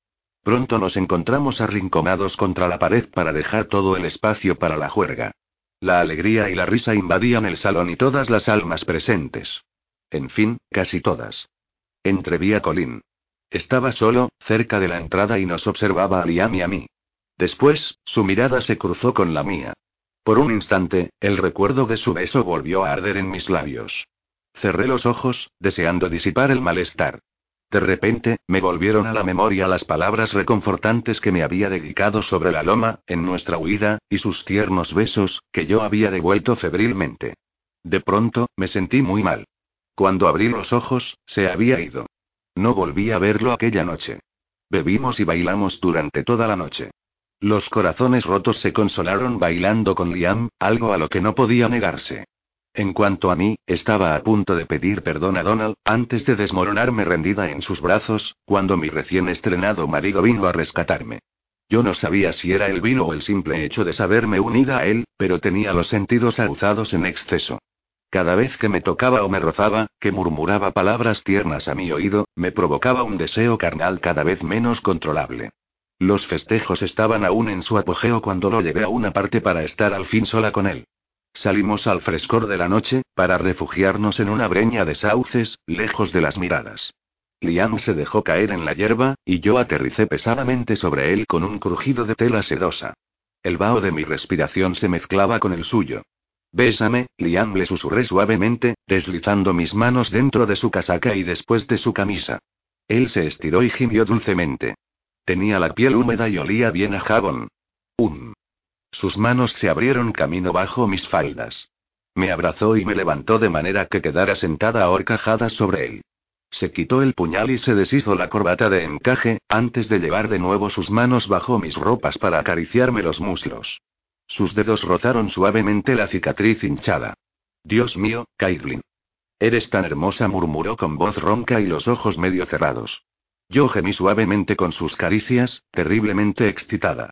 Pronto nos encontramos arrinconados contra la pared para dejar todo el espacio para la juerga. La alegría y la risa invadían el salón y todas las almas presentes. En fin, casi todas. Entreví a Colín. Estaba solo, cerca de la entrada y nos observaba a Liam y a mí. Después, su mirada se cruzó con la mía. Por un instante, el recuerdo de su beso volvió a arder en mis labios. Cerré los ojos, deseando disipar el malestar. De repente, me volvieron a la memoria las palabras reconfortantes que me había dedicado sobre la loma, en nuestra huida, y sus tiernos besos, que yo había devuelto febrilmente. De pronto, me sentí muy mal. Cuando abrí los ojos, se había ido. No volví a verlo aquella noche. Bebimos y bailamos durante toda la noche. Los corazones rotos se consolaron bailando con Liam, algo a lo que no podía negarse. En cuanto a mí, estaba a punto de pedir perdón a Donald, antes de desmoronarme rendida en sus brazos, cuando mi recién estrenado marido vino a rescatarme. Yo no sabía si era el vino o el simple hecho de saberme unida a él, pero tenía los sentidos aguzados en exceso. Cada vez que me tocaba o me rozaba, que murmuraba palabras tiernas a mi oído, me provocaba un deseo carnal cada vez menos controlable. Los festejos estaban aún en su apogeo cuando lo llevé a una parte para estar al fin sola con él. Salimos al frescor de la noche, para refugiarnos en una breña de sauces, lejos de las miradas. Liam se dejó caer en la hierba, y yo aterricé pesadamente sobre él con un crujido de tela sedosa. El vaho de mi respiración se mezclaba con el suyo. Bésame, Liam le susurré suavemente, deslizando mis manos dentro de su casaca y después de su camisa. Él se estiró y gimió dulcemente. Tenía la piel húmeda y olía bien a jabón. Um. Sus manos se abrieron camino bajo mis faldas. Me abrazó y me levantó de manera que quedara sentada a horcajadas sobre él. Se quitó el puñal y se deshizo la corbata de encaje, antes de llevar de nuevo sus manos bajo mis ropas para acariciarme los muslos. Sus dedos rozaron suavemente la cicatriz hinchada. Dios mío, Caitlin. Eres tan hermosa, murmuró con voz ronca y los ojos medio cerrados. Yo gemí suavemente con sus caricias, terriblemente excitada.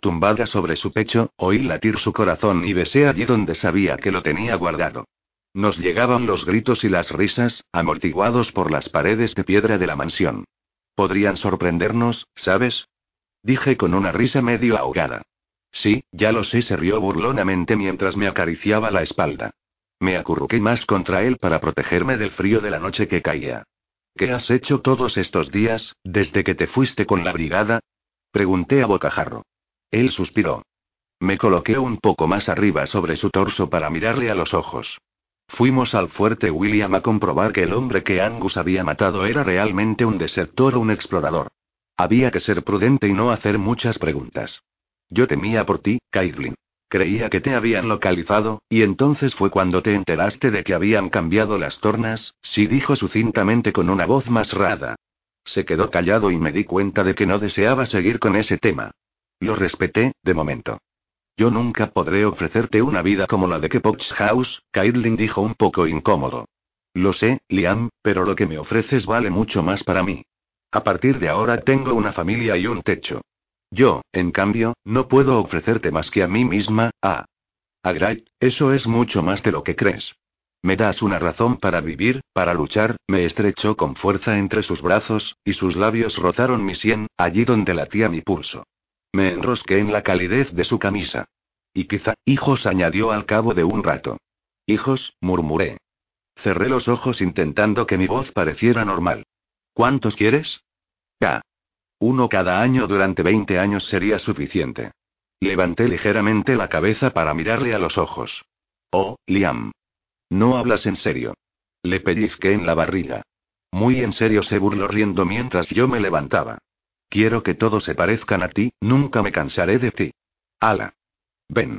Tumbada sobre su pecho, oí latir su corazón y besé allí donde sabía que lo tenía guardado. Nos llegaban los gritos y las risas, amortiguados por las paredes de piedra de la mansión. Podrían sorprendernos, ¿sabes? Dije con una risa medio ahogada. Sí, ya lo sé, se rió burlonamente mientras me acariciaba la espalda. Me acurruqué más contra él para protegerme del frío de la noche que caía. ¿Qué has hecho todos estos días, desde que te fuiste con la brigada? Pregunté a bocajarro. Él suspiró. Me coloqué un poco más arriba sobre su torso para mirarle a los ojos. Fuimos al fuerte William a comprobar que el hombre que Angus había matado era realmente un desertor o un explorador. Había que ser prudente y no hacer muchas preguntas. Yo temía por ti, Caitlin. Creía que te habían localizado, y entonces fue cuando te enteraste de que habían cambiado las tornas, sí dijo sucintamente con una voz más rada. Se quedó callado y me di cuenta de que no deseaba seguir con ese tema. Lo respeté, de momento. Yo nunca podré ofrecerte una vida como la de Kepoch House, Caitlin dijo un poco incómodo. Lo sé, Liam, pero lo que me ofreces vale mucho más para mí. A partir de ahora tengo una familia y un techo. Yo, en cambio, no puedo ofrecerte más que a mí misma, a. A eso es mucho más de lo que crees. Me das una razón para vivir, para luchar, me estrechó con fuerza entre sus brazos, y sus labios rozaron mi sien, allí donde latía mi pulso. Me enrosqué en la calidez de su camisa. Y quizá, hijos, añadió al cabo de un rato. Hijos, murmuré. Cerré los ojos intentando que mi voz pareciera normal. ¿Cuántos quieres? K. Uno cada año durante 20 años sería suficiente. Levanté ligeramente la cabeza para mirarle a los ojos. Oh, Liam. No hablas en serio. Le pellizqué en la barriga. Muy en serio se burló riendo mientras yo me levantaba. Quiero que todos se parezcan a ti, nunca me cansaré de ti. Ala. Ven.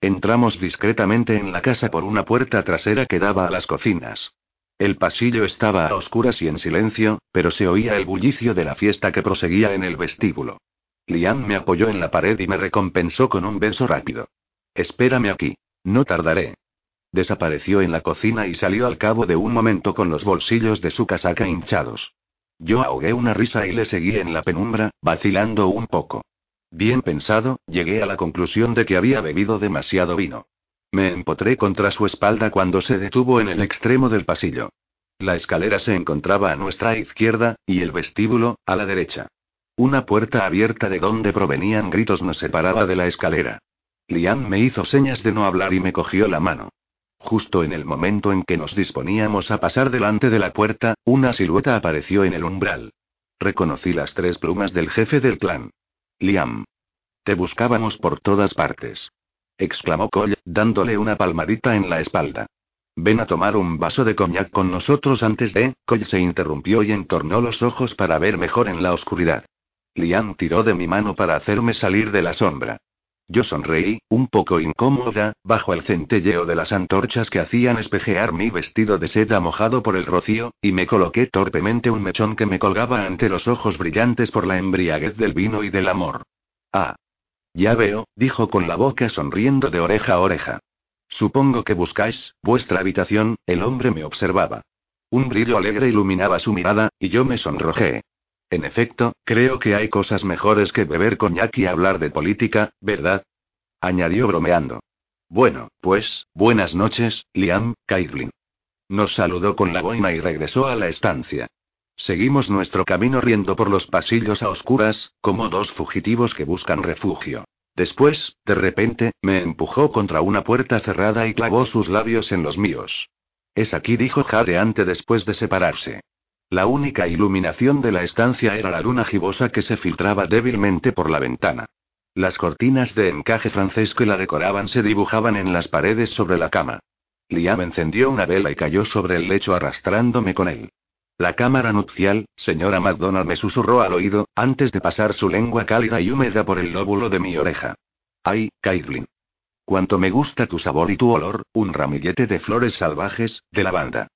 Entramos discretamente en la casa por una puerta trasera que daba a las cocinas. El pasillo estaba a oscuras y en silencio, pero se oía el bullicio de la fiesta que proseguía en el vestíbulo. Liam me apoyó en la pared y me recompensó con un beso rápido. Espérame aquí. No tardaré. Desapareció en la cocina y salió al cabo de un momento con los bolsillos de su casaca hinchados. Yo ahogué una risa y le seguí en la penumbra, vacilando un poco. Bien pensado, llegué a la conclusión de que había bebido demasiado vino. Me empotré contra su espalda cuando se detuvo en el extremo del pasillo. La escalera se encontraba a nuestra izquierda, y el vestíbulo, a la derecha. Una puerta abierta de donde provenían gritos nos separaba de la escalera. Liam me hizo señas de no hablar y me cogió la mano. Justo en el momento en que nos disponíamos a pasar delante de la puerta, una silueta apareció en el umbral. Reconocí las tres plumas del jefe del clan. Liam. Te buscábamos por todas partes. Exclamó Cole, dándole una palmadita en la espalda. Ven a tomar un vaso de coñac con nosotros antes de. Cole se interrumpió y entornó los ojos para ver mejor en la oscuridad. Liam tiró de mi mano para hacerme salir de la sombra. Yo sonreí, un poco incómoda, bajo el centelleo de las antorchas que hacían espejear mi vestido de seda mojado por el rocío, y me coloqué torpemente un mechón que me colgaba ante los ojos brillantes por la embriaguez del vino y del amor. Ah. Ya veo, dijo con la boca sonriendo de oreja a oreja. Supongo que buscáis, vuestra habitación, el hombre me observaba. Un brillo alegre iluminaba su mirada, y yo me sonrojé. En efecto, creo que hay cosas mejores que beber coñac y hablar de política, ¿verdad? añadió bromeando. Bueno, pues, buenas noches, Liam, Caitlin. Nos saludó con la boina y regresó a la estancia. Seguimos nuestro camino riendo por los pasillos a oscuras, como dos fugitivos que buscan refugio. Después, de repente, me empujó contra una puerta cerrada y clavó sus labios en los míos. Es aquí, dijo jadeante después de separarse. La única iluminación de la estancia era la luna gibosa que se filtraba débilmente por la ventana. Las cortinas de encaje francés que la decoraban se dibujaban en las paredes sobre la cama. Liam encendió una vela y cayó sobre el lecho arrastrándome con él. La cámara nupcial, señora McDonald me susurró al oído, antes de pasar su lengua cálida y húmeda por el lóbulo de mi oreja. Ay, Caitlin. Cuánto me gusta tu sabor y tu olor, un ramillete de flores salvajes, de lavanda.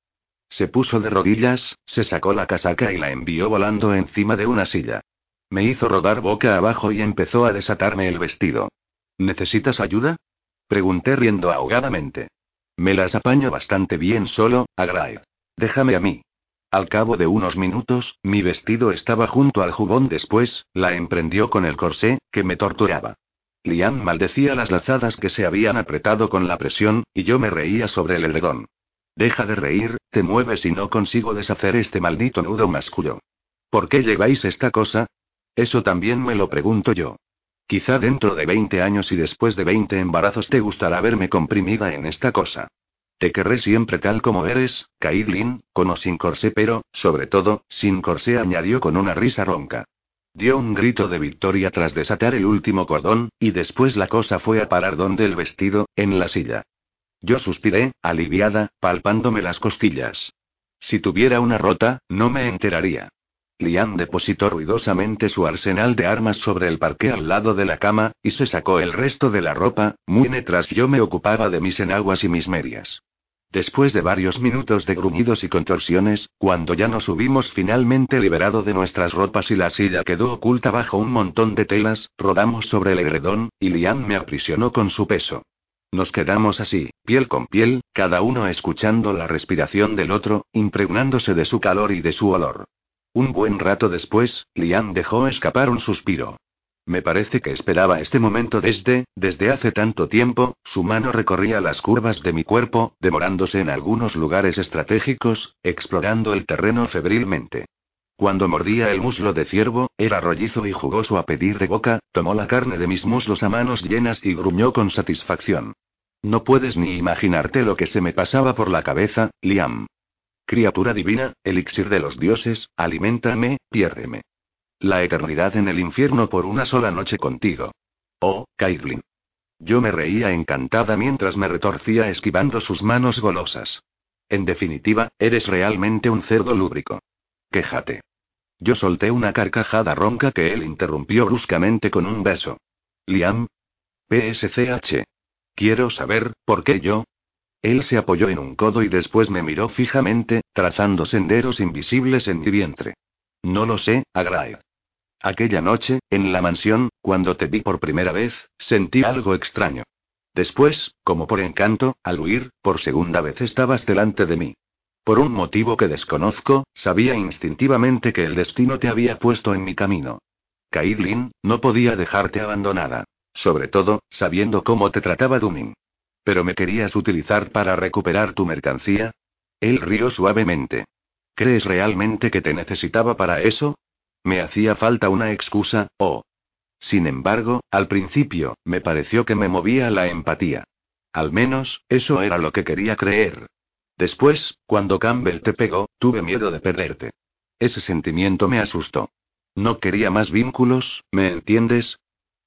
Se puso de rodillas, se sacó la casaca y la envió volando encima de una silla. Me hizo rodar boca abajo y empezó a desatarme el vestido. ¿Necesitas ayuda? Pregunté riendo ahogadamente. Me las apaño bastante bien solo, Agrae. Déjame a mí. Al cabo de unos minutos, mi vestido estaba junto al jubón. Después, la emprendió con el corsé, que me torturaba. Liam maldecía las lazadas que se habían apretado con la presión, y yo me reía sobre el edredón. Deja de reír, te mueves y no consigo deshacer este maldito nudo masculino. ¿Por qué lleváis esta cosa? Eso también me lo pregunto yo. Quizá dentro de 20 años y después de 20 embarazos te gustará verme comprimida en esta cosa. Te querré siempre tal como eres, Caitlin, con o sin corsé, pero, sobre todo, sin corsé, añadió con una risa ronca. Dio un grito de victoria tras desatar el último cordón, y después la cosa fue a parar donde el vestido, en la silla. Yo suspiré, aliviada, palpándome las costillas. Si tuviera una rota, no me enteraría. Liam depositó ruidosamente su arsenal de armas sobre el parque al lado de la cama, y se sacó el resto de la ropa, muy mientras yo me ocupaba de mis enaguas y mis medias. Después de varios minutos de gruñidos y contorsiones, cuando ya nos hubimos finalmente liberado de nuestras ropas y la silla quedó oculta bajo un montón de telas, rodamos sobre el edredón, y Liam me aprisionó con su peso. Nos quedamos así, piel con piel, cada uno escuchando la respiración del otro, impregnándose de su calor y de su olor. Un buen rato después, Liam dejó escapar un suspiro. Me parece que esperaba este momento desde, desde hace tanto tiempo, su mano recorría las curvas de mi cuerpo, demorándose en algunos lugares estratégicos, explorando el terreno febrilmente. Cuando mordía el muslo de ciervo, era rollizo y jugoso a pedir de boca, tomó la carne de mis muslos a manos llenas y gruñó con satisfacción. No puedes ni imaginarte lo que se me pasaba por la cabeza, Liam. Criatura divina, elixir de los dioses, aliméntame, piérdeme. La eternidad en el infierno por una sola noche contigo. Oh, Caitlin. Yo me reía encantada mientras me retorcía esquivando sus manos golosas. En definitiva, eres realmente un cerdo lúbrico. Quéjate. Yo solté una carcajada ronca que él interrumpió bruscamente con un beso. Liam. PSCH. Quiero saber, ¿por qué yo? Él se apoyó en un codo y después me miró fijamente, trazando senderos invisibles en mi vientre. No lo sé, Agrae. Aquella noche, en la mansión, cuando te vi por primera vez, sentí algo extraño. Después, como por encanto, al huir, por segunda vez estabas delante de mí. Por un motivo que desconozco, sabía instintivamente que el destino te había puesto en mi camino. Caitlin, no podía dejarte abandonada. Sobre todo, sabiendo cómo te trataba Duming. ¿Pero me querías utilizar para recuperar tu mercancía? Él rió suavemente. ¿Crees realmente que te necesitaba para eso? Me hacía falta una excusa, oh. Sin embargo, al principio, me pareció que me movía la empatía. Al menos, eso era lo que quería creer. Después, cuando Campbell te pegó, tuve miedo de perderte. Ese sentimiento me asustó. No quería más vínculos, ¿me entiendes?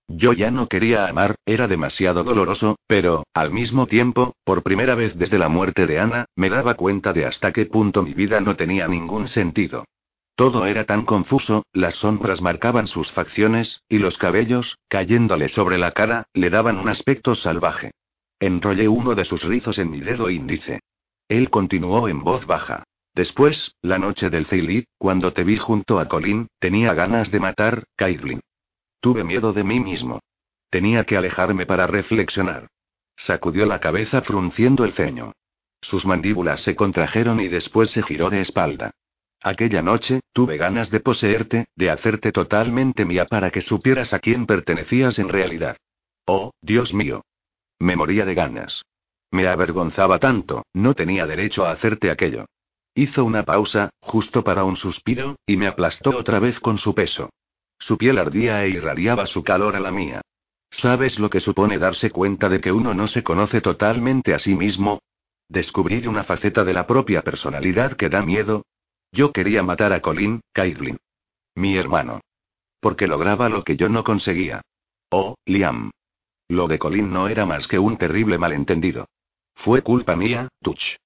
Yo ya no quería amar, era demasiado doloroso, pero, al mismo tiempo, por primera vez desde la muerte de Ana, me daba cuenta de hasta qué punto mi vida no tenía ningún sentido. Todo era tan confuso, las sombras marcaban sus facciones, y los cabellos, cayéndole sobre la cara, le daban un aspecto salvaje. Enrollé uno de sus rizos en mi dedo índice. Él continuó en voz baja. Después, la noche del Ceilit, cuando te vi junto a Colin, tenía ganas de matar, Caitlin. Tuve miedo de mí mismo. Tenía que alejarme para reflexionar. Sacudió la cabeza frunciendo el ceño. Sus mandíbulas se contrajeron y después se giró de espalda. Aquella noche, tuve ganas de poseerte, de hacerte totalmente mía para que supieras a quién pertenecías en realidad. Oh, Dios mío. Me moría de ganas. Me avergonzaba tanto, no tenía derecho a hacerte aquello. Hizo una pausa, justo para un suspiro, y me aplastó otra vez con su peso. Su piel ardía e irradiaba su calor a la mía. ¿Sabes lo que supone darse cuenta de que uno no se conoce totalmente a sí mismo? Descubrir una faceta de la propia personalidad que da miedo, yo quería matar a Colin, Caitlin. Mi hermano. Porque lograba lo que yo no conseguía. Oh, Liam. Lo de Colin no era más que un terrible malentendido. Fue culpa mía, Tuch.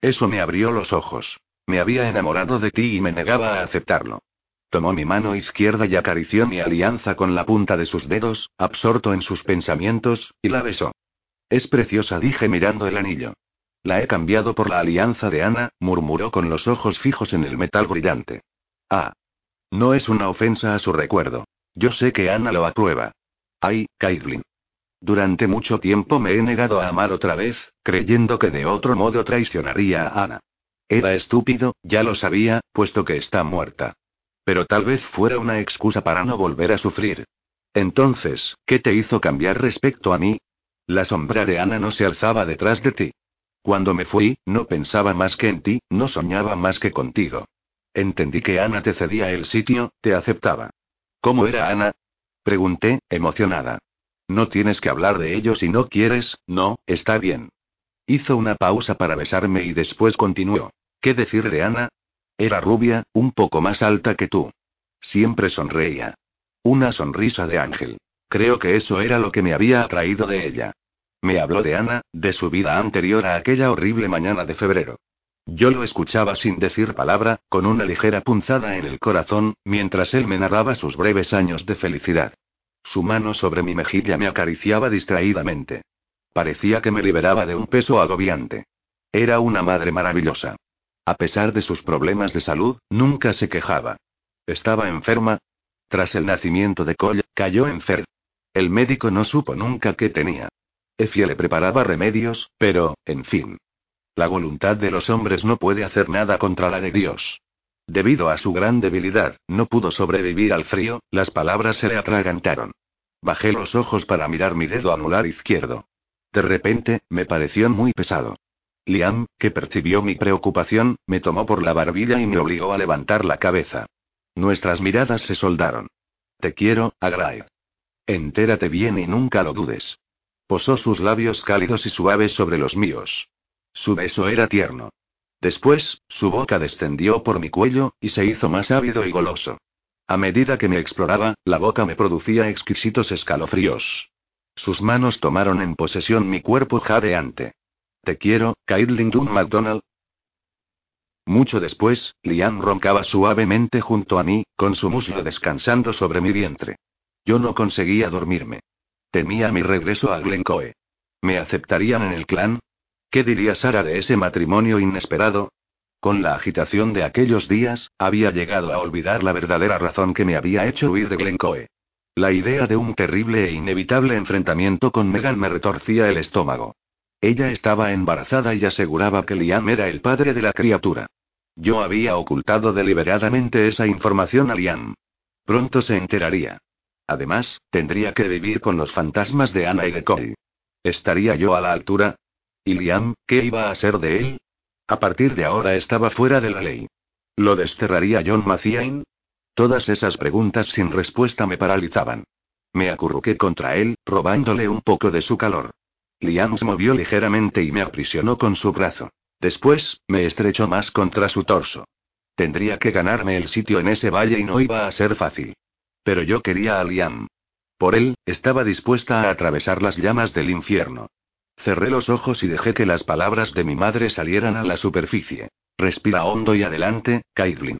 Eso me abrió los ojos. Me había enamorado de ti y me negaba a aceptarlo. Tomó mi mano izquierda y acarició mi alianza con la punta de sus dedos, absorto en sus pensamientos, y la besó. Es preciosa, dije mirando el anillo. La he cambiado por la alianza de Ana, murmuró con los ojos fijos en el metal brillante. Ah. No es una ofensa a su recuerdo. Yo sé que Ana lo aprueba. Ay, Caitlin. Durante mucho tiempo me he negado a amar otra vez, creyendo que de otro modo traicionaría a Ana. Era estúpido, ya lo sabía, puesto que está muerta. Pero tal vez fuera una excusa para no volver a sufrir. Entonces, ¿qué te hizo cambiar respecto a mí? La sombra de Ana no se alzaba detrás de ti. Cuando me fui, no pensaba más que en ti, no soñaba más que contigo. Entendí que Ana te cedía el sitio, te aceptaba. ¿Cómo era Ana? Pregunté, emocionada. No tienes que hablar de ello si no quieres, no, está bien. Hizo una pausa para besarme y después continuó. ¿Qué decir de Ana? Era rubia, un poco más alta que tú. Siempre sonreía. Una sonrisa de ángel. Creo que eso era lo que me había atraído de ella. Me habló de Ana, de su vida anterior a aquella horrible mañana de febrero. Yo lo escuchaba sin decir palabra, con una ligera punzada en el corazón, mientras él me narraba sus breves años de felicidad. Su mano sobre mi mejilla me acariciaba distraídamente. Parecía que me liberaba de un peso agobiante. Era una madre maravillosa. A pesar de sus problemas de salud, nunca se quejaba. Estaba enferma. Tras el nacimiento de Cole, cayó enferma. El médico no supo nunca qué tenía. Effie le preparaba remedios, pero, en fin. La voluntad de los hombres no puede hacer nada contra la de Dios. Debido a su gran debilidad, no pudo sobrevivir al frío, las palabras se le atragantaron. Bajé los ojos para mirar mi dedo anular izquierdo. De repente, me pareció muy pesado. Liam, que percibió mi preocupación, me tomó por la barbilla y me obligó a levantar la cabeza. Nuestras miradas se soldaron. Te quiero, Agrae. Entérate bien y nunca lo dudes. Posó sus labios cálidos y suaves sobre los míos. Su beso era tierno. Después, su boca descendió por mi cuello, y se hizo más ávido y goloso. A medida que me exploraba, la boca me producía exquisitos escalofríos. Sus manos tomaron en posesión mi cuerpo jadeante. Te quiero, Caitlin Dunn McDonald. Mucho después, Liam roncaba suavemente junto a mí, con su muslo descansando sobre mi vientre. Yo no conseguía dormirme. Temía mi regreso a Glencoe. ¿Me aceptarían en el clan? ¿Qué diría Sara de ese matrimonio inesperado? Con la agitación de aquellos días, había llegado a olvidar la verdadera razón que me había hecho huir de Glencoe. La idea de un terrible e inevitable enfrentamiento con Megan me retorcía el estómago. Ella estaba embarazada y aseguraba que Liam era el padre de la criatura. Yo había ocultado deliberadamente esa información a Liam. Pronto se enteraría. Además, tendría que vivir con los fantasmas de Ana y de Cole. ¿Estaría yo a la altura? ¿Y Liam, qué iba a ser de él? A partir de ahora estaba fuera de la ley. ¿Lo desterraría John Maciain? Todas esas preguntas sin respuesta me paralizaban. Me acurruqué contra él, robándole un poco de su calor. Liam se movió ligeramente y me aprisionó con su brazo. Después, me estrechó más contra su torso. Tendría que ganarme el sitio en ese valle y no iba a ser fácil. Pero yo quería a Liam. Por él, estaba dispuesta a atravesar las llamas del infierno. Cerré los ojos y dejé que las palabras de mi madre salieran a la superficie. Respira hondo y adelante, Caitlin.